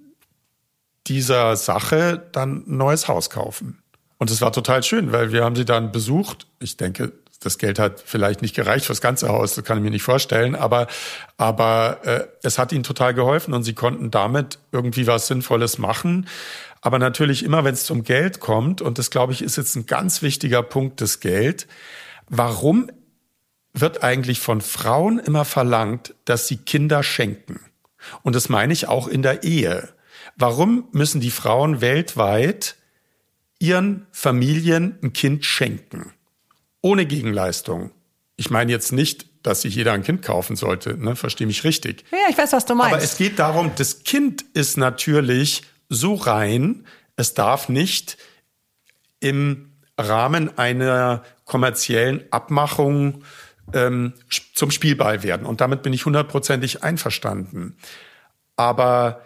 dieser Sache dann ein neues Haus kaufen. Und es war total schön, weil wir haben sie dann besucht. Ich denke, das Geld hat vielleicht nicht gereicht fürs ganze Haus, das kann ich mir nicht vorstellen, aber, aber äh, es hat ihnen total geholfen und sie konnten damit irgendwie was Sinnvolles machen. Aber natürlich immer, wenn es zum Geld kommt, und das glaube ich ist jetzt ein ganz wichtiger Punkt, das Geld, warum wird eigentlich von Frauen immer verlangt, dass sie Kinder schenken? Und das meine ich auch in der Ehe. Warum müssen die Frauen weltweit ihren Familien ein Kind schenken? Ohne Gegenleistung. Ich meine jetzt nicht, dass sich jeder ein Kind kaufen sollte, ne? verstehe mich richtig. Ja, ich weiß, was du meinst. Aber es geht darum, das Kind ist natürlich so rein, es darf nicht im Rahmen einer kommerziellen Abmachung ähm, zum Spielball werden. Und damit bin ich hundertprozentig einverstanden. Aber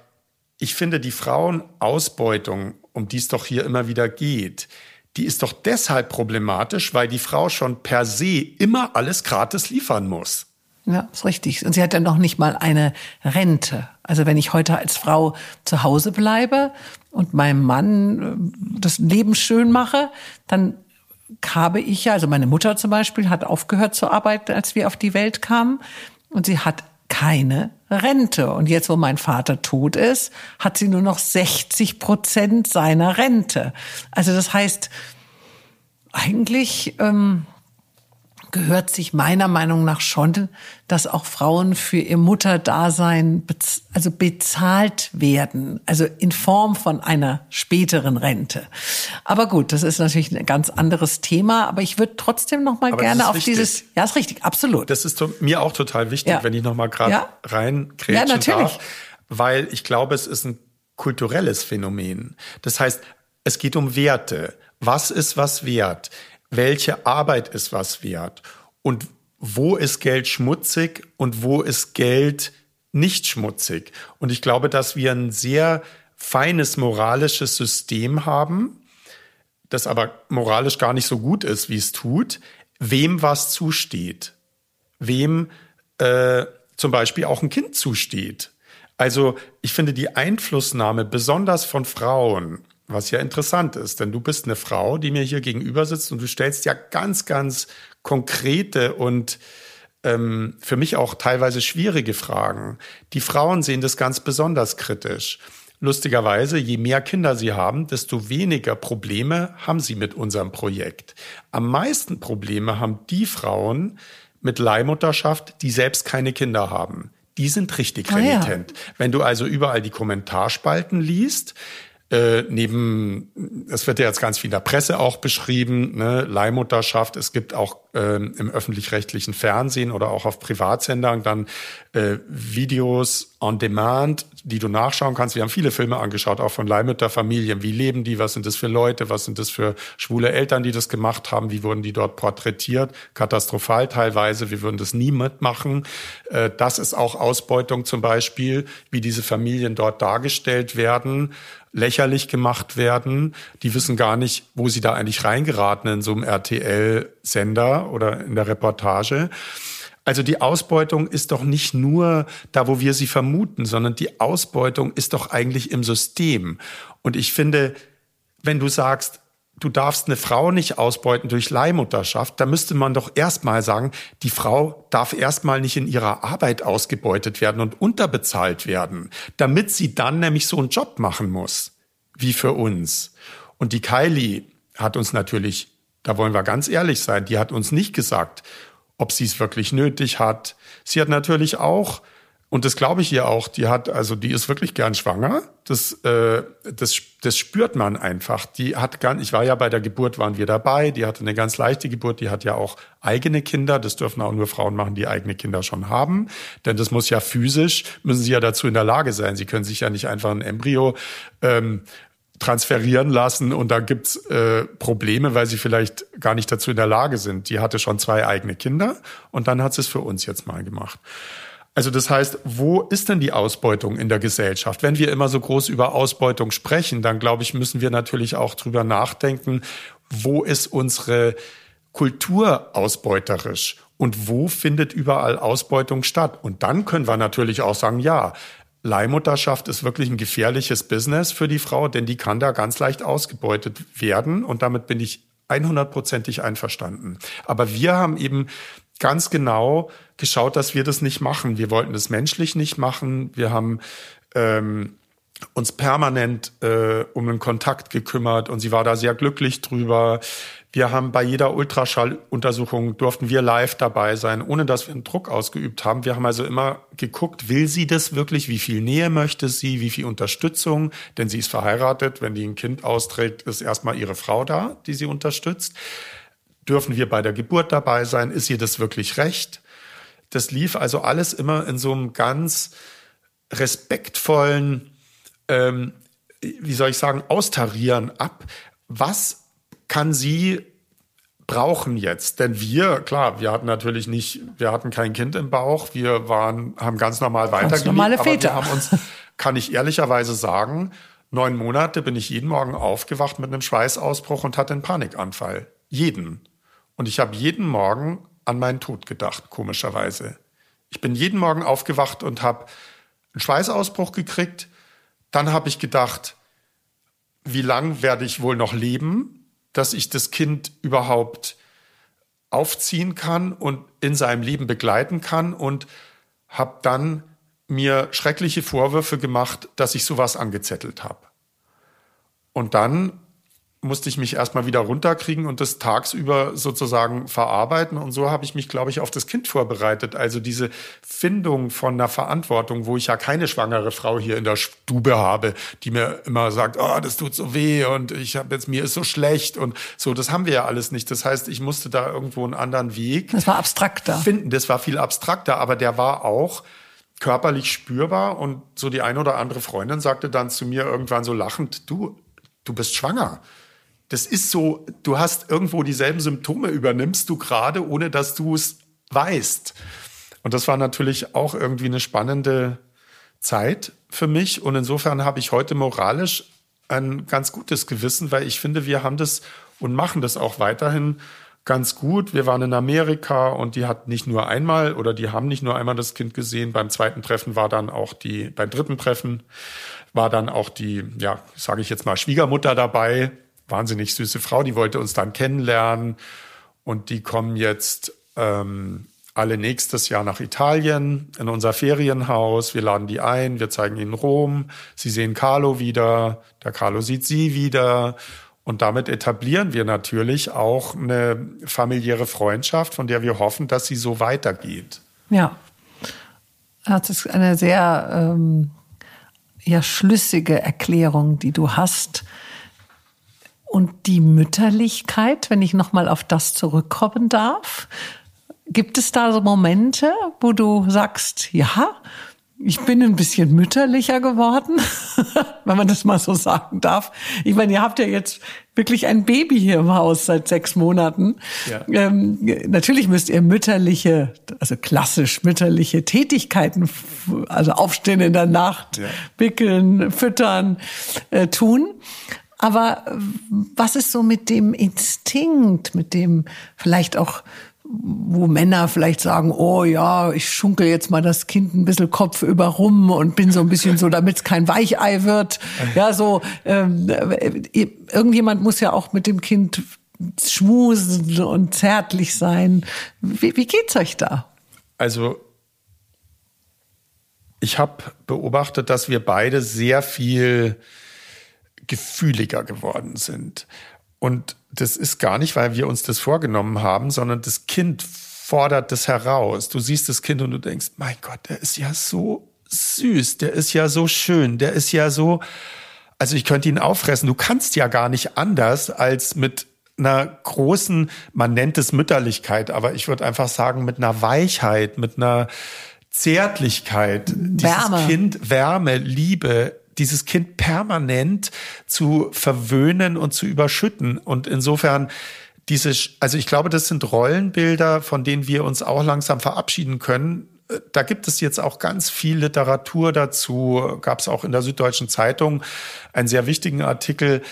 ich finde, die Frauenausbeutung, um die es doch hier immer wieder geht, die ist doch deshalb problematisch, weil die Frau schon per se immer alles gratis liefern muss. Ja, ist richtig. Und sie hat ja noch nicht mal eine Rente. Also wenn ich heute als Frau zu Hause bleibe und meinem Mann äh, das Leben schön mache, dann habe ich ja, also meine Mutter zum Beispiel hat aufgehört zu arbeiten, als wir auf die Welt kamen. Und sie hat keine Rente. Und jetzt, wo mein Vater tot ist, hat sie nur noch 60 Prozent seiner Rente. Also das heißt, eigentlich ähm, gehört sich meiner Meinung nach schon, dass auch Frauen für ihr Mutterdasein bez also bezahlt werden, also in Form von einer späteren Rente. Aber gut, das ist natürlich ein ganz anderes Thema, aber ich würde trotzdem noch mal aber gerne auf wichtig. dieses Ja, ist richtig, absolut. Das ist mir auch total wichtig, ja. wenn ich noch mal gerade ja. rein ja, natürlich. darf, weil ich glaube, es ist ein kulturelles Phänomen. Das heißt, es geht um Werte. Was ist was wert? Welche Arbeit ist was wert und wo ist Geld schmutzig und wo ist Geld nicht schmutzig. Und ich glaube, dass wir ein sehr feines moralisches System haben, das aber moralisch gar nicht so gut ist, wie es tut, wem was zusteht, wem äh, zum Beispiel auch ein Kind zusteht. Also ich finde die Einflussnahme besonders von Frauen was ja interessant ist, denn du bist eine Frau, die mir hier gegenüber sitzt und du stellst ja ganz, ganz konkrete und ähm, für mich auch teilweise schwierige Fragen. Die Frauen sehen das ganz besonders kritisch. Lustigerweise, je mehr Kinder sie haben, desto weniger Probleme haben sie mit unserem Projekt. Am meisten Probleme haben die Frauen mit Leihmutterschaft, die selbst keine Kinder haben. Die sind richtig renitent. Ah, ja. Wenn du also überall die Kommentarspalten liest, äh, neben, es wird ja jetzt ganz viel in der Presse auch beschrieben, ne, Leihmutterschaft. Es gibt auch ähm, im öffentlich-rechtlichen Fernsehen oder auch auf Privatsendern dann äh, Videos on Demand, die du nachschauen kannst. Wir haben viele Filme angeschaut, auch von Leihmütterfamilien. Wie leben die? Was sind das für Leute? Was sind das für schwule Eltern, die das gemacht haben? Wie wurden die dort porträtiert? Katastrophal teilweise. Wir würden das nie mitmachen. Äh, das ist auch Ausbeutung zum Beispiel, wie diese Familien dort dargestellt werden lächerlich gemacht werden. Die wissen gar nicht, wo sie da eigentlich reingeraten in so einem RTL-Sender oder in der Reportage. Also die Ausbeutung ist doch nicht nur da, wo wir sie vermuten, sondern die Ausbeutung ist doch eigentlich im System. Und ich finde, wenn du sagst, du darfst eine Frau nicht ausbeuten durch Leihmutterschaft, da müsste man doch erstmal sagen, die Frau darf erstmal nicht in ihrer Arbeit ausgebeutet werden und unterbezahlt werden, damit sie dann nämlich so einen Job machen muss, wie für uns. Und die Kylie hat uns natürlich, da wollen wir ganz ehrlich sein, die hat uns nicht gesagt, ob sie es wirklich nötig hat. Sie hat natürlich auch und das glaube ich ihr auch. Die hat, also die ist wirklich gern schwanger. Das, äh, das, das spürt man einfach. Die hat ganz, ich war ja bei der Geburt, waren wir dabei. Die hatte eine ganz leichte Geburt. Die hat ja auch eigene Kinder. Das dürfen auch nur Frauen machen, die eigene Kinder schon haben. Denn das muss ja physisch, müssen sie ja dazu in der Lage sein. Sie können sich ja nicht einfach ein Embryo ähm, transferieren lassen und da gibt's äh, Probleme, weil sie vielleicht gar nicht dazu in der Lage sind. Die hatte schon zwei eigene Kinder und dann hat sie es für uns jetzt mal gemacht. Also das heißt, wo ist denn die Ausbeutung in der Gesellschaft? Wenn wir immer so groß über Ausbeutung sprechen, dann glaube ich, müssen wir natürlich auch drüber nachdenken, wo ist unsere Kultur ausbeuterisch und wo findet überall Ausbeutung statt? Und dann können wir natürlich auch sagen, ja, Leihmutterschaft ist wirklich ein gefährliches Business für die Frau, denn die kann da ganz leicht ausgebeutet werden. Und damit bin ich 100%ig einverstanden. Aber wir haben eben ganz genau geschaut, dass wir das nicht machen. Wir wollten das menschlich nicht machen. Wir haben ähm, uns permanent äh, um einen Kontakt gekümmert und sie war da sehr glücklich drüber. Wir haben bei jeder Ultraschalluntersuchung durften wir live dabei sein, ohne dass wir einen Druck ausgeübt haben. Wir haben also immer geguckt, will sie das wirklich? Wie viel Nähe möchte sie? Wie viel Unterstützung? Denn sie ist verheiratet. Wenn die ein Kind austrägt, ist erstmal ihre Frau da, die sie unterstützt. Dürfen wir bei der Geburt dabei sein? Ist ihr das wirklich recht? Das lief also alles immer in so einem ganz respektvollen, ähm, wie soll ich sagen, Austarieren ab. Was kann sie brauchen jetzt? Denn wir, klar, wir hatten natürlich nicht, wir hatten kein Kind im Bauch, wir waren, haben ganz normal weitergelebt. normale Väter. Aber wir haben uns, kann ich ehrlicherweise sagen, neun Monate bin ich jeden Morgen aufgewacht mit einem Schweißausbruch und hatte einen Panikanfall. Jeden. Und ich habe jeden Morgen an meinen Tod gedacht, komischerweise. Ich bin jeden Morgen aufgewacht und habe einen Schweißausbruch gekriegt. Dann habe ich gedacht, wie lang werde ich wohl noch leben? dass ich das Kind überhaupt aufziehen kann und in seinem Leben begleiten kann und habe dann mir schreckliche Vorwürfe gemacht, dass ich sowas angezettelt habe. Und dann musste ich mich erstmal wieder runterkriegen und das tagsüber sozusagen verarbeiten. Und so habe ich mich, glaube ich, auf das Kind vorbereitet. Also diese Findung von einer Verantwortung, wo ich ja keine schwangere Frau hier in der Stube habe, die mir immer sagt, oh, das tut so weh und ich habe jetzt, mir ist so schlecht und so, das haben wir ja alles nicht. Das heißt, ich musste da irgendwo einen anderen Weg. Das war abstrakter. Finden, das war viel abstrakter, aber der war auch körperlich spürbar und so die eine oder andere Freundin sagte dann zu mir irgendwann so lachend, du, du bist schwanger das ist so, du hast irgendwo dieselben Symptome, übernimmst du gerade, ohne dass du es weißt. Und das war natürlich auch irgendwie eine spannende Zeit für mich. Und insofern habe ich heute moralisch ein ganz gutes Gewissen, weil ich finde, wir haben das und machen das auch weiterhin ganz gut. Wir waren in Amerika und die hat nicht nur einmal oder die haben nicht nur einmal das Kind gesehen. Beim zweiten Treffen war dann auch die, beim dritten Treffen war dann auch die, ja, sage ich jetzt mal, Schwiegermutter dabei wahnsinnig süße Frau, die wollte uns dann kennenlernen. Und die kommen jetzt ähm, alle nächstes Jahr nach Italien in unser Ferienhaus. Wir laden die ein, wir zeigen ihnen Rom, sie sehen Carlo wieder, der Carlo sieht sie wieder. Und damit etablieren wir natürlich auch eine familiäre Freundschaft, von der wir hoffen, dass sie so weitergeht. Ja, das ist eine sehr ähm, ja, schlüssige Erklärung, die du hast und die Mütterlichkeit, wenn ich nochmal auf das zurückkommen darf, gibt es da so Momente, wo du sagst, ja, ich bin ein bisschen mütterlicher geworden, wenn man das mal so sagen darf. Ich meine, ihr habt ja jetzt wirklich ein Baby hier im Haus seit sechs Monaten. Ja. Ähm, natürlich müsst ihr mütterliche, also klassisch mütterliche Tätigkeiten, also aufstehen in der Nacht, ja. wickeln, füttern, äh, tun. Aber was ist so mit dem Instinkt, mit dem vielleicht auch wo Männer vielleicht sagen, oh ja, ich schunkel jetzt mal das Kind ein bisschen Kopf über rum und bin so ein bisschen so, damit es kein Weichei wird. Ja, so ähm, irgendjemand muss ja auch mit dem Kind schmusen und zärtlich sein. Wie, wie geht's euch da? Also ich habe beobachtet, dass wir beide sehr viel gefühliger geworden sind. Und das ist gar nicht, weil wir uns das vorgenommen haben, sondern das Kind fordert das heraus. Du siehst das Kind und du denkst, mein Gott, der ist ja so süß, der ist ja so schön, der ist ja so, also ich könnte ihn auffressen. Du kannst ja gar nicht anders als mit einer großen, man nennt es Mütterlichkeit, aber ich würde einfach sagen, mit einer Weichheit, mit einer Zärtlichkeit, Wärme. dieses Kind, Wärme, Liebe, dieses Kind permanent zu verwöhnen und zu überschütten. Und insofern diese, also ich glaube, das sind Rollenbilder, von denen wir uns auch langsam verabschieden können. da gibt es jetzt auch ganz viel Literatur dazu. Gab es auch in der Süddeutschen Zeitung einen sehr wichtigen Artikel,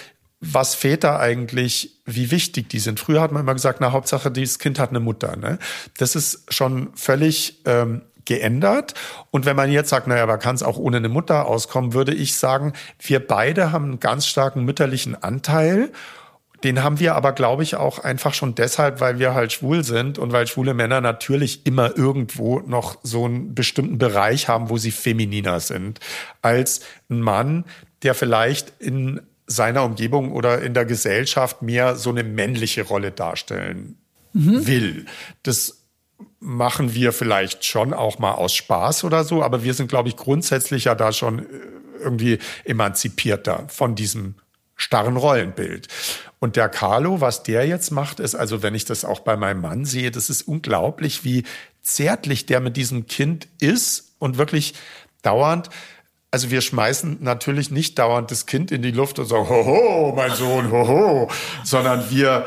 was Väter eigentlich, wie wichtig die sind. Früher hat man immer gesagt, na Hauptsache, dieses Kind hat eine Mutter. Ne? Das ist schon völlig ähm, geändert. Und wenn man jetzt sagt, naja, aber kann es auch ohne eine Mutter auskommen, würde ich sagen, wir beide haben einen ganz starken mütterlichen Anteil. Den haben wir aber, glaube ich, auch einfach schon deshalb, weil wir halt schwul sind und weil schwule Männer natürlich immer irgendwo noch so einen bestimmten Bereich haben, wo sie femininer sind, als ein Mann, der vielleicht in seiner Umgebung oder in der Gesellschaft mehr so eine männliche Rolle darstellen mhm. will. Das machen wir vielleicht schon auch mal aus Spaß oder so, aber wir sind, glaube ich, grundsätzlich ja da schon äh, irgendwie emanzipierter von diesem starren Rollenbild. Und der Carlo, was der jetzt macht, ist, also wenn ich das auch bei meinem Mann sehe, das ist unglaublich, wie zärtlich der mit diesem Kind ist und wirklich dauernd also wir schmeißen natürlich nicht dauernd das Kind in die Luft und sagen, hoho, mein Sohn, hoho, sondern wir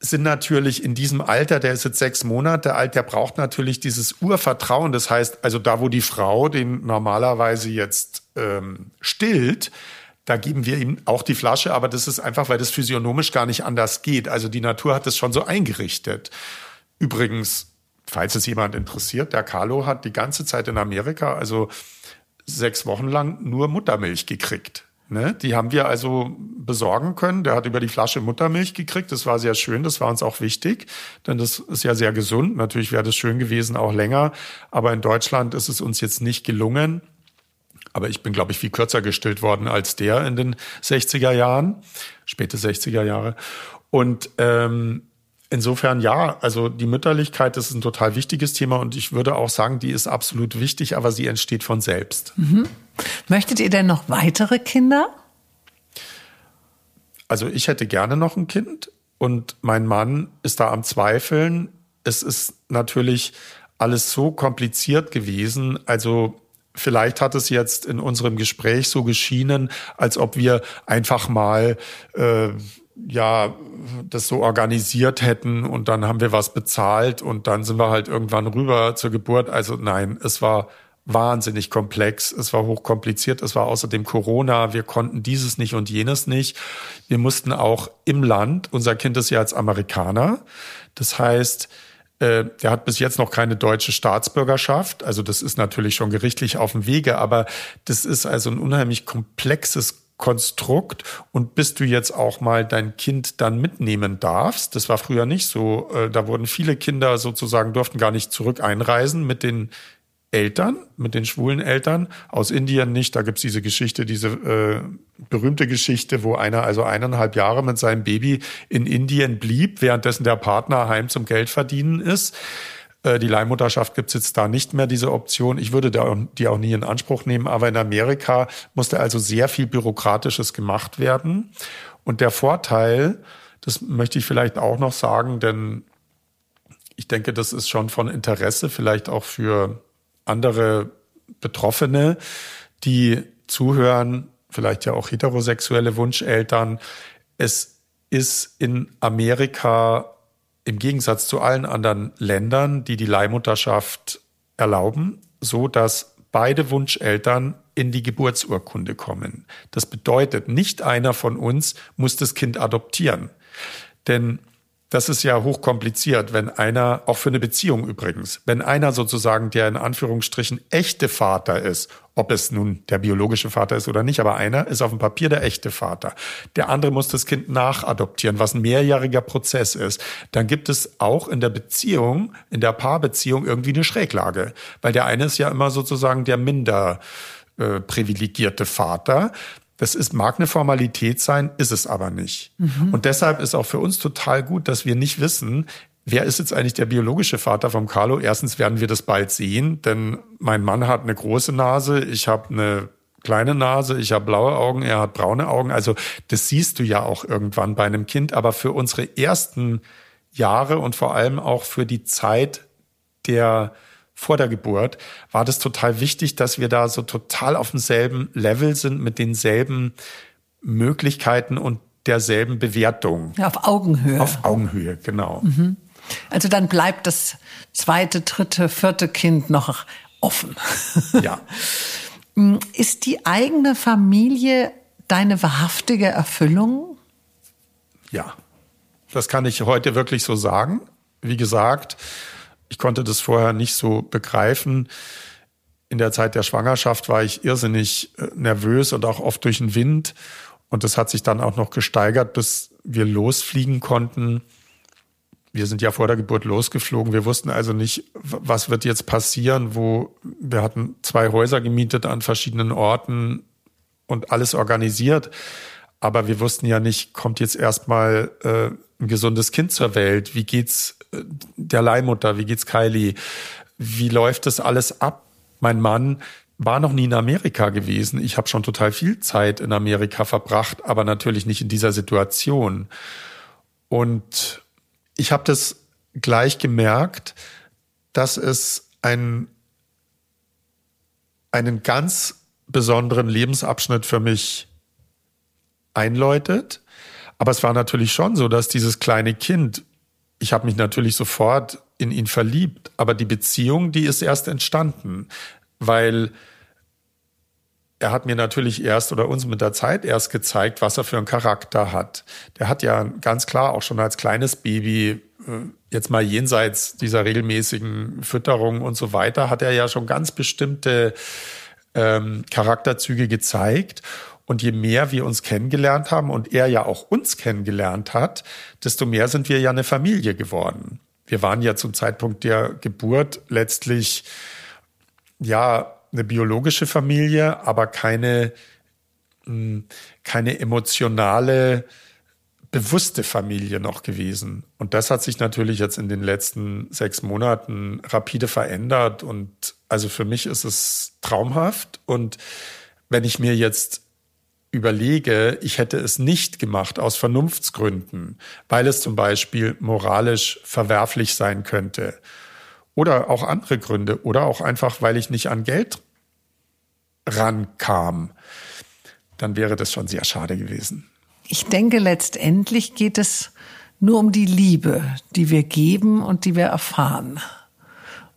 sind natürlich in diesem Alter, der ist jetzt sechs Monate alt, der braucht natürlich dieses Urvertrauen. Das heißt, also da, wo die Frau den normalerweise jetzt ähm, stillt, da geben wir ihm auch die Flasche, aber das ist einfach, weil das physiognomisch gar nicht anders geht. Also die Natur hat das schon so eingerichtet. Übrigens, falls es jemand interessiert, der Carlo hat die ganze Zeit in Amerika, also sechs Wochen lang nur Muttermilch gekriegt. Ne? Die haben wir also besorgen können. Der hat über die Flasche Muttermilch gekriegt. Das war sehr schön. Das war uns auch wichtig, denn das ist ja sehr gesund. Natürlich wäre das schön gewesen, auch länger. Aber in Deutschland ist es uns jetzt nicht gelungen. Aber ich bin, glaube ich, viel kürzer gestillt worden als der in den 60er Jahren, späte 60er Jahre. Und ähm, Insofern ja, also die Mütterlichkeit das ist ein total wichtiges Thema und ich würde auch sagen, die ist absolut wichtig, aber sie entsteht von selbst. Mhm. Möchtet ihr denn noch weitere Kinder? Also ich hätte gerne noch ein Kind und mein Mann ist da am Zweifeln. Es ist natürlich alles so kompliziert gewesen. Also vielleicht hat es jetzt in unserem Gespräch so geschienen, als ob wir einfach mal äh, ja das so organisiert hätten und dann haben wir was bezahlt und dann sind wir halt irgendwann rüber zur Geburt. Also nein, es war wahnsinnig komplex, es war hochkompliziert, es war außerdem Corona, wir konnten dieses nicht und jenes nicht. Wir mussten auch im Land, unser Kind ist ja als Amerikaner, das heißt, äh, der hat bis jetzt noch keine deutsche Staatsbürgerschaft. Also das ist natürlich schon gerichtlich auf dem Wege, aber das ist also ein unheimlich komplexes Konstrukt. Und bis du jetzt auch mal dein Kind dann mitnehmen darfst, das war früher nicht so, äh, da wurden viele Kinder sozusagen, durften gar nicht zurück einreisen mit den Eltern, mit den schwulen Eltern, aus Indien nicht, da gibt's diese Geschichte, diese äh, berühmte Geschichte, wo einer also eineinhalb Jahre mit seinem Baby in Indien blieb, währenddessen der Partner heim zum Geld verdienen ist. Äh, die Leihmutterschaft gibt's jetzt da nicht mehr, diese Option. Ich würde die auch nie in Anspruch nehmen. Aber in Amerika musste also sehr viel Bürokratisches gemacht werden. Und der Vorteil, das möchte ich vielleicht auch noch sagen, denn ich denke, das ist schon von Interesse, vielleicht auch für andere Betroffene, die zuhören, vielleicht ja auch heterosexuelle Wunscheltern. Es ist in Amerika im Gegensatz zu allen anderen Ländern, die die Leihmutterschaft erlauben, so dass beide Wunscheltern in die Geburtsurkunde kommen. Das bedeutet, nicht einer von uns muss das Kind adoptieren. Denn das ist ja hochkompliziert, wenn einer, auch für eine Beziehung übrigens, wenn einer sozusagen der in Anführungsstrichen echte Vater ist, ob es nun der biologische Vater ist oder nicht, aber einer ist auf dem Papier der echte Vater. Der andere muss das Kind nachadoptieren, was ein mehrjähriger Prozess ist. Dann gibt es auch in der Beziehung, in der Paarbeziehung irgendwie eine Schräglage, weil der eine ist ja immer sozusagen der minder äh, privilegierte Vater. Das ist, mag eine Formalität sein, ist es aber nicht. Mhm. Und deshalb ist auch für uns total gut, dass wir nicht wissen, wer ist jetzt eigentlich der biologische Vater vom Carlo. Erstens werden wir das bald sehen, denn mein Mann hat eine große Nase, ich habe eine kleine Nase, ich habe blaue Augen, er hat braune Augen. Also das siehst du ja auch irgendwann bei einem Kind. Aber für unsere ersten Jahre und vor allem auch für die Zeit der vor der Geburt, war das total wichtig, dass wir da so total auf demselben Level sind, mit denselben Möglichkeiten und derselben Bewertung. Ja, auf Augenhöhe. Auf Augenhöhe, genau. Mhm. Also dann bleibt das zweite, dritte, vierte Kind noch offen. Ja. Ist die eigene Familie deine wahrhaftige Erfüllung? Ja, das kann ich heute wirklich so sagen. Wie gesagt, ich konnte das vorher nicht so begreifen. In der Zeit der Schwangerschaft war ich irrsinnig äh, nervös und auch oft durch den Wind. Und das hat sich dann auch noch gesteigert, bis wir losfliegen konnten. Wir sind ja vor der Geburt losgeflogen. Wir wussten also nicht, was wird jetzt passieren, wo wir hatten zwei Häuser gemietet an verschiedenen Orten und alles organisiert. Aber wir wussten ja nicht, kommt jetzt erstmal äh, ein gesundes Kind zur Welt? Wie geht's der Leihmutter? Wie geht's Kylie? Wie läuft das alles ab? Mein Mann war noch nie in Amerika gewesen. Ich habe schon total viel Zeit in Amerika verbracht, aber natürlich nicht in dieser Situation. Und ich habe das gleich gemerkt, dass es ein, einen ganz besonderen Lebensabschnitt für mich einläutet. Aber es war natürlich schon so, dass dieses kleine Kind, ich habe mich natürlich sofort in ihn verliebt, aber die Beziehung, die ist erst entstanden, weil er hat mir natürlich erst oder uns mit der Zeit erst gezeigt, was er für einen Charakter hat. Der hat ja ganz klar auch schon als kleines Baby, äh, jetzt mal jenseits dieser regelmäßigen Fütterung und so weiter, hat er ja schon ganz bestimmte ähm, Charakterzüge gezeigt. Und je mehr wir uns kennengelernt haben und er ja auch uns kennengelernt hat, desto mehr sind wir ja eine Familie geworden. Wir waren ja zum Zeitpunkt der Geburt letztlich, ja, eine biologische Familie, aber keine, hm, keine emotionale, bewusste Familie noch gewesen. Und das hat sich natürlich jetzt in den letzten sechs Monaten rapide verändert. Und also für mich ist es traumhaft. Und wenn ich mir jetzt überlege, ich hätte es nicht gemacht aus Vernunftsgründen, weil es zum Beispiel moralisch verwerflich sein könnte oder auch andere Gründe oder auch einfach, weil ich nicht an Geld rankam, dann wäre das schon sehr schade gewesen. Ich denke, letztendlich geht es nur um die Liebe, die wir geben und die wir erfahren.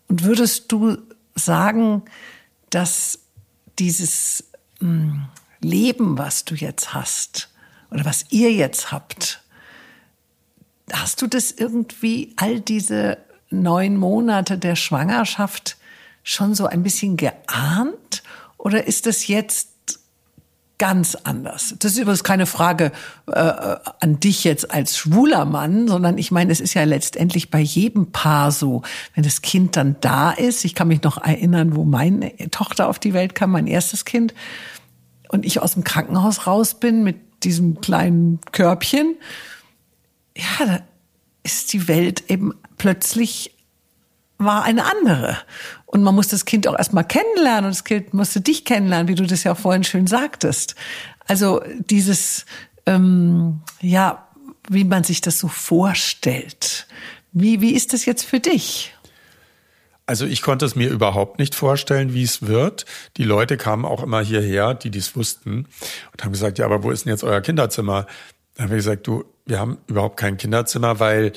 Und würdest du sagen, dass dieses hm, Leben, was du jetzt hast oder was ihr jetzt habt, hast du das irgendwie all diese neun Monate der Schwangerschaft schon so ein bisschen geahnt? Oder ist das jetzt ganz anders. Das ist übrigens keine Frage äh, an dich jetzt als schwuler Mann, sondern ich meine, es ist ja letztendlich bei jedem Paar so, wenn das Kind dann da ist. Ich kann mich noch erinnern, wo meine Tochter auf die Welt kam, mein erstes Kind und ich aus dem Krankenhaus raus bin mit diesem kleinen Körbchen, ja, da ist die Welt eben plötzlich war eine andere. Und man muss das Kind auch erstmal kennenlernen und das Kind musste dich kennenlernen, wie du das ja vorhin schön sagtest. Also dieses, ähm, ja, wie man sich das so vorstellt. Wie, wie ist das jetzt für dich? Also ich konnte es mir überhaupt nicht vorstellen, wie es wird. Die Leute kamen auch immer hierher, die dies wussten, und haben gesagt, ja, aber wo ist denn jetzt euer Kinderzimmer? Dann habe ich gesagt, du, wir haben überhaupt kein Kinderzimmer, weil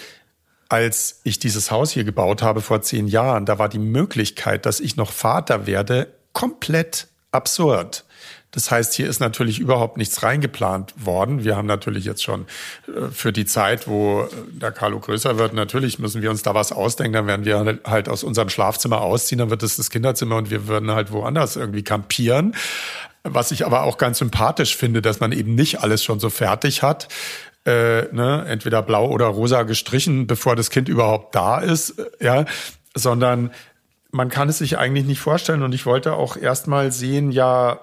als ich dieses Haus hier gebaut habe vor zehn Jahren, da war die Möglichkeit, dass ich noch Vater werde, komplett absurd. Das heißt, hier ist natürlich überhaupt nichts reingeplant worden. Wir haben natürlich jetzt schon äh, für die Zeit, wo äh, der Carlo größer wird, natürlich müssen wir uns da was ausdenken. Dann werden wir halt aus unserem Schlafzimmer ausziehen, dann wird es das Kinderzimmer und wir würden halt woanders irgendwie kampieren. Was ich aber auch ganz sympathisch finde, dass man eben nicht alles schon so fertig hat. Äh, ne, entweder blau oder rosa gestrichen, bevor das Kind überhaupt da ist, ja, sondern man kann es sich eigentlich nicht vorstellen. Und ich wollte auch erstmal sehen, ja,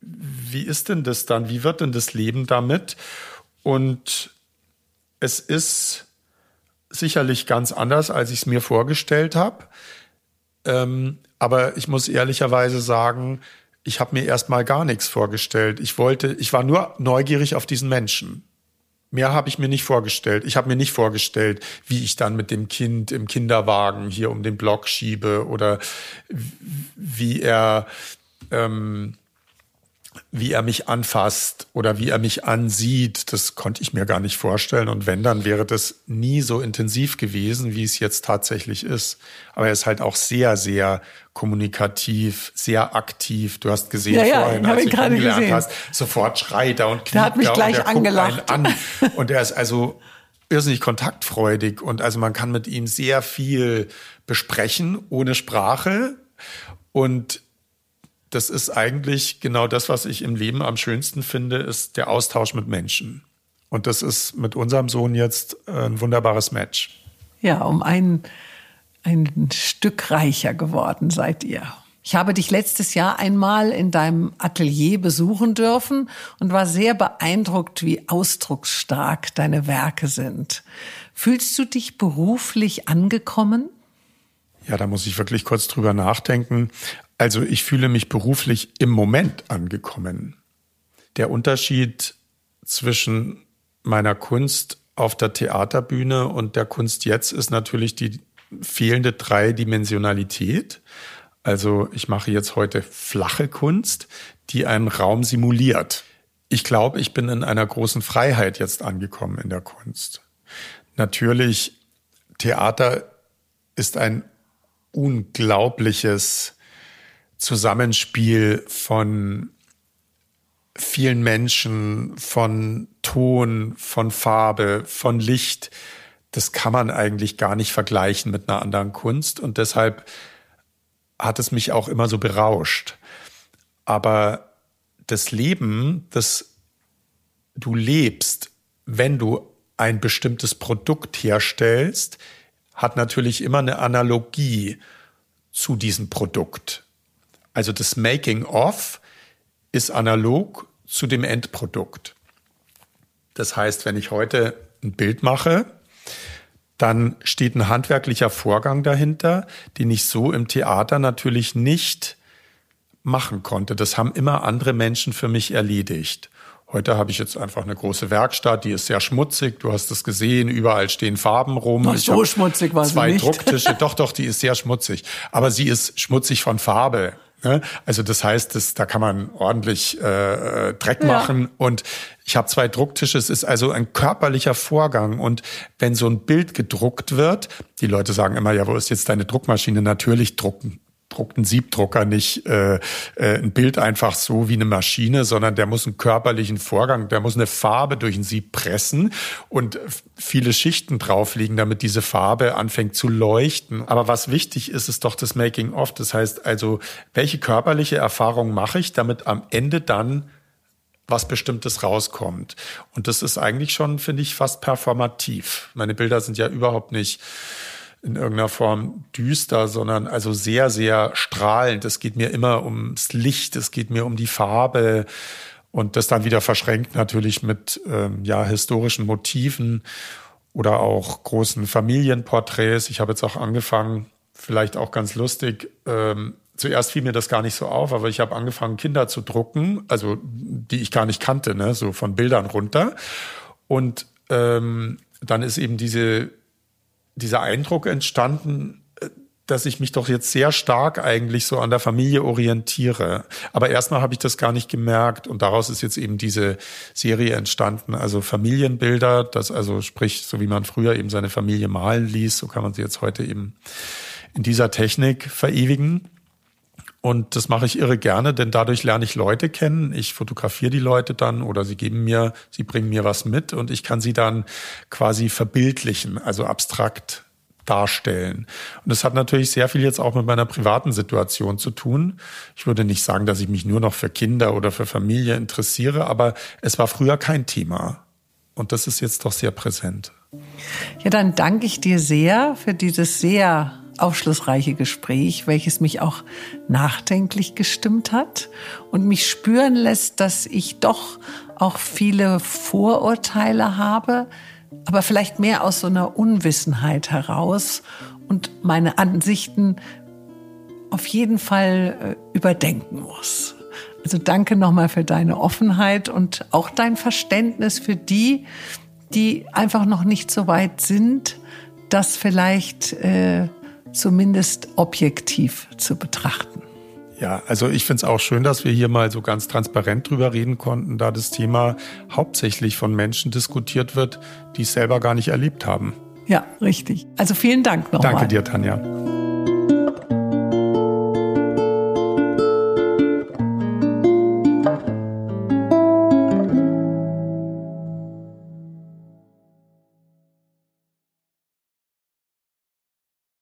wie ist denn das dann? Wie wird denn das Leben damit? Und es ist sicherlich ganz anders, als ich es mir vorgestellt habe. Ähm, aber ich muss ehrlicherweise sagen, ich habe mir erstmal gar nichts vorgestellt. Ich wollte, ich war nur neugierig auf diesen Menschen. Mehr habe ich mir nicht vorgestellt. Ich habe mir nicht vorgestellt, wie ich dann mit dem Kind im Kinderwagen hier um den Block schiebe oder wie er ähm, wie er mich anfasst oder wie er mich ansieht, das konnte ich mir gar nicht vorstellen. Und wenn, dann wäre das nie so intensiv gewesen, wie es jetzt tatsächlich ist. Aber er ist halt auch sehr, sehr kommunikativ, sehr aktiv. Du hast gesehen ja, ja, vorhin, als du ihn kennengelernt gesehen. hast, sofort schreit er und kniet hat mich da gleich und er angelacht. an. Und er ist also irrsinnig kontaktfreudig und also man kann mit ihm sehr viel besprechen ohne Sprache und das ist eigentlich genau das, was ich im Leben am schönsten finde, ist der Austausch mit Menschen. Und das ist mit unserem Sohn jetzt ein wunderbares Match. Ja, um ein, ein Stück reicher geworden seid ihr. Ich habe dich letztes Jahr einmal in deinem Atelier besuchen dürfen und war sehr beeindruckt, wie ausdrucksstark deine Werke sind. Fühlst du dich beruflich angekommen? Ja, da muss ich wirklich kurz drüber nachdenken. Also ich fühle mich beruflich im Moment angekommen. Der Unterschied zwischen meiner Kunst auf der Theaterbühne und der Kunst jetzt ist natürlich die fehlende Dreidimensionalität. Also ich mache jetzt heute flache Kunst, die einen Raum simuliert. Ich glaube, ich bin in einer großen Freiheit jetzt angekommen in der Kunst. Natürlich, Theater ist ein unglaubliches Zusammenspiel von vielen Menschen, von Ton, von Farbe, von Licht. Das kann man eigentlich gar nicht vergleichen mit einer anderen Kunst und deshalb hat es mich auch immer so berauscht. Aber das Leben, das du lebst, wenn du ein bestimmtes Produkt herstellst, hat natürlich immer eine Analogie zu diesem Produkt. Also das Making of ist analog zu dem Endprodukt. Das heißt, wenn ich heute ein Bild mache, dann steht ein handwerklicher Vorgang dahinter, den ich so im Theater natürlich nicht machen konnte. Das haben immer andere Menschen für mich erledigt. Heute habe ich jetzt einfach eine große Werkstatt, die ist sehr schmutzig. Du hast es gesehen, überall stehen Farben rum. Ich so schmutzig war sie Zwei nicht. Drucktische. doch, doch, die ist sehr schmutzig. Aber sie ist schmutzig von Farbe. Ne? Also das heißt, das, da kann man ordentlich äh, Dreck Ja. machen. Und ich habe zwei Drucktische. Es ist also ein körperlicher Vorgang. Und wenn so ein Bild gedruckt wird, die Leute sagen immer, ja, wo ist jetzt deine Druckmaschine? Natürlich drucken druckt ein Siebdrucker nicht äh, äh, ein Bild einfach so wie eine Maschine, sondern der muss einen körperlichen Vorgang, der muss eine Farbe durch ein Sieb pressen und viele Schichten drauflegen, damit diese Farbe anfängt zu leuchten. Aber was wichtig ist, ist doch das Making of. Das heißt also, welche körperliche Erfahrung mache ich, damit am Ende dann was Bestimmtes rauskommt. Und das ist eigentlich schon, finde ich, fast performativ. Meine Bilder sind ja überhaupt nicht in irgendeiner Form düster, sondern also sehr, sehr strahlend. Es geht mir immer ums Licht, es geht mir um die Farbe und das dann wieder verschränkt natürlich mit ähm, ja historischen Motiven oder auch großen Familienporträts. Ich habe jetzt auch angefangen, vielleicht auch ganz lustig. Ähm, zuerst fiel mir das gar nicht so auf, aber ich habe angefangen, Kinder zu drucken, also die ich gar nicht kannte, ne, so von Bildern runter. Und ähm, dann ist eben diese dieser Eindruck entstanden, äh, dass ich mich doch jetzt sehr stark eigentlich so an der Familie orientiere. Aber erstmal habe ich das gar nicht gemerkt und daraus ist jetzt eben diese Serie entstanden. Also Familienbilder, das also sprich, so wie man früher eben seine Familie malen ließ, so kann man sie jetzt heute eben in dieser Technik verewigen. Und das mache ich irre gerne, denn dadurch lerne ich Leute kennen. Ich fotografiere die Leute dann oder sie geben mir, sie bringen mir was mit und ich kann sie dann quasi verbildlichen, also abstrakt darstellen. Und das hat natürlich sehr viel jetzt auch mit meiner privaten Situation zu tun. Ich würde nicht sagen, dass ich mich nur noch für Kinder oder für Familie interessiere, aber es war früher kein Thema. Und das ist jetzt doch sehr präsent. Ja, dann danke ich dir sehr für dieses sehr aufschlussreiche Gespräch, welches mich auch nachdenklich gestimmt hat und mich spüren lässt, dass ich doch auch viele Vorurteile habe, aber vielleicht mehr aus so einer Unwissenheit heraus und meine Ansichten auf jeden Fall äh, überdenken muss. Also danke nochmal für deine Offenheit und auch dein Verständnis für die, die einfach noch nicht so weit sind, das vielleicht äh, zumindest objektiv zu betrachten. Ja, also ich finde es auch schön, dass wir hier mal so ganz transparent drüber reden konnten, da das Thema hauptsächlich von Menschen diskutiert wird, die es selber gar nicht erlebt haben. Ja, richtig. Also vielen Dank nochmal. Danke dir, Tanja.